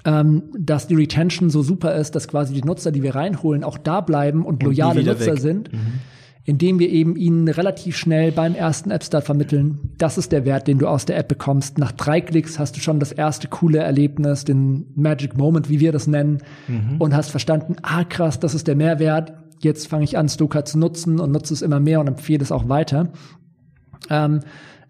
ähm, dass die Retention so super ist, dass quasi die Nutzer, die wir reinholen, auch da bleiben und, und loyale Nutzer weg. sind. Mhm indem wir eben ihnen relativ schnell beim ersten App Start vermitteln, das ist der Wert, den du aus der App bekommst. Nach drei Klicks hast du schon das erste coole Erlebnis, den Magic Moment, wie wir das nennen, mhm. und hast verstanden, ah krass, das ist der Mehrwert. Jetzt fange ich an, Stoker zu nutzen und nutze es immer mehr und empfehle es auch weiter. Ähm,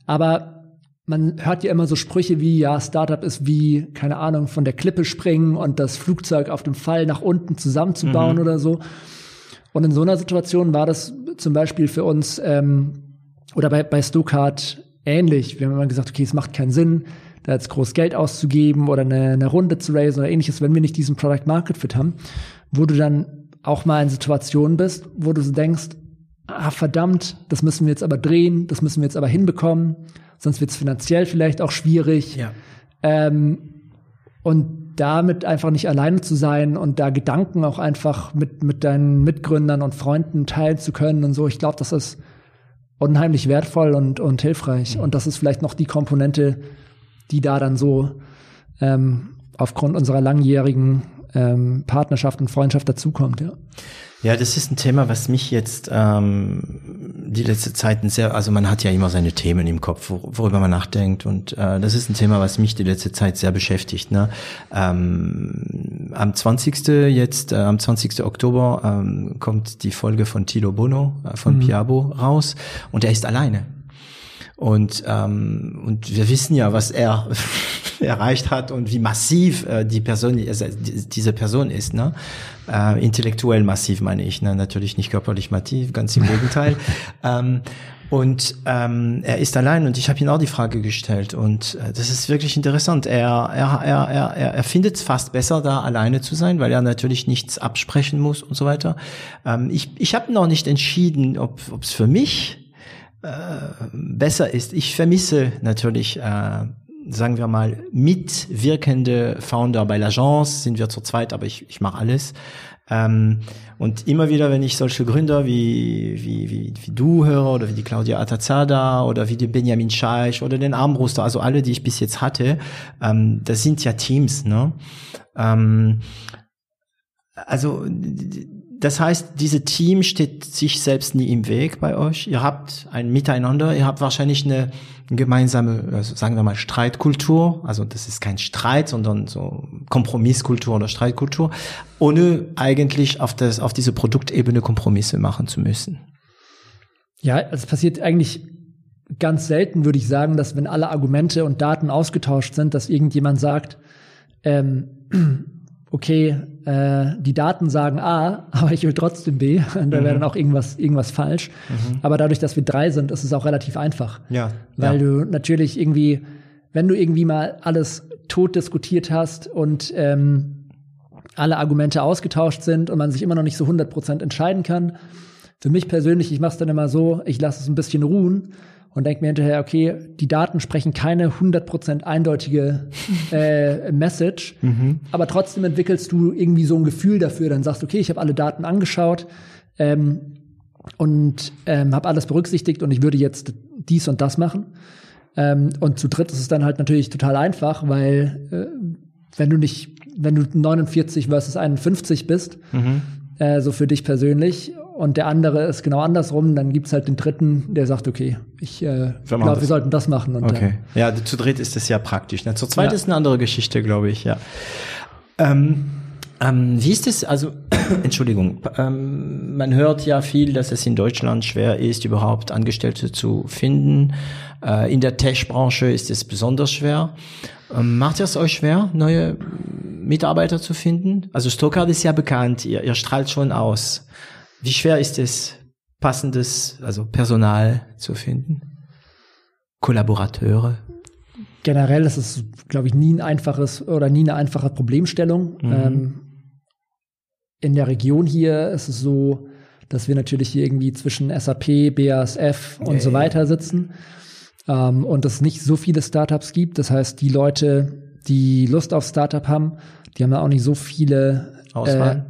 aber man hört ja immer so Sprüche wie, ja, Startup ist wie, keine Ahnung, von der Klippe springen und das Flugzeug auf dem Fall nach unten zusammenzubauen mhm. oder so. Und in so einer Situation war das zum Beispiel für uns ähm, oder bei, bei Stokart ähnlich. Wir haben immer gesagt, okay, es macht keinen Sinn, da jetzt groß Geld auszugeben oder eine, eine Runde zu raisen oder ähnliches, wenn wir nicht diesen Product Market Fit haben, wo du dann auch mal in Situationen bist, wo du so denkst, ah verdammt, das müssen wir jetzt aber drehen, das müssen wir jetzt aber hinbekommen, sonst wird es finanziell vielleicht auch schwierig. Ja. Ähm, und damit einfach nicht alleine zu sein und da Gedanken auch einfach mit, mit deinen Mitgründern und Freunden teilen zu können und so. Ich glaube, das ist unheimlich wertvoll und, und hilfreich. Mhm. Und das ist vielleicht noch die Komponente, die da dann so ähm, aufgrund unserer langjährigen ähm, Partnerschaft und Freundschaft dazukommt, ja. Ja, das ist ein Thema, was mich jetzt ähm, die letzte Zeit sehr, also man hat ja immer seine Themen im Kopf, worüber man nachdenkt und äh, das ist ein Thema, was mich die letzte Zeit sehr beschäftigt. Ne? Ähm, am 20. jetzt, äh, am 20. Oktober ähm, kommt die Folge von Tilo Bono äh, von mhm. Piabo raus und er ist alleine. Und, ähm, und wir wissen ja, was er [LAUGHS] erreicht hat und wie massiv äh, die Person, also diese Person ist, ne? Äh, intellektuell massiv meine ich, ne? natürlich nicht körperlich massiv, ganz im Gegenteil. [LAUGHS] ähm, und ähm, er ist allein und ich habe ihm auch die Frage gestellt und äh, das ist wirklich interessant. Er, er, er, er, er findet es fast besser, da alleine zu sein, weil er natürlich nichts absprechen muss und so weiter. Ähm, ich ich habe noch nicht entschieden, ob es für mich besser ist. Ich vermisse natürlich, äh, sagen wir mal, mitwirkende Founder bei l'Agence, sind wir zu zweit, aber ich, ich mache alles. Ähm, und immer wieder, wenn ich solche Gründer wie, wie, wie, wie du höre oder wie die Claudia Atazada oder wie die Benjamin Scheich oder den Armbruster, also alle, die ich bis jetzt hatte, ähm, das sind ja Teams, ne? Ähm, also das heißt, diese Team steht sich selbst nie im Weg bei euch. Ihr habt ein Miteinander, ihr habt wahrscheinlich eine gemeinsame, also sagen wir mal, Streitkultur. Also das ist kein Streit, sondern so Kompromisskultur oder Streitkultur, ohne eigentlich auf, das, auf diese Produktebene Kompromisse machen zu müssen. Ja, es passiert eigentlich ganz selten, würde ich sagen, dass wenn alle Argumente und Daten ausgetauscht sind, dass irgendjemand sagt, ähm, okay, äh, die Daten sagen A, [LAUGHS] aber ich will trotzdem B, und da wäre dann auch irgendwas, irgendwas falsch. Aber dadurch, dass wir drei sind, ist es auch relativ einfach. Ja. Weil ja. du natürlich irgendwie, wenn du irgendwie mal alles tot diskutiert hast und ähm, alle Argumente ausgetauscht sind und man sich immer noch nicht so 100% entscheiden kann. Für mich persönlich, ich mache es dann immer so, ich lasse es ein bisschen ruhen und denke mir hinterher, okay, die Daten sprechen keine 100% eindeutige [LAUGHS] äh, Message, aber trotzdem entwickelst du irgendwie so ein Gefühl dafür, dann sagst du, okay, ich habe alle Daten angeschaut ähm, und ähm, habe alles berücksichtigt und ich würde jetzt dies und das machen. Ähm, und zu dritt ist es dann halt natürlich total einfach, weil äh, wenn du nicht, wenn du 49 versus 51 bist, äh, so für dich persönlich, und der andere ist genau andersrum, dann gibt's halt den dritten, der sagt, okay, ich äh, glaube, wir sollten das machen. Und Okay. Ja, zu dritt ist das ja praktisch. Ne? Zu zweit Ja. ist eine andere Geschichte, glaube ich, ja. Ähm, ähm, wie ist es, also, [CLEARS THROAT] Entschuldigung, ähm, man hört ja viel, dass es in Deutschland schwer ist, überhaupt Angestellte zu finden. Äh, in der Tech-Branche ist es besonders schwer. Ähm, macht es euch schwer, neue Mitarbeiter zu finden? Also Stockard ist ja bekannt, ihr, ihr strahlt schon aus. Wie schwer ist es, passendes, also Personal zu finden? Kollaborateure? generell ist es, glaube ich, nie ein einfaches oder nie eine einfache Problemstellung. Ähm, in der Region hier ist es so, dass wir natürlich hier irgendwie zwischen SAP, BASF und so weiter sitzen ähm, und es nicht so viele Startups gibt. Das heißt, die Leute, die Lust auf Startup haben, die haben da auch nicht so viele äh, äh,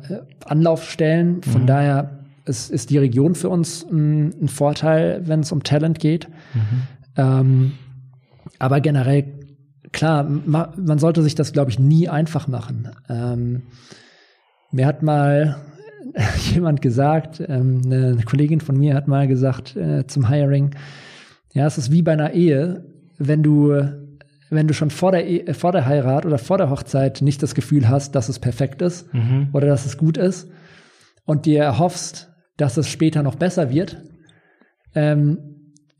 Anlaufstellen. Von daher ist, ist die Region für uns ein, ein Vorteil, wenn es um Talent geht. Ähm, aber generell, klar, ma, man sollte sich das, glaube ich, nie einfach machen. Ähm, mir hat mal [LAUGHS] jemand gesagt, ähm, eine Kollegin von mir hat mal gesagt äh, zum Hiring, ja, es ist wie bei einer Ehe, wenn du wenn du schon vor der, Ehe, äh, vor der Heirat oder vor der Hochzeit nicht das Gefühl hast, dass es perfekt ist oder dass es gut ist und dir erhoffst, dass es später noch besser wird, ähm,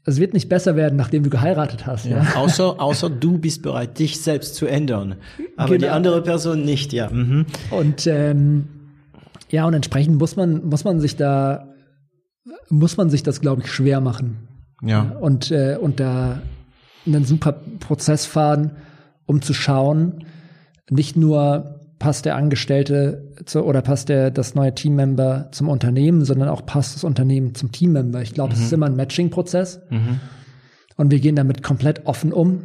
es wird nicht besser werden, nachdem du geheiratet hast. Ja. Außer, außer du bist bereit, dich selbst zu ändern. Aber Genau. die andere Person nicht, ja. Mhm. Und ähm, ja, und entsprechend muss man, muss man sich da, muss man sich das, glaube ich, schwer machen. Ja. Und, äh, und da einen super Prozess fahren, um zu schauen, nicht nur passt der Angestellte zu, oder passt der das neue Teammember zum Unternehmen, sondern auch passt das Unternehmen zum Teammember. Ich glaube, es ist immer ein Matching-Prozess. Und wir gehen damit komplett offen um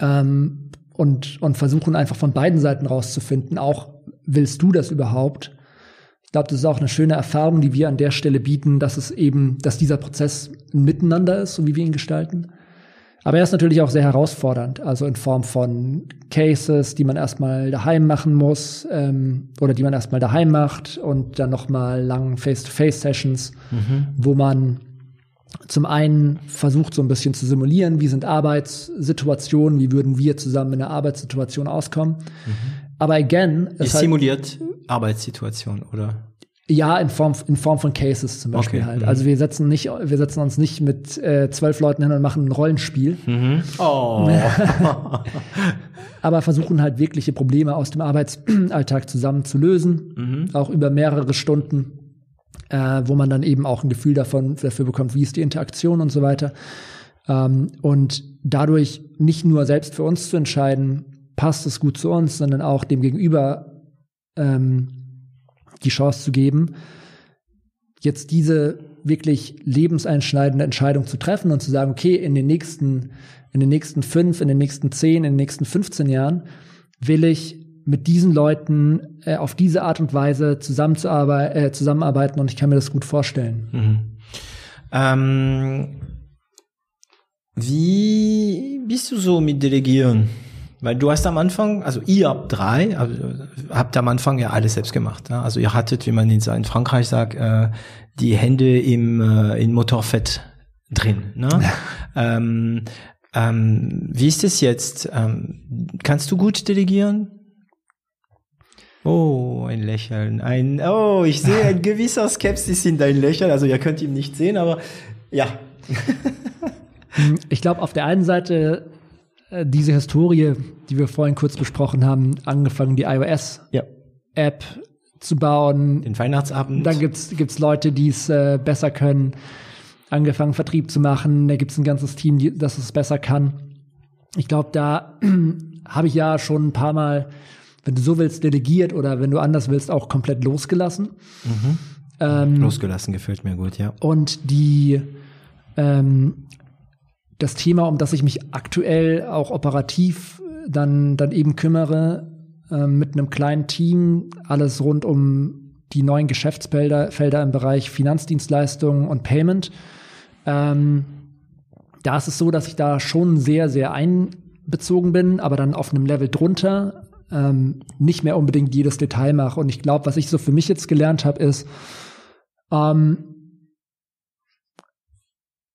ähm, und, und versuchen einfach von beiden Seiten rauszufinden, auch willst du das überhaupt? Ich glaube, das ist auch eine schöne Erfahrung, die wir an der Stelle bieten, dass es eben, dass dieser Prozess ein Miteinander ist, so wie wir ihn gestalten. Aber er ist natürlich auch sehr herausfordernd, also in Form von Cases, die man erstmal daheim machen muss ähm, oder die man erstmal daheim macht und dann nochmal langen Face-to-Face-Sessions, wo man zum einen versucht so ein bisschen zu simulieren, wie sind Arbeitssituationen, wie würden wir zusammen in einer Arbeitssituation auskommen. Aber again, Ihr ist halt, simuliert Arbeitssituation, oder? Ja, in Form, in Form von Cases zum Beispiel Okay, halt. mhm. Also wir setzen nicht, wir setzen uns nicht mit äh, zwölf Leuten hin und machen ein Rollenspiel, Oh. [LAUGHS] aber versuchen halt wirkliche Probleme aus dem Arbeitsalltag zusammen zu lösen, auch über mehrere Stunden, äh, wo man dann eben auch ein Gefühl davon dafür bekommt, wie ist die Interaktion und so weiter. Ähm, und dadurch nicht nur selbst für uns zu entscheiden, passt es gut zu uns, sondern auch dem Gegenüber ähm, die Chance zu geben, jetzt diese wirklich lebenseinschneidende Entscheidung zu treffen und zu sagen, okay, in den nächsten, in den nächsten fünf, in den nächsten zehn, in den nächsten 15 Jahren will ich mit diesen Leuten äh, auf diese Art und Weise zusammenzuarbeit äh, zusammenarbeiten und ich kann mir das gut vorstellen. Ähm, wie bist du so mit Delegieren? Weil du hast am Anfang, also ihr habt drei, also habt am Anfang ja alles selbst gemacht. Ne? Also ihr hattet, wie man in, in Frankreich sagt, äh, die Hände im äh, in Motorfett drin. Ne? [LAUGHS] ähm, ähm, wie ist es jetzt? Ähm, kannst du gut delegieren? Oh, ein Lächeln. Ein, oh, ich sehe ein gewisser Skepsis in dein Lächeln. Also ihr könnt ihn nicht sehen, aber ja. [LAUGHS] Ich glaube, auf der einen Seite diese Historie, die wir vorhin kurz besprochen haben, angefangen die iOS-App Ja. zu bauen. Den Weihnachtsabend. Dann gibt's gibt's Leute, die es äh, besser können, angefangen Vertrieb zu machen. Da gibt's ein ganzes Team, die, das es besser kann. Ich glaube, da [CLEARS THROAT] habe ich ja schon ein paar Mal, wenn du so willst, delegiert oder wenn du anders willst, auch komplett losgelassen. Ähm, Losgelassen gefällt mir gut, ja. und die ähm, das Thema, um das ich mich aktuell auch operativ dann, dann eben kümmere, ähm, mit einem kleinen Team, alles rund um die neuen Geschäftsfelder Felder im Bereich Finanzdienstleistungen und Payment. Ähm, da ist es so, dass ich da schon sehr, sehr einbezogen bin, aber dann auf einem Level drunter ähm, nicht mehr unbedingt jedes Detail mache. Und ich glaube, was ich so für mich jetzt gelernt habe, ist, ähm,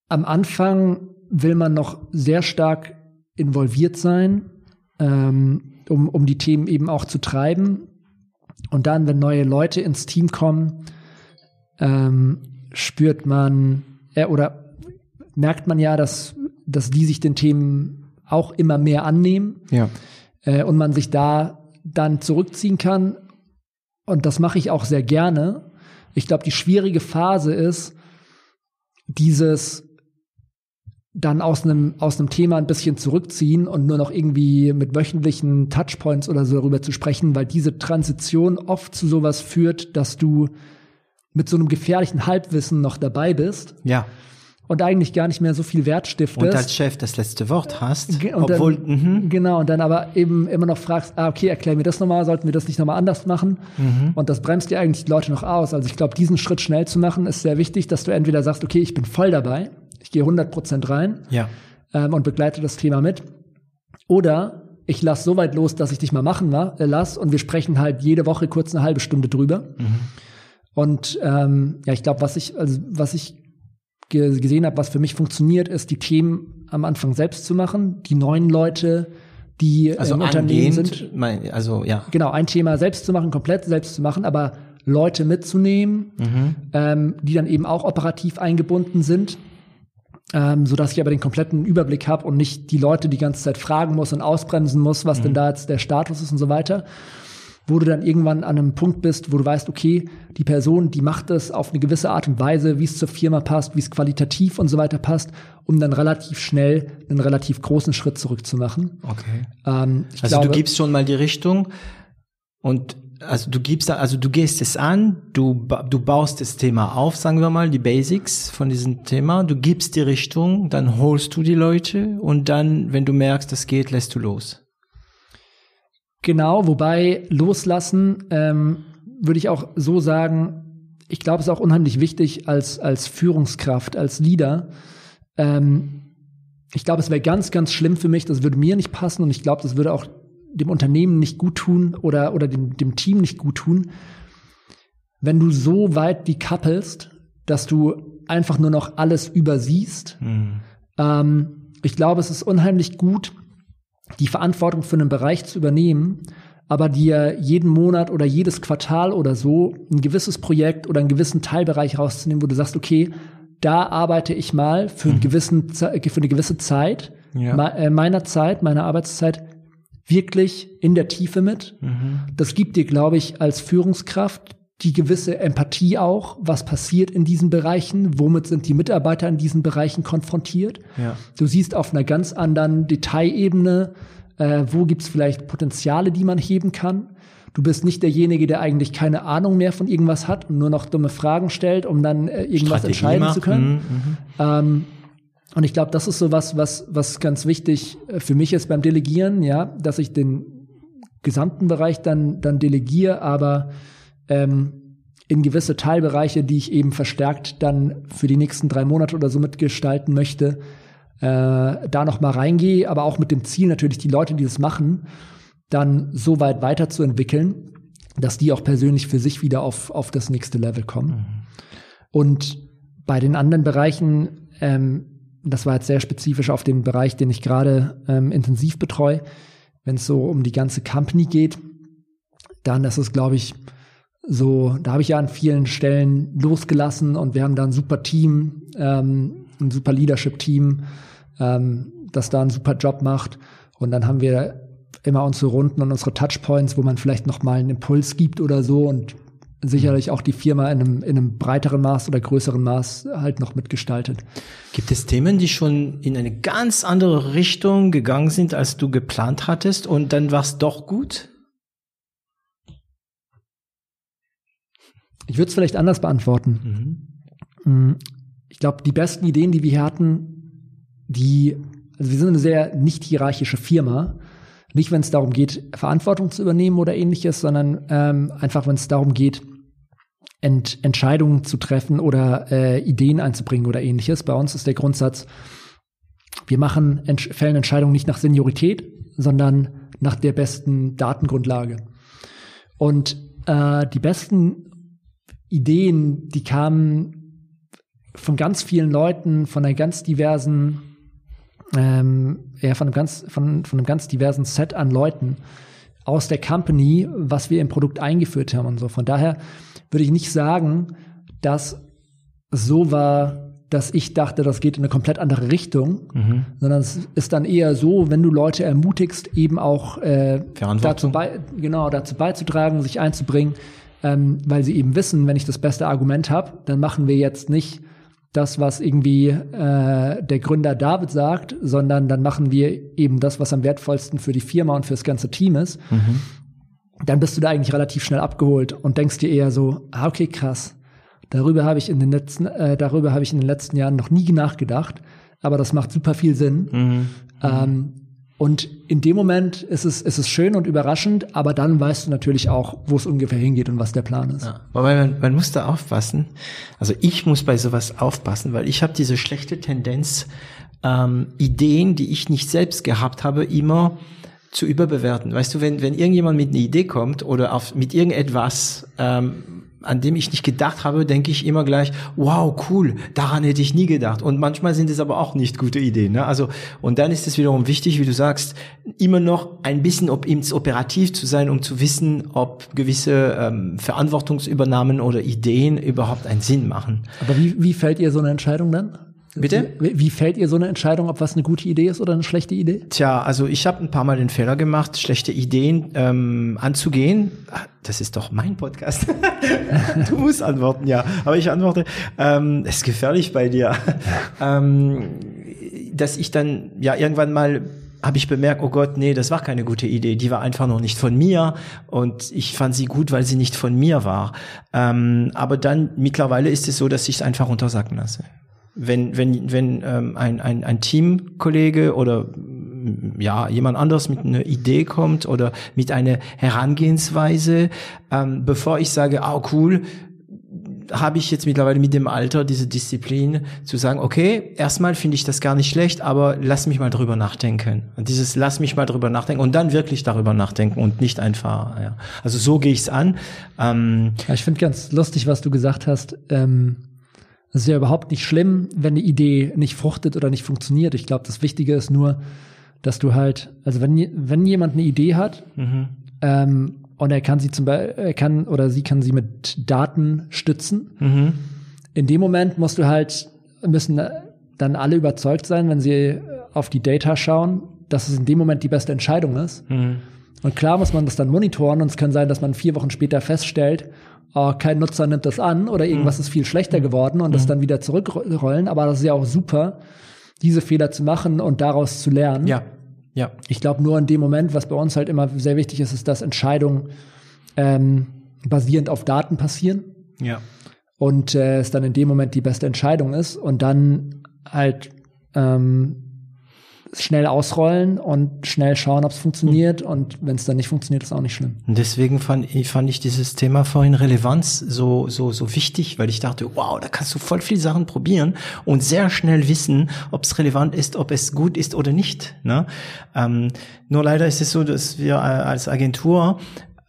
am Anfang will man noch sehr stark involviert sein, ähm, um, um die Themen eben auch zu treiben. Und dann, wenn neue Leute ins Team kommen, ähm, spürt man äh, oder merkt man ja, dass, dass die sich den Themen auch immer mehr annehmen Ja. äh, und man sich da dann zurückziehen kann. Und das mache ich auch sehr gerne. Ich glaube, die schwierige Phase ist, dieses dann aus einem aus einem Thema ein bisschen zurückziehen und nur noch irgendwie mit wöchentlichen Touchpoints oder so darüber zu sprechen, weil diese Transition oft zu sowas führt, dass du mit so einem gefährlichen Halbwissen noch dabei bist Ja. und eigentlich gar nicht mehr so viel Wert stiftest. Und als Chef das letzte Wort hast, Ge- und obwohl, dann, mhm. Genau, und dann aber eben immer noch fragst, ah, okay, erklär mir das nochmal, sollten wir das nicht nochmal anders machen? Mhm. Und das bremst dir eigentlich die Leute noch aus. Also ich glaube, diesen Schritt schnell zu machen, ist sehr wichtig, dass du entweder sagst, okay, ich bin voll dabei, ich gehe 100% rein ja. ähm, und begleite das Thema mit. Oder ich lass so weit los, dass ich dich mal machen wa- äh, lass und wir sprechen halt jede Woche kurz eine halbe Stunde drüber. Und ähm, ja, ich glaube, was ich, also was ich ge gesehen habe, was für mich funktioniert, ist, die Themen am Anfang selbst zu machen, die neuen Leute, die Also im Unternehmen sind, mein, also ja. genau, ein Thema selbst zu machen, komplett selbst zu machen, aber Leute mitzunehmen, ähm, die dann eben auch operativ eingebunden sind, ähm, so dass ich aber den kompletten Überblick habe und nicht die Leute die ganze Zeit fragen muss und ausbremsen muss, was denn da jetzt der Status ist und so weiter. Wo du dann irgendwann an einem Punkt bist, wo du weißt, okay, die Person, die macht es auf eine gewisse Art und Weise, wie es zur Firma passt, wie es qualitativ und so weiter passt, um dann relativ schnell einen relativ großen Schritt zurückzumachen. Okay. Ähm, Also glaube, du gibst schon mal die Richtung und also du gibst da, also du gehst es an, du, du baust das Thema auf, sagen wir mal, die Basics von diesem Thema, du gibst die Richtung, dann holst du die Leute und dann, wenn du merkst, das geht, lässt du los. Genau, wobei loslassen ähm, würde ich auch so sagen, ich glaube, es ist auch unheimlich wichtig als, als Führungskraft, als Leader. Ähm, ich glaube, es wäre ganz, ganz schlimm für mich, das würde mir nicht passen und ich glaube, das würde auch dem Unternehmen nicht gut tun oder, oder dem, dem Team nicht gut tun, wenn du so weit decouplest, dass du einfach nur noch alles übersiehst. Ähm, ich glaube, es ist unheimlich gut, die Verantwortung für einen Bereich zu übernehmen, aber dir jeden Monat oder jedes Quartal oder so ein gewisses Projekt oder einen gewissen Teilbereich rauszunehmen, wo du sagst, okay, da arbeite ich mal für, einen gewissen, Ze- für eine gewisse Zeit Ja. äh, meiner Zeit, meiner Arbeitszeit wirklich in der Tiefe mit. Das gibt dir, glaube ich, als Führungskraft die gewisse Empathie auch, was passiert in diesen Bereichen, womit sind die Mitarbeiter in diesen Bereichen konfrontiert. Ja. Du siehst auf einer ganz anderen Detailebene, äh, wo gibt's vielleicht Potenziale, die man heben kann. Du bist nicht derjenige, der eigentlich keine Ahnung mehr von irgendwas hat und nur noch dumme Fragen stellt, um dann äh, irgendwas Strategie entscheiden macht. zu können. Mhm, mhm. Ähm, und ich glaube, das ist so was, was, was ganz wichtig äh, für mich ist beim Delegieren, ja, dass ich den gesamten Bereich dann, dann delegiere, aber ähm, in gewisse Teilbereiche, die ich eben verstärkt dann für die nächsten drei Monate oder so mitgestalten möchte, äh, da noch mal reingehe, aber auch mit dem Ziel natürlich die Leute, die das machen, dann so weit weiterzuentwickeln, dass die auch persönlich für sich wieder auf, auf das nächste Level kommen. Und bei den anderen Bereichen, ähm, das war jetzt sehr spezifisch auf den Bereich, den ich gerade ähm, intensiv betreue, wenn es so um die ganze Company geht, dann ist es, glaube ich, so, da habe ich ja an vielen Stellen losgelassen und wir haben da ein super Team, ähm, ein super Leadership-Team, ähm, das da einen super Job macht. Und dann haben wir immer unsere Runden und unsere Touchpoints, wo man vielleicht noch mal einen Impuls gibt oder so und sicherlich auch die Firma in einem, in einem breiteren Maß oder größeren Maß halt noch mitgestaltet. Gibt es Themen, die schon in eine ganz andere Richtung gegangen sind, als du geplant hattest und dann war es doch gut? Ich würde es vielleicht anders beantworten. Mhm. Ich glaube, die besten Ideen, die wir hier hatten, die, also wir sind eine sehr nicht hierarchische Firma. Nicht, wenn es darum geht, Verantwortung zu übernehmen oder ähnliches, sondern ähm, einfach, wenn es darum geht, Ent Entscheidungen zu treffen oder äh, Ideen einzubringen oder ähnliches. Bei uns ist der Grundsatz, wir machen Ent fällen Entscheidungen nicht nach Seniorität, sondern nach der besten Datengrundlage. Und äh, die besten Ideen, die kamen von ganz vielen Leuten, von einer ganz diversen, ähm, ja, von einem ganz, von, von einem ganz diversen Set an Leuten aus der Company, was wir im Produkt eingeführt haben und so. Von daher würde ich nicht sagen, dass es so war, dass ich dachte, das geht in eine komplett andere Richtung, mhm. sondern es ist dann eher so, wenn du Leute ermutigst, eben auch äh, dazu, bei, genau, dazu beizutragen, sich einzubringen, ähm, weil sie eben wissen, wenn ich das beste Argument habe, dann machen wir jetzt nicht das, was irgendwie äh, der Gründer David sagt, sondern dann machen wir eben das, was am wertvollsten für die Firma und für das ganze Team ist. Mhm dann bist du da eigentlich relativ schnell abgeholt und denkst dir eher so, ah, okay, krass. Darüber habe ich in den letzten, äh, darüber habe ich in den letzten Jahren noch nie nachgedacht, aber das macht super viel Sinn. Mhm. Ähm, und in dem Moment ist es, ist es schön und überraschend, aber dann weißt du natürlich auch, wo es ungefähr hingeht und was der Plan ist. Ja. Wobei man, man muss da aufpassen. Also ich muss bei sowas aufpassen, weil ich habe diese schlechte Tendenz, ähm, Ideen, die ich nicht selbst gehabt habe, immer zu überbewerten. Weißt du, wenn, wenn irgendjemand mit einer Idee kommt oder auf, mit irgendetwas, ähm, an dem ich nicht gedacht habe, denke ich immer gleich, wow, cool, daran hätte ich nie gedacht. Und manchmal sind es aber auch nicht gute Ideen. Ne? Also, und dann ist es wiederum wichtig, wie du sagst, immer noch ein bisschen ob, operativ zu sein, um zu wissen, ob gewisse ähm, Verantwortungsübernahmen oder Ideen überhaupt einen Sinn machen. Aber wie, wie fällt ihr so eine Entscheidung dann? Bitte? Wie, wie fällt ihr so eine Entscheidung, ob was eine gute Idee ist oder eine schlechte Idee? Tja, also ich habe ein paar Mal den Fehler gemacht, schlechte Ideen ähm, anzugehen. Das ist doch mein Podcast. [LAUGHS] du musst antworten, ja. Aber ich antworte, ähm, ist gefährlich bei dir. [LAUGHS] ähm, dass ich dann ja irgendwann mal habe ich bemerkt, oh Gott, nee, das war keine gute Idee. Die war einfach noch nicht von mir und ich fand sie gut, weil sie nicht von mir war. Ähm, aber dann mittlerweile ist es so, dass ich es einfach untersagen lasse wenn, wenn, wenn ähm, ein, ein, ein Teamkollege oder ja, jemand anders mit einer Idee kommt oder mit einer Herangehensweise, ähm, bevor ich sage, ah, cool, habe ich jetzt mittlerweile mit dem Alter diese Disziplin zu sagen, okay, erstmal finde ich das gar nicht schlecht, aber lass mich mal drüber nachdenken. Und dieses lass mich mal drüber nachdenken und dann wirklich darüber nachdenken und nicht einfach, ja. Also so gehe ich es an. Ähm, ja, ich finde ganz lustig, was du gesagt hast. Ähm es ist ja überhaupt nicht schlimm, wenn eine Idee nicht fruchtet oder nicht funktioniert. Ich glaube, das Wichtige ist nur, dass du halt, also wenn, wenn jemand eine Idee hat mhm. ähm, und er kann sie zum Beispiel, er kann oder sie kann sie mit Daten stützen, mhm. in dem Moment musst du halt, müssen dann alle überzeugt sein, wenn sie auf die Data schauen, dass es in dem Moment die beste Entscheidung ist. Mhm. Und klar muss man das dann monitoren und es kann sein, dass man vier Wochen später feststellt, oh, kein Nutzer nimmt das an oder irgendwas mhm. ist viel schlechter geworden und mhm. das dann wieder zurückrollen. Aber das ist ja auch super, diese Fehler zu machen und daraus zu lernen. Ja. Ja. Ich glaube, nur in dem Moment, was bei uns halt immer sehr wichtig ist, ist, dass Entscheidungen ähm, basierend auf Daten passieren. Ja. Und äh, es dann in dem Moment die beste Entscheidung ist und dann halt ähm, schnell ausrollen und schnell schauen, ob es funktioniert. Mhm. Und wenn es dann nicht funktioniert, ist auch nicht schlimm. Und deswegen fand, fand ich dieses Thema vorhin Relevanz so, so, so wichtig, weil ich dachte, wow, da kannst du voll viele Sachen probieren und sehr schnell wissen, ob es relevant ist, ob es gut ist oder nicht. Ne? Ähm, nur leider ist es so, dass wir als Agentur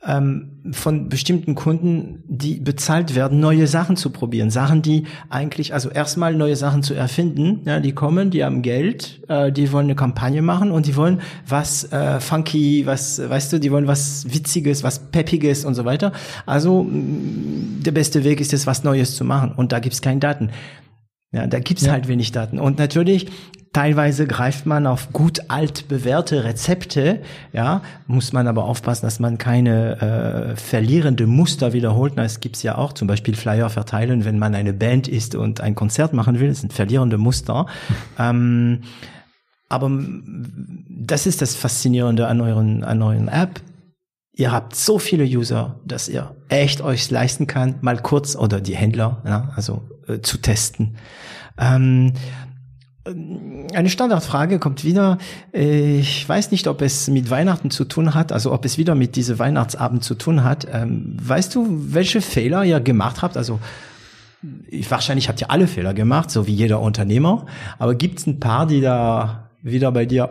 ähm, von bestimmten Kunden, die bezahlt werden, neue Sachen zu probieren. Sachen, die eigentlich, also erstmal neue Sachen zu erfinden. Ja, die kommen, die haben Geld, äh, die wollen eine Kampagne machen und die wollen was äh, funky, was, weißt du, die wollen was Witziges, was Peppiges und so weiter. Also der beste Weg ist es, was Neues zu machen und da gibt's keine Daten. Ja, da gibt's ja. halt wenig Daten. Und natürlich, teilweise greift man auf gut alt bewährte Rezepte, ja, muss man aber aufpassen, dass man keine äh, verlierende Muster wiederholt. Na, es gibt's ja auch zum Beispiel Flyer verteilen, wenn man eine Band ist und ein Konzert machen will, das sind verlierende Muster. [LAUGHS] ähm, aber das ist das Faszinierende an euren, an euren App. Ihr habt so viele User, dass ihr echt euch leisten kann, mal kurz oder die Händler, ja, also äh, zu testen. Ähm, eine Standardfrage kommt wieder. Ich weiß nicht, ob es mit Weihnachten zu tun hat, also ob es wieder mit diesem Weihnachtsabend zu tun hat. Ähm, weißt du, welche Fehler ihr gemacht habt? Also ich, wahrscheinlich habt ihr alle Fehler gemacht, so wie jeder Unternehmer. Aber gibt es ein paar, die da wieder bei dir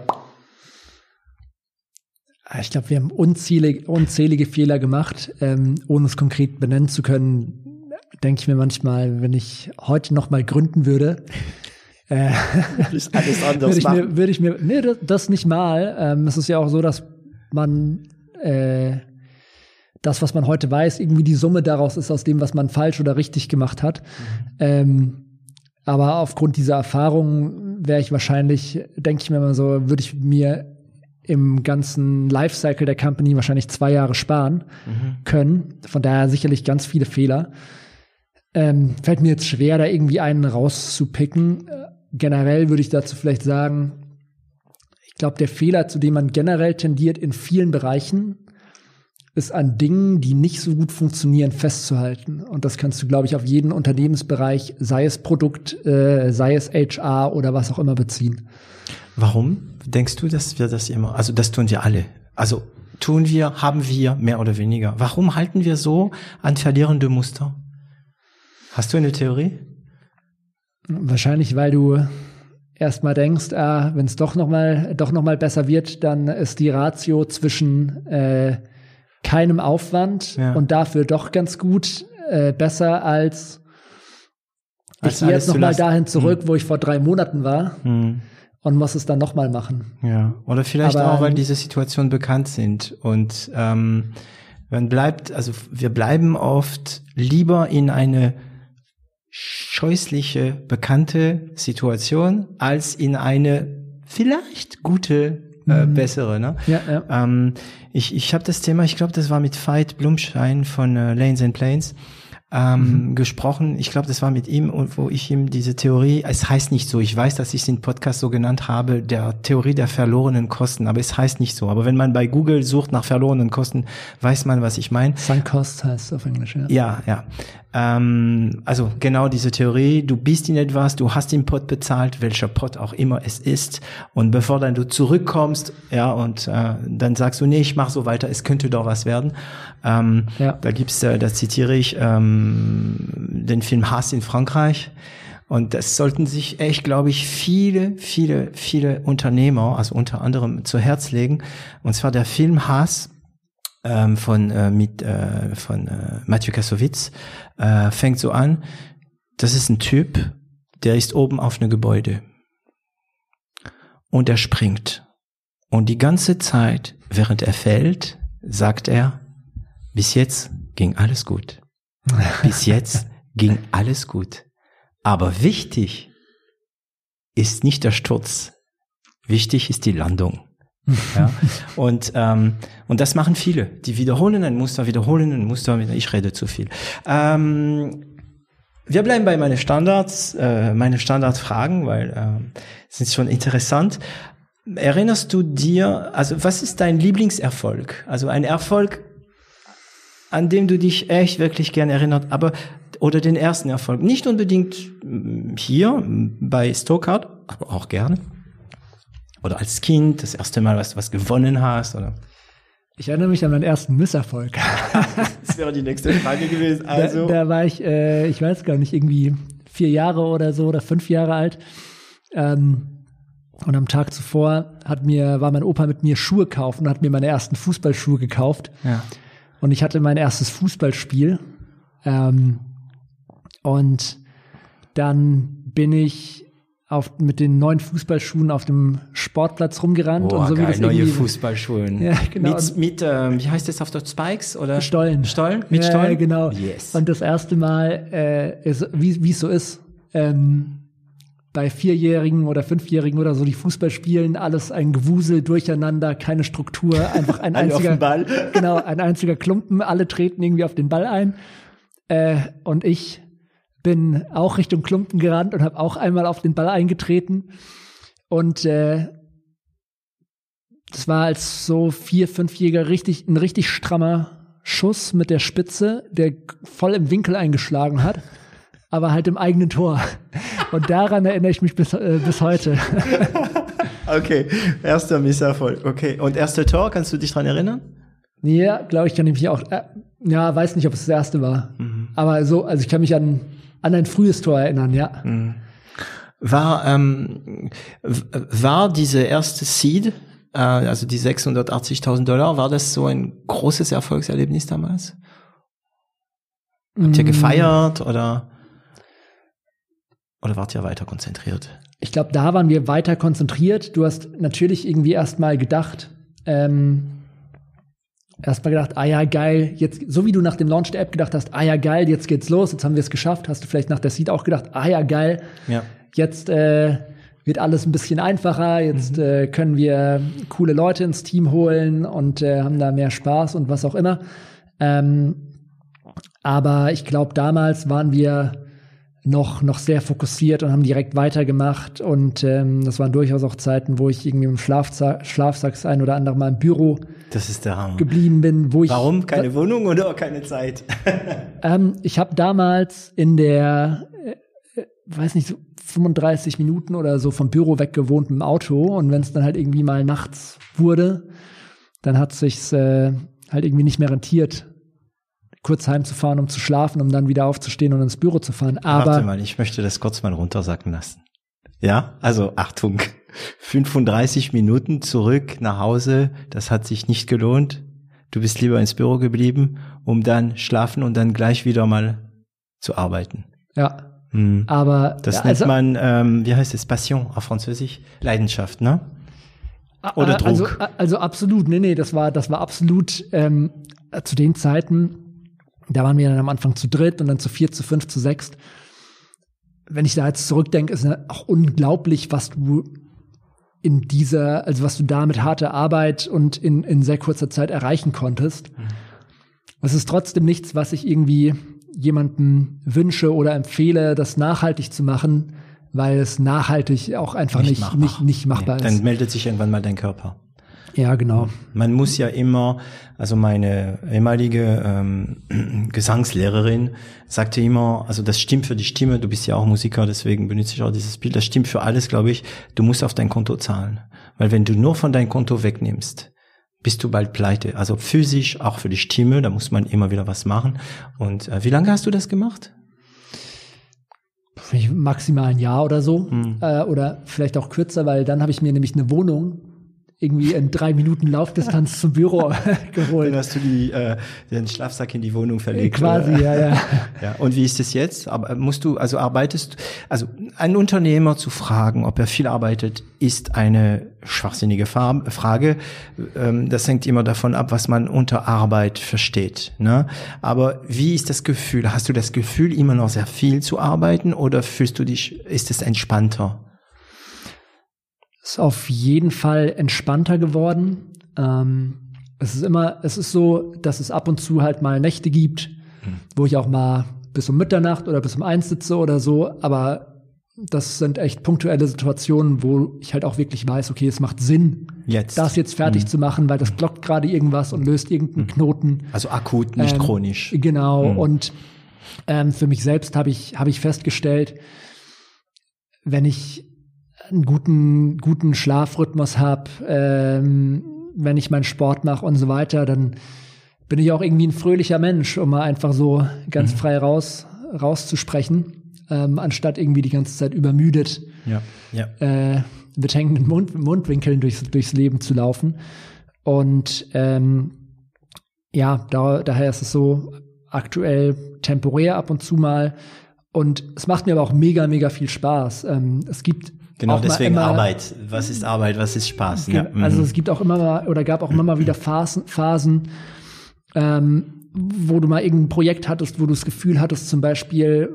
ich glaube, wir haben unzählige, unzählige Fehler gemacht, ähm, ohne es konkret benennen zu können. Denke ich mir manchmal, wenn ich heute noch mal gründen würde, äh, alles [LAUGHS] anders würde ich mir, würde ich mir, nee, das, nicht mal. Ähm, es ist ja auch so, dass man äh, das, was man heute weiß, irgendwie die Summe daraus ist aus dem, was man falsch oder richtig gemacht hat. Mhm. Ähm, aber aufgrund dieser Erfahrung wäre ich wahrscheinlich, denke ich mir mal so, würde ich mir im ganzen Lifecycle der Company wahrscheinlich zwei Jahre sparen mhm. können. Von daher sicherlich ganz viele Fehler. Ähm, fällt mir jetzt schwer, da irgendwie einen rauszupicken. Generell würde ich dazu vielleicht sagen, ich glaube, der Fehler, zu dem man generell tendiert in vielen Bereichen, ist an Dingen, die nicht so gut funktionieren, festzuhalten. Und das kannst du, glaube ich, auf jeden Unternehmensbereich, sei es Produkt, äh, sei es HR oder was auch immer beziehen. Warum denkst du, dass wir das immer, also das tun wir alle. Also tun wir, haben wir mehr oder weniger. Warum halten wir so an verlierende Muster? Hast du eine Theorie? Wahrscheinlich, weil du erstmal denkst, ah, wenn es doch noch mal doch noch mal besser wird, dann ist die Ratio zwischen äh, keinem Aufwand ja. und dafür doch ganz gut äh, besser als ich gehe jetzt noch mal dahin zurück, hm. wo ich vor drei Monaten war. Hm und muss es dann nochmal machen. Ja, oder vielleicht Aber, auch, weil diese Situationen bekannt sind und ähm, man bleibt, also wir bleiben oft lieber in eine scheußliche, bekannte Situation als in eine vielleicht gute, äh, mhm. bessere. Ne? Ja, ja. Ähm, ich ich habe das Thema, ich glaube, das war mit Veit Blumschein von äh, Lanes and Planes ähm, mhm. gesprochen. Ich glaube, das war mit ihm und wo ich ihm diese Theorie, es heißt nicht so, ich weiß, dass ich es in Podcast so genannt habe, der Theorie der verlorenen Kosten, aber es heißt nicht so. Aber wenn man bei Google sucht nach verlorenen Kosten, weiß man, was ich meine. Sunk Cost heißt auf Englisch, ja. Ja, ja. Ähm, also genau diese Theorie, du bist in etwas, du hast den Pot bezahlt, welcher Pot auch immer es ist, und bevor dann du zurückkommst, ja, und äh, dann sagst du, nee, ich mach so weiter, es könnte doch was werden. Ähm, ja. Da gibt's, äh, da zitiere ich ähm, den Film Hass in Frankreich. Und das sollten sich echt, glaube ich, viele, viele, viele Unternehmer, also unter anderem zu Herz legen. Und zwar der Film Hass ähm, von äh, mit äh, von äh, Mathieu Kassowitz äh, fängt so an. Das ist ein Typ, der ist oben auf einem Gebäude und er springt und die ganze Zeit, während er fällt, sagt er: Bis jetzt ging alles gut. Bis jetzt [LAUGHS] ging alles gut. Aber wichtig ist nicht der Sturz. Wichtig ist die Landung. [LAUGHS] ja? Und, ähm, und das machen viele. Die wiederholen ein Muster, wiederholen ein Muster. Ich rede zu viel. Ähm, wir bleiben bei meinen Standards, äh, meine Standardfragen, weil äh, sind schon interessant. Erinnerst du dir, also was ist dein Lieblingserfolg? Also ein Erfolg, an dem du dich echt wirklich gern erinnert, aber oder den ersten Erfolg. Nicht unbedingt mm, hier bei Stokart, aber auch gerne oder als Kind, das erste Mal, was du was gewonnen hast? Oder? Ich erinnere mich an meinen ersten Misserfolg. [LAUGHS] das wäre die nächste Frage gewesen. Also. Da, da war ich, äh, ich weiß gar nicht, irgendwie vier Jahre oder so oder fünf Jahre alt. Ähm, und am Tag zuvor hat mir, war mein Opa mit mir Schuhe kaufen und hat mir meine ersten Fußballschuhe gekauft. Ja. Und ich hatte mein erstes Fußballspiel. Ähm, und dann bin ich auf, mit den neuen Fußballschuhen auf dem Sportplatz rumgerannt. Boah, und so geil, wie das neue Fußballschuhen. Ja, genau. Mit, mit ähm, wie heißt das auf Deutsch, Spikes oder? Stollen. Stollen? Mit ja, Stollen? genau. Yes. Und das erste Mal, äh, ist, wie wie es so ist, ähm, bei Vierjährigen oder Fünfjährigen oder so, die Fußball spielen, alles ein Gewusel, Durcheinander, keine Struktur, einfach ein [LAUGHS] einziger, Ball. [LAUGHS] genau, ein einziger Klumpen, alle treten irgendwie auf den Ball ein. Äh, und ich bin auch Richtung Klumpen gerannt und habe auch einmal auf den Ball eingetreten. Und äh, das war als so vier, fünfjähriger richtig, ein richtig strammer Schuss mit der Spitze, der voll im Winkel eingeschlagen hat aber halt im eigenen Tor. Und daran erinnere ich mich bis, äh, bis heute. [LAUGHS] okay, erster Misserfolg. Okay, und erste Tor, kannst du dich dran erinnern? Ja, glaube ich, kann ich mich auch. Äh, ja, weiß nicht, ob es das erste war. Mhm. Aber so, also ich kann mich an, an ein frühes Tor erinnern, ja. Mhm. War, ähm, war diese erste Seed, äh, also die 680.000 Dollar, war das so ein großes Erfolgserlebnis damals? Habt ihr mm. gefeiert oder? Oder wart ihr weiter konzentriert? Ich glaube, da waren wir weiter konzentriert. Du hast natürlich irgendwie erstmal gedacht, ähm, erstmal gedacht, ah ja, geil, jetzt, so wie du nach dem Launch der App gedacht hast, ah ja, geil, jetzt geht's los, jetzt haben wir es geschafft, hast du vielleicht nach der Seed auch gedacht, ah ja, geil, ja. jetzt äh, wird alles ein bisschen einfacher, jetzt mhm. äh, können wir coole Leute ins Team holen und äh, haben da mehr Spaß und was auch immer. Ähm, aber ich glaube, damals waren wir noch, noch sehr fokussiert und haben direkt weitergemacht. Und ähm, das waren durchaus auch Zeiten, wo ich irgendwie im Schlafsack, Schlafsack ein oder andere Mal im Büro das ist der geblieben bin. Wo ich, Warum? Keine Wohnung oder keine Zeit? [LAUGHS] [LAUGHS] ähm, ich habe damals in der, äh, äh weiß nicht, so 35 Minuten oder so vom Büro weg gewohnt im Auto. Und wenn es dann halt irgendwie mal nachts wurde, dann hat sich's äh, halt irgendwie nicht mehr rentiert, kurz heimzufahren, um zu schlafen, um dann wieder aufzustehen und ins Büro zu fahren. Aber Warte mal, ich möchte das kurz mal runtersacken lassen. Ja, also Achtung, 35 Minuten zurück nach Hause, das hat sich nicht gelohnt. Du bist lieber ins Büro geblieben, um dann schlafen und dann gleich wieder mal zu arbeiten. Ja. Hm. Aber das ja, nennt also, man, ähm, wie heißt es, Passion auf Französisch? Leidenschaft, ne? Oder Druck. Also, also absolut, nee, nee, das war, das war absolut ähm, zu den Zeiten da waren wir dann am Anfang zu dritt und dann zu vier, zu fünf, zu sechs. Wenn ich da jetzt zurückdenke, ist es auch unglaublich, was du in dieser, also was du da mit harter Arbeit und in, in sehr kurzer Zeit erreichen konntest. Mhm. Es ist trotzdem nichts, was ich irgendwie jemandem wünsche oder empfehle, das nachhaltig zu machen, weil es nachhaltig auch einfach nicht, nicht, machbar, nicht, nicht machbar nee, ist. Dann meldet sich irgendwann mal dein Körper. Ja, genau. Man muss ja immer, also meine ehemalige ähm, [CLEARS THROAT] Gesangslehrerin sagte immer, also das stimmt für die Stimme, du bist ja auch Musiker, deswegen benutze ich auch dieses Bild, das stimmt für alles, glaube ich, du musst auf dein Konto zahlen. Weil wenn du nur von deinem Konto wegnimmst, bist du bald pleite. Also physisch, auch für die Stimme, da muss man immer wieder was machen. Und äh, wie lange hast du das gemacht? Maximal ein Jahr oder so. Hm. Äh, oder vielleicht auch kürzer, weil dann habe ich mir nämlich eine Wohnung irgendwie in drei Minuten Laufdistanz zum Büro [LAUGHS] geholt. Dann hast du die, äh, den Schlafsack in die Wohnung verlegt. Quasi, ja, ja. ja. Und wie ist es jetzt? Aber musst du, also arbeitest, also einen Unternehmer zu fragen, ob er viel arbeitet, ist eine schwachsinnige Frage. Ähm, das hängt immer davon ab, was man unter Arbeit versteht. Ne? Aber wie ist das Gefühl? Hast du das Gefühl, immer noch sehr viel zu arbeiten oder fühlst du dich, ist es entspannter? Ist auf jeden Fall entspannter geworden. Ähm, es ist immer, es ist so, dass es ab und zu halt mal Nächte gibt, mhm. wo ich auch mal bis um Mitternacht oder bis um eins sitze oder so, aber das sind echt punktuelle Situationen, wo ich halt auch wirklich weiß, okay, es macht Sinn, jetzt. das jetzt fertig mhm. zu machen, weil das blockt gerade irgendwas und löst irgendeinen mhm. Knoten. Also akut, nicht ähm, chronisch. Genau. Mhm. Und ähm, für mich selbst habe ich, habe ich festgestellt, wenn ich einen guten, guten Schlafrhythmus habe, ähm, wenn ich meinen Sport mache und so weiter, dann bin ich auch irgendwie ein fröhlicher Mensch, um mal einfach so ganz mhm. frei raus, rauszusprechen, ähm, anstatt irgendwie die ganze Zeit übermüdet ja, ja. Äh, mit hängenden Mund, Mundwinkeln durchs, durchs Leben zu laufen. Und ähm, ja, da, daher ist es so aktuell temporär ab und zu mal. Und es macht mir aber auch mega, mega viel Spaß. Ähm, es gibt Genau, deswegen immer, Arbeit. Was ist Arbeit, was ist Spaß? Ja. Also mhm. es gibt auch immer mal oder gab auch immer mal wieder Phasen, Phasen ähm, wo du mal irgendein Projekt hattest, wo du das Gefühl hattest, zum Beispiel,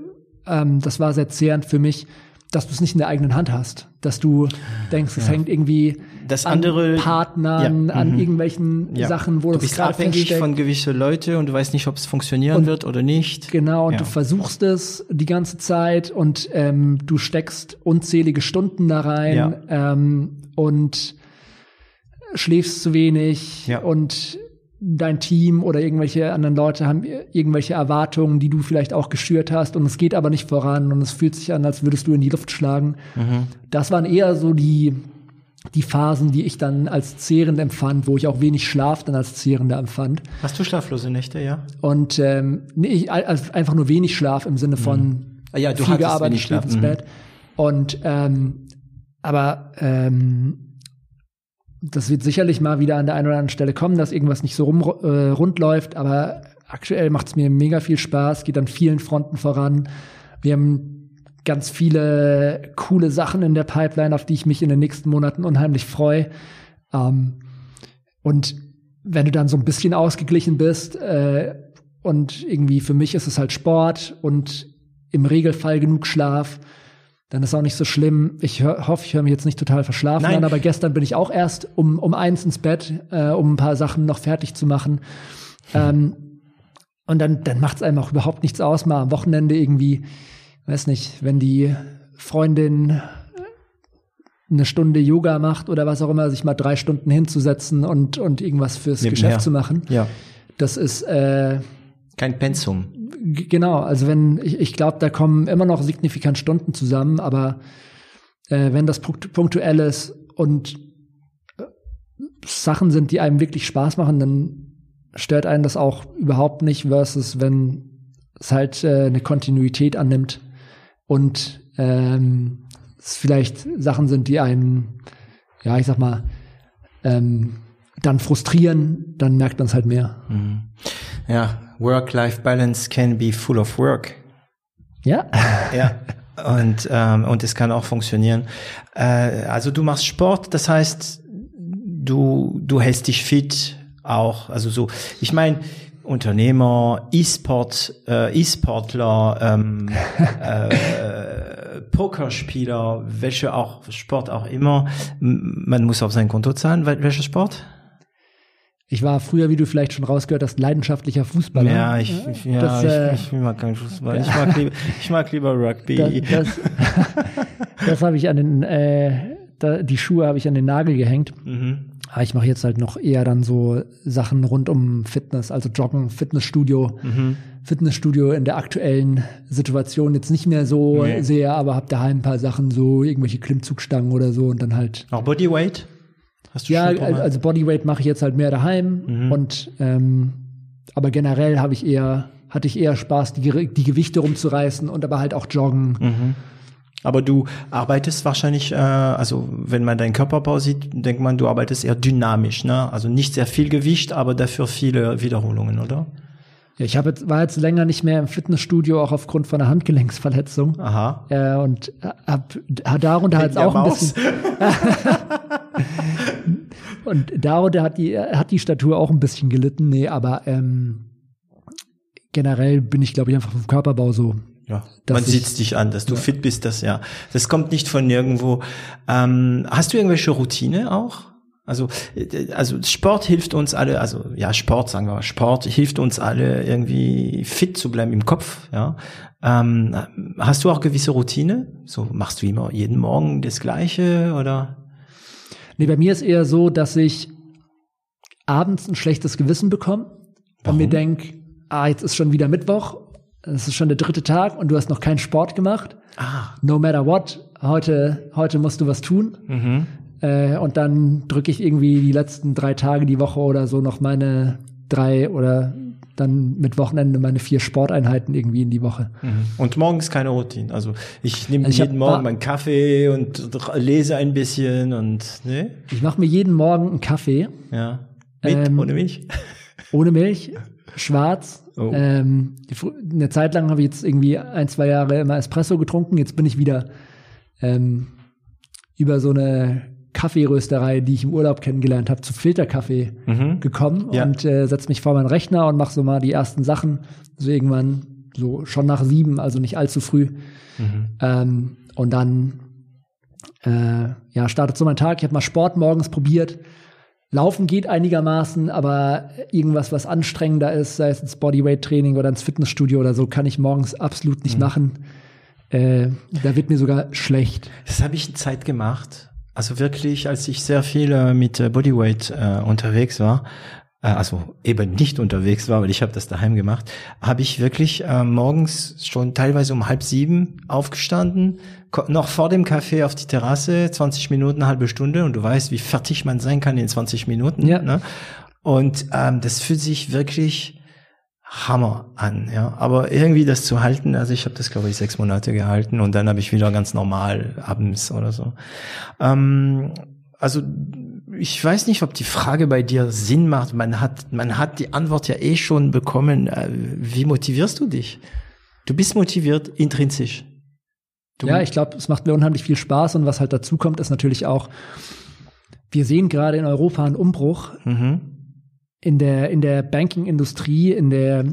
ähm, das war sehr zehrend für mich, dass du es nicht in der eigenen Hand hast, dass du denkst, es ja. hängt irgendwie das andere, an Partnern, ja, an mhm. irgendwelchen ja. Sachen, wo du bist abhängig von gewissen Leute und du weißt nicht, ob es funktionieren und, wird oder nicht. Genau, und du versuchst es die ganze Zeit und ähm, du steckst unzählige Stunden da rein ähm, und schläfst zu wenig und dein Team oder irgendwelche anderen Leute haben irgendwelche Erwartungen, die du vielleicht auch geschürt hast und es geht aber nicht voran und es fühlt sich an, als würdest du in die Luft schlagen. Mhm. Das waren eher so die, die Phasen, die ich dann als zehrend empfand, wo ich auch wenig Schlaf dann als zehrender empfand. Hast du schlaflose Nächte, ja? Und ähm, nee, ich, also einfach nur wenig Schlaf im Sinne von mhm. ah, ja, du viel gearbeitet, spät ins Bett. Mhm. Und ähm, aber ähm, das wird sicherlich mal wieder an der einen oder anderen Stelle kommen, dass irgendwas nicht so rum, äh, rund läuft, aber aktuell macht es mir mega viel Spaß, geht an vielen Fronten voran. Wir haben ganz viele coole Sachen in der Pipeline, auf die ich mich in den nächsten Monaten unheimlich freue. Ähm, und wenn du dann so ein bisschen ausgeglichen bist äh, und irgendwie für mich ist es halt Sport und im Regelfall genug Schlaf, dann ist auch nicht so schlimm. Ich hoffe, ich höre mich jetzt nicht total verschlafen Nein. an, aber gestern bin ich auch erst um, um eins ins Bett, äh, um ein paar Sachen noch fertig zu machen. Ähm, und dann, dann macht es einem auch überhaupt nichts aus, mal am Wochenende irgendwie, weiß nicht, wenn die Freundin eine Stunde Yoga macht oder was auch immer, sich mal drei Stunden hinzusetzen und, und irgendwas fürs Nebenher. Geschäft zu machen. Ja. Das ist äh, kein Pensum. Genau, also wenn, ich, ich glaube, da kommen immer noch signifikant Stunden zusammen, aber äh, wenn das punktuell ist und äh, Sachen sind, die einem wirklich Spaß machen, dann stört einen das auch überhaupt nicht, versus wenn es halt äh, eine Kontinuität annimmt und ähm, es vielleicht Sachen sind, die einen, ja, ich sag mal, ähm, dann frustrieren, dann merkt man es halt mehr. Mhm. Ja, Work-Life-Balance can be full of work. Ja. [LAUGHS] Ja. Und, ähm, und es kann auch funktionieren. Äh, also du machst Sport, das heißt, du, du hältst dich fit auch. Also so, ich meine, Unternehmer, E-Sport, äh, E-Sportler, ähm, [LAUGHS] äh, Pokerspieler, welche auch Sport auch immer. Man muss auf sein Konto zahlen. Welcher Sport? Ich war früher, wie du vielleicht schon rausgehört hast, leidenschaftlicher Fußballer. Ja, ich, ich, ja, das, ich, äh, ich, mag keinen Fußball. Ich mag lieber, ich mag lieber Rugby. Das, das, [LAUGHS] das habe ich an den, äh, da, die Schuhe habe ich an den Nagel gehängt. Mhm. Aber ich mache jetzt halt noch eher dann so Sachen rund um Fitness, also Joggen, Fitnessstudio. Mhm. Fitnessstudio in der aktuellen Situation jetzt nicht mehr so nee. sehr, aber habe daheim ein paar Sachen, so irgendwelche Klimmzugstangen oder so und dann halt. Auch Bodyweight? Hast du ja, also Bodyweight mache ich jetzt halt mehr daheim mhm. und ähm, aber generell habe ich eher hatte ich eher Spaß, die, die Gewichte rumzureißen und aber halt auch joggen. Mhm. Aber du arbeitest wahrscheinlich, äh, also wenn man deinen Körperbau sieht, denkt man, du arbeitest eher dynamisch, ne? Also nicht sehr viel Gewicht, aber dafür viele Wiederholungen, oder? Ja, ich habe jetzt, war jetzt länger nicht mehr im Fitnessstudio, auch aufgrund von einer Handgelenksverletzung. Aha. Äh, und hab, hab darunter halt auch ein bisschen. [LAUGHS] und darunter hat die, hat die Statur auch ein bisschen gelitten. Nee, aber ähm, generell bin ich, glaube ich, einfach vom Körperbau so. Ja, man sieht dich an, dass du ja. fit bist, das ja. Das kommt nicht von nirgendwo. Ähm, hast du irgendwelche Routine auch? Also, äh, also Sport hilft uns alle, also ja, Sport sagen wir, Sport hilft uns alle irgendwie fit zu bleiben im Kopf, ja. Ähm, hast du auch gewisse Routine? So machst du immer jeden Morgen das Gleiche oder? Nee, bei mir ist eher so, dass ich abends ein schlechtes Gewissen bekomme und mir denk, ah, jetzt ist schon wieder Mittwoch, es ist schon der dritte Tag und du hast noch keinen Sport gemacht. Ah. No matter what, heute, heute musst du was tun. Mhm. Äh, und dann drücke ich irgendwie die letzten drei Tage die Woche oder so noch meine drei oder dann mit Wochenende meine vier Sporteinheiten irgendwie in die Woche. Mhm. Und morgens keine Routine. Also ich nehme also jeden Morgen meinen Kaffee und lese ein bisschen und ne? Ich mache mir jeden Morgen einen Kaffee. Ja. Mit, ähm, ohne Milch? Ohne Milch, schwarz. Oh. Ähm, eine Zeit lang habe ich jetzt irgendwie ein, zwei Jahre immer Espresso getrunken. Jetzt bin ich wieder ähm, über so eine Kaffeerösterei, die ich im Urlaub kennengelernt habe, zu Filterkaffee mhm. gekommen ja. und äh, setze mich vor meinen Rechner und mache so mal die ersten Sachen. So irgendwann so schon nach sieben, also nicht allzu früh. Mhm. Ähm, und dann äh, ja, startet so mein Tag. Ich habe mal Sport morgens probiert. Laufen geht einigermaßen, aber irgendwas, was anstrengender ist, sei es ins Bodyweight-Training oder ins Fitnessstudio oder so, kann ich morgens absolut nicht mhm. machen. Äh, da wird mir sogar schlecht. Das habe ich eine Zeit gemacht. Also wirklich, als ich sehr viel äh, mit äh, Bodyweight äh, unterwegs war, also eben nicht unterwegs war, weil ich habe das daheim gemacht, habe ich wirklich äh, morgens schon teilweise um halb sieben aufgestanden, noch vor dem Kaffee auf die Terrasse, 20 Minuten, eine halbe Stunde und du weißt, wie fertig man sein kann in 20 Minuten. Ja. Ne? Und ähm, das fühlt sich wirklich Hammer an, ja. Aber irgendwie das zu halten, also ich habe das glaube ich sechs Monate gehalten und dann habe ich wieder ganz normal abends oder so. Ähm, also ich weiß nicht, ob die Frage bei dir Sinn macht. Man hat, man hat die Antwort ja eh schon bekommen. Äh, wie motivierst du dich? Du bist motiviert intrinsisch. Du ja, ich glaube, es macht mir unheimlich viel Spaß und was halt dazu kommt, ist natürlich auch, wir sehen gerade in Europa einen Umbruch mhm. in der, in der Banking-Industrie, in der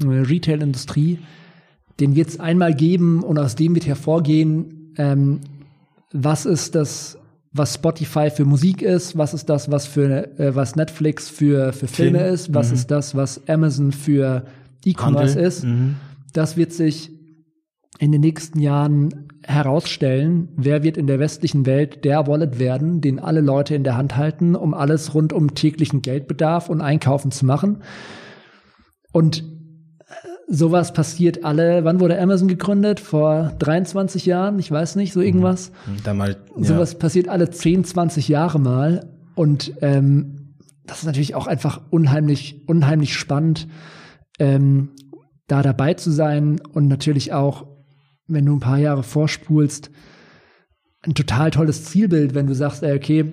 äh, Retail-Industrie, den wird es einmal geben und aus dem wird hervorgehen, ähm, was ist das was Spotify für Musik ist, was ist das, was für äh, was Netflix für für Filme Film. ist, was mhm. ist das, was Amazon für E-Commerce ist. Mhm. Das wird sich in den nächsten Jahren herausstellen, wer wird in der westlichen Welt der Wallet werden, den alle Leute in der Hand halten, um alles rund um täglichen Geldbedarf und Einkaufen zu machen. Und sowas passiert alle, wann wurde Amazon gegründet? Vor 23 Jahren? Ich weiß nicht, so irgendwas. Mhm. Damals, ja. Sowas passiert alle 10, 20 Jahre mal. Und ähm, das ist natürlich auch einfach unheimlich, unheimlich spannend, ähm, da dabei zu sein und natürlich auch, wenn du ein paar Jahre vorspulst, ein total tolles Zielbild, wenn du sagst, ey, okay,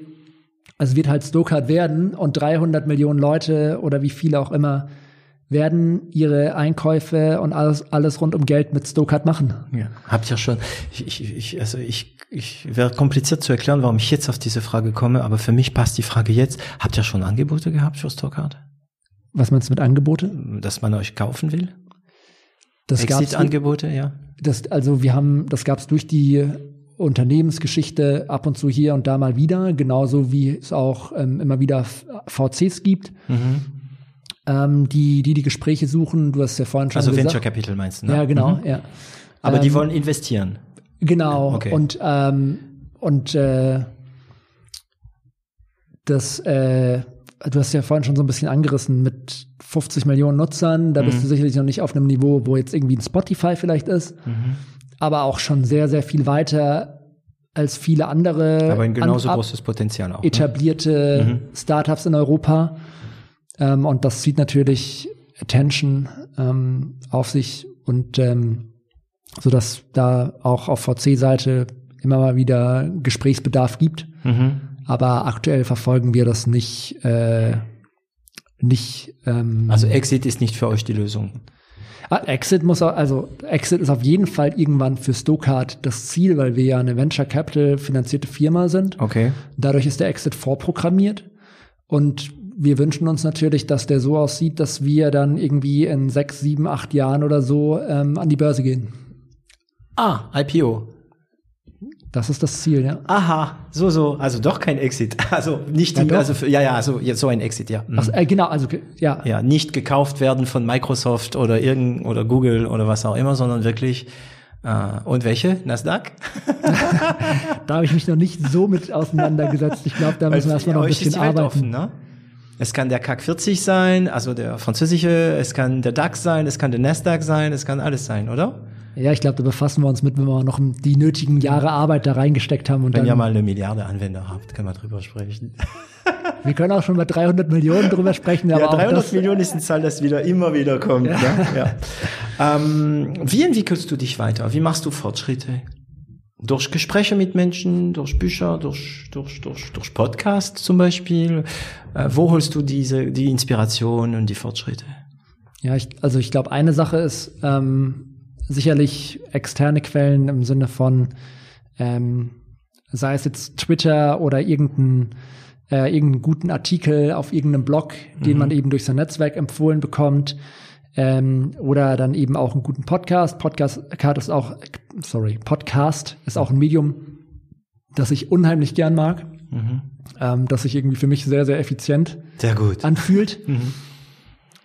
es wird halt Stokart werden und 300 Millionen Leute oder wie viele auch immer werden ihre Einkäufe und alles, alles rund um Geld mit Stokart machen. Ja, habt ja schon. Ich, ich, ich, also ich, ich wäre kompliziert zu erklären, warum ich jetzt auf diese Frage komme, aber für mich passt die Frage jetzt. Habt ihr schon Angebote gehabt für Stokart? Was meinst du mit Angebote? Dass man euch kaufen will? Das Exit-Angebote, ja. Das, also wir haben, das gab es durch die Unternehmensgeschichte ab und zu hier und da mal wieder, genauso wie es auch ähm, immer wieder VCs gibt. Mhm ähm, die, die die Gespräche suchen. Du hast ja vorhin schon also gesagt. Also Venture Capital meinst du? Ne? Ja, genau, mhm. ja. Aber ähm, die wollen investieren. Genau. Okay. Und ähm, und äh, das äh, du hast ja vorhin schon so ein bisschen angerissen mit 50 Millionen Nutzern. Da mhm. bist du sicherlich noch nicht auf einem Niveau, wo jetzt irgendwie ein Spotify vielleicht ist, mhm. aber auch schon sehr, sehr viel weiter als viele andere. Aber ein genauso großes Potenzial auch. Ne? Etablierte ne? Startups in Europa. Ähm, und das zieht natürlich Attention ähm, auf sich und ähm, so dass da auch auf VC-Seite immer mal wieder Gesprächsbedarf gibt. Mhm. Aber aktuell verfolgen wir das nicht. Äh, nicht ähm, also Exit ist nicht für euch die Lösung. Ah, Exit muss auch, also Exit ist auf jeden Fall irgendwann für Stokart das Ziel, weil wir ja eine Venture Capital finanzierte Firma sind. Okay. Dadurch ist der Exit vorprogrammiert und wir wünschen uns natürlich, dass der so aussieht, dass wir dann irgendwie in sechs, sieben, acht Jahren oder so ähm, an die Börse gehen. Ah, IPO. Das ist das Ziel, ja. Aha, so, so, also doch kein Exit. [LAUGHS] Also nicht, ja, die, also für, ja, ja, also so ein Exit, ja. Ach, äh, genau, also ja. Ja, nicht gekauft werden von Microsoft oder irgend oder Google oder was auch immer, sondern wirklich Uh, und welche? Nasdaq? [LAUGHS] da habe ich mich noch nicht so mit [LAUGHS] auseinandergesetzt. Ich glaube, da müssen wir erstmal noch ein bisschen arbeiten. Offen, ne? Es kann der CAC 40 sein, also der französische, es kann der DAX sein, es kann der Nasdaq sein, es kann alles sein, oder? Ja, ich glaube, da befassen wir uns mit, wenn wir noch die nötigen Jahre Arbeit da reingesteckt haben. Und wenn dann, ihr mal eine Milliarde Anwender habt, können wir drüber sprechen. [LAUGHS] Wir können auch schon bei 300 Millionen drüber sprechen. Aber ja, 300 Millionen ist eine Zahl, das wieder immer wieder kommt. Ja. ja. ja. Ähm, wie entwickelst du dich weiter? Wie machst du Fortschritte? Durch Gespräche mit Menschen, durch Bücher, durch, durch, durch, durch Podcast zum Beispiel. Äh, wo holst du diese, die Inspiration und die Fortschritte? Ja, ich, also ich glaube, eine Sache ist ähm, sicherlich externe Quellen im Sinne von, ähm, sei es jetzt Twitter oder irgendein äh, irgendeinen guten Artikel auf irgendeinem Blog, den mhm. man eben durch sein Netzwerk empfohlen bekommt. Ähm, oder dann eben auch einen guten Podcast. Podcast ist auch, sorry, Podcast ist auch ein Medium, das ich unheimlich gern mag. Mhm. Ähm, das sich irgendwie für mich sehr, sehr effizient sehr gut. anfühlt. [LAUGHS] Mhm.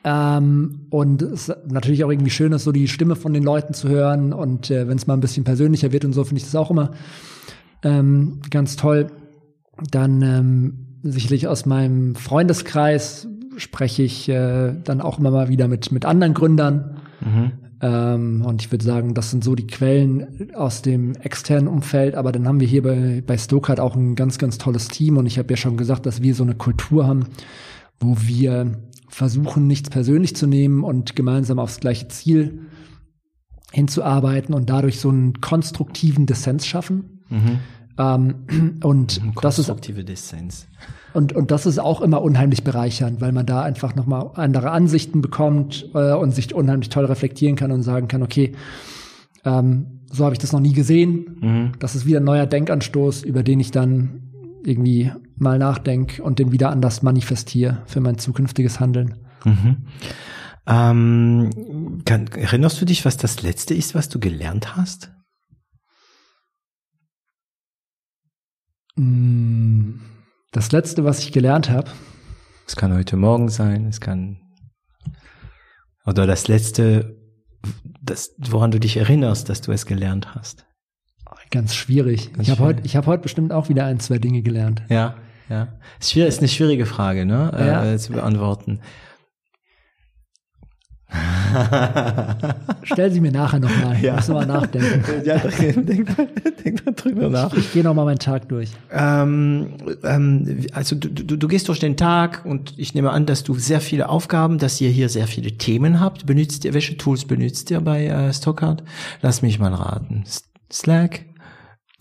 Ähm, und es ist natürlich auch irgendwie schön ist, so die Stimme von den Leuten zu hören. Und äh, wenn es mal ein bisschen persönlicher wird und so, finde ich das auch immer ähm, ganz toll. Dann ähm, sicherlich aus meinem Freundeskreis spreche ich äh, dann auch immer mal wieder mit, mit anderen Gründern. Mhm. Ähm, und ich würde sagen, das sind so die Quellen aus dem externen Umfeld. Aber dann haben wir hier bei, bei Stokart auch ein ganz, ganz tolles Team. Und ich habe ja schon gesagt, dass wir so eine Kultur haben, wo wir versuchen, nichts persönlich zu nehmen und gemeinsam aufs gleiche Ziel hinzuarbeiten und dadurch so einen konstruktiven Dissens schaffen. Mhm. Ähm, und das ist Dissens. Und, und das ist auch immer unheimlich bereichernd, weil man da einfach nochmal andere Ansichten bekommt äh, und sich unheimlich toll reflektieren kann und sagen kann, okay, ähm, so habe ich das noch nie gesehen. Mhm. Das ist wieder ein neuer Denkanstoß, über den ich dann irgendwie mal nachdenke und den wieder anders manifestiere für mein zukünftiges Handeln. Mhm. Ähm, kann, erinnerst du dich, was das Letzte ist, was du gelernt hast? Mm, das Letzte, was ich gelernt habe. Es kann heute Morgen sein, es kann oder das Letzte, das, woran du dich erinnerst, dass du es gelernt hast. Ganz schwierig. Ganz ich habe heute, ich habe heute bestimmt auch wieder ein, zwei Dinge gelernt. Ja, ja. Ist, schwierig, ist eine schwierige Frage, ne, ja. äh, zu beantworten. Stell sie mir nachher nochmal. [LAUGHS] Ja. Muss mal nachdenken. [LAUGHS] Ja, denk, mal, denk mal drüber nach. Ich, ich gehe nochmal meinen Tag durch. Ähm, ähm, also du, du, du gehst durch den Tag und ich nehme an, dass du sehr viele Aufgaben, dass ihr hier sehr viele Themen habt. Benutzt ihr, welche Tools benutzt ihr bei äh, Stockard? Lass mich mal raten. Slack?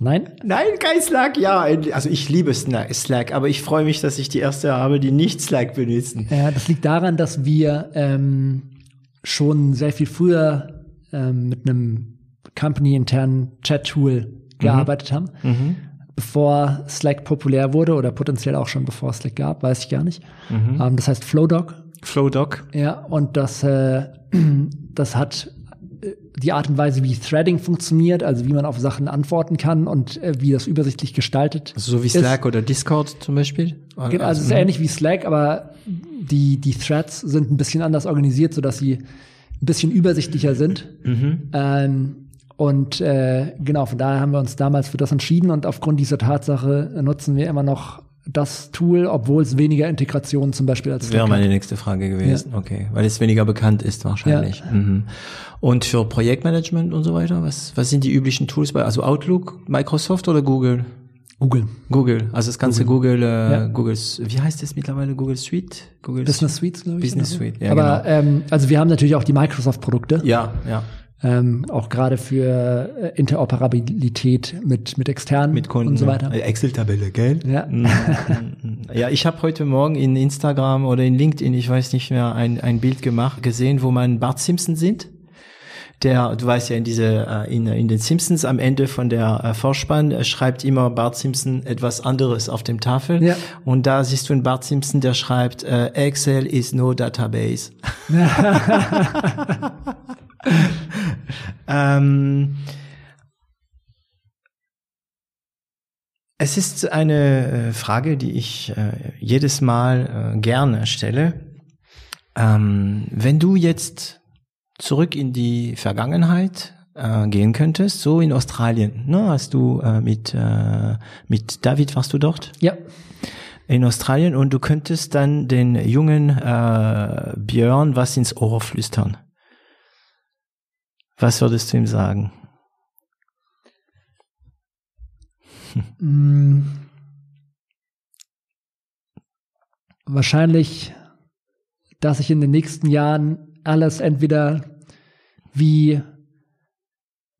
Nein? Nein, kein Slack, ja. Also ich liebe Slack, aber ich freue mich, dass ich die erste habe, die nicht Slack benutzen. Ja, das liegt daran, dass wir ähm, schon sehr viel früher ähm, mit einem company-internen Chat-Tool mhm. gearbeitet haben. Mhm. Bevor Slack populär wurde oder potenziell auch schon bevor Slack gab, weiß ich gar nicht. Mhm. Ähm, das heißt Flowdoc. Flowdoc. Ja, und das, äh, [CLEARS THROAT] das hat die Art und Weise, wie Threading funktioniert, also wie man auf Sachen antworten kann und äh, wie das übersichtlich gestaltet. Also so wie Slack ist. oder Discord zum Beispiel? Genau, also es ist ähnlich wie Slack, aber die, die Threads sind ein bisschen anders organisiert, sodass sie ein bisschen übersichtlicher sind. Mhm. Ähm, und äh, genau, von daher haben wir uns damals für das entschieden und aufgrund dieser Tatsache nutzen wir immer noch das Tool, obwohl es weniger Integration zum Beispiel als Das wäre meine nächste Frage gewesen. Ja. Okay, weil es weniger bekannt ist wahrscheinlich. Ja. Mhm. Und für Projektmanagement und so weiter, was, was sind die üblichen Tools bei, also Outlook, Microsoft oder Google? Google. Google, also das ganze Google, Google, äh, ja. Google wie heißt es mittlerweile? Google Suite? Google Business Suite, glaube ich. Business Suite, ja. Aber genau. ähm, also wir haben natürlich auch die Microsoft-Produkte. Ja, ja. Ähm, auch gerade für äh, Interoperabilität mit mit externen mit Kunden, und so weiter. Excel-Tabelle, gell? Ja. Mm, mm. ja, ich habe heute Morgen in Instagram oder in LinkedIn, ich weiß nicht mehr, ein ein Bild gemacht gesehen, wo man Bart Simpson sind der, du weißt ja, in diese, äh, in, in den Simpsons am Ende von der äh, Vorspann schreibt immer Bart Simpson etwas anderes auf dem Tafel. Ja. Und da siehst du einen Bart Simpson, der schreibt, äh, Excel is no database. [LAUGHS] [LAUGHS] ähm, es ist eine Frage, die ich äh, jedes Mal äh, gerne stelle. Ähm, wenn du jetzt zurück in die Vergangenheit äh, gehen könntest, so in Australien, ne, hast du äh, mit äh, mit David warst du dort? Ja. In Australien und du könntest dann den jungen äh, Björn was ins Ohr flüstern. Was würdest du ihm sagen? Mm. Wahrscheinlich, dass ich in den nächsten Jahren alles entweder wie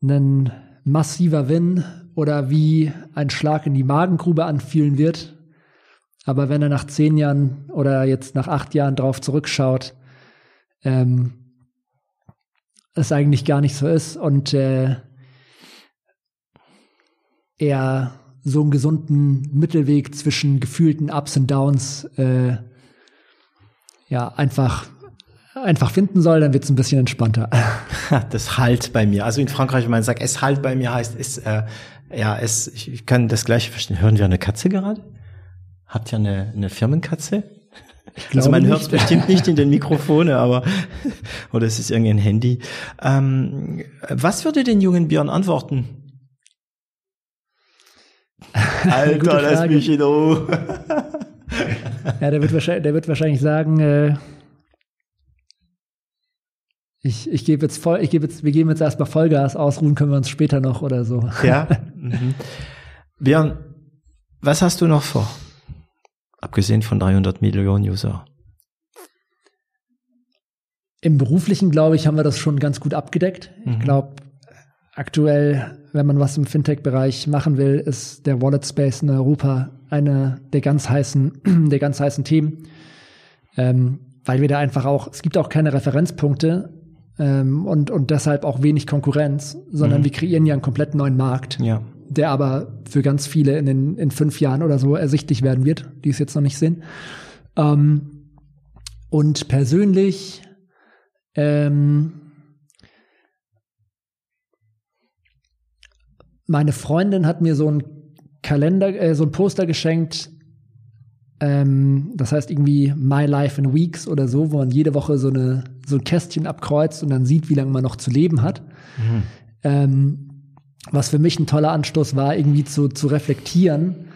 ein massiver Win oder wie ein Schlag in die Magengrube anfühlen wird. Aber wenn er nach zehn Jahren oder jetzt nach acht Jahren drauf zurückschaut, ähm, es eigentlich gar nicht so ist und äh, er so einen gesunden Mittelweg zwischen gefühlten Ups und Downs äh, ja einfach einfach finden soll, dann wird es ein bisschen entspannter. [LAUGHS] Das halt bei mir. Also in Frankreich, wenn man sagt, es halt bei mir heißt, es, äh, ja, es, ich kann das gleiche verstehen. Hören wir eine Katze gerade? Habt ihr eine, eine Firmenkatze? Also man hört es bestimmt nicht in den Mikrofone, aber [LAUGHS] oder es ist irgendein Handy. Ähm, was würde den jungen Björn antworten? [LAUGHS] Alter, lass mich in Ruhe. ja, der wird wahrscheinlich, der wird wahrscheinlich sagen, äh, ich, ich gebe jetzt voll, ich gebe jetzt, wir geben jetzt erstmal Vollgas, ausruhen können wir uns später noch oder so. Ja. [LAUGHS] Mhm. Björn, was hast du noch vor? Abgesehen von 300 Millionen User. Im beruflichen, glaube ich, haben wir das schon ganz gut abgedeckt. Mhm. Ich glaube, aktuell, wenn man was im Fintech-Bereich machen will, ist der Wallet Space in Europa eine der ganz heißen, [CLEARS THROAT] der ganz heißen Themen. Ähm, weil wir da einfach auch, es gibt auch keine Referenzpunkte ähm, und, und deshalb auch wenig Konkurrenz, sondern mhm. wir kreieren ja einen komplett neuen Markt. Ja der aber für ganz viele in, den, in fünf Jahren oder so ersichtlich werden wird, die es jetzt noch nicht sehen. Ähm, und persönlich ähm, meine Freundin hat mir so ein Kalender, äh, so ein Poster geschenkt. Ähm, das heißt irgendwie My Life in Weeks oder so, wo man jede Woche so eine so ein Kästchen abkreuzt und dann sieht, wie lange man noch zu leben hat. Mhm. Ähm, was für mich ein toller Anstoß war, irgendwie zu, zu reflektieren,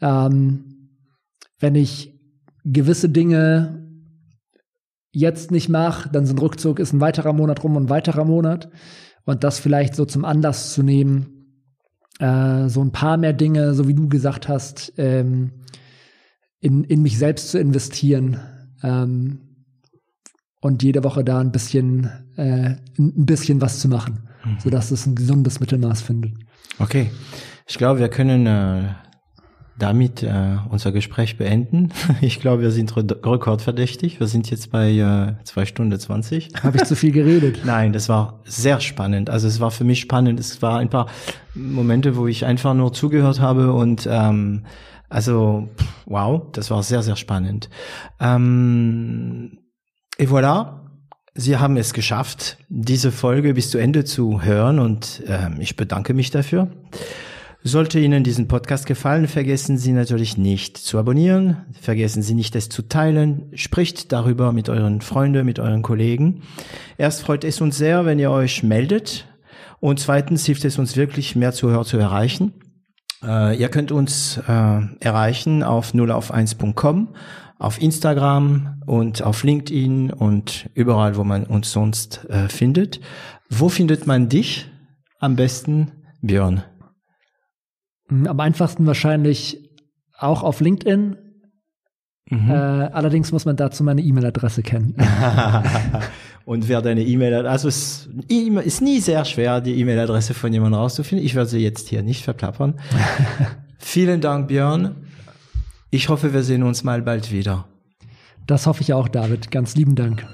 ähm, wenn ich gewisse Dinge jetzt nicht mache, dann sind Rückzug ist ein weiterer Monat rum und ein weiterer Monat. Und das vielleicht so zum Anlass zu nehmen, äh, so ein paar mehr Dinge, so wie du gesagt hast, ähm, in, in mich selbst zu investieren ähm, und jede Woche da ein bisschen, äh, ein bisschen was zu machen mhm. sodass es ein gesundes Mittelmaß findet. Okay, ich glaube, wir können äh, damit äh, unser Gespräch beenden. [LAUGHS] Ich glaube, wir sind rekordverdächtig. Wir sind jetzt bei äh, zwei Stunden zwanzig. [LAUGHS] Habe ich zu viel geredet? [LAUGHS] Nein, das war sehr spannend. Also es war für mich spannend. Es war ein paar Momente, wo ich einfach nur zugehört habe und ähm, also wow, das war sehr sehr spannend. Ähm, et voilà. Sie haben es geschafft, diese Folge bis zu Ende zu hören und äh, ich bedanke mich dafür. Sollte Ihnen diesen Podcast gefallen, vergessen Sie natürlich nicht zu abonnieren, vergessen Sie nicht es zu teilen, spricht darüber mit euren Freunden, mit euren Kollegen. Erst freut es uns sehr, wenn ihr euch meldet und zweitens hilft es uns wirklich, mehr Zuhörer zu erreichen. Äh, ihr könnt uns äh, erreichen auf 0 auf 1.com auf Instagram und auf LinkedIn und überall, wo man uns sonst äh, findet. Wo findet man dich am besten, Björn? Hm, am einfachsten wahrscheinlich auch auf LinkedIn. Mhm. Äh, allerdings muss man dazu meine E-Mail-Adresse kennen. [LAUGHS] und wer deine E-Mail, also es ist nie sehr schwer, die E-Mail-Adresse von jemandem rauszufinden. Ich werde sie jetzt hier nicht verplappern. [LAUGHS] Vielen Dank, Björn. Ich hoffe, wir sehen uns mal bald wieder. Das hoffe ich auch, David. Ganz lieben Dank.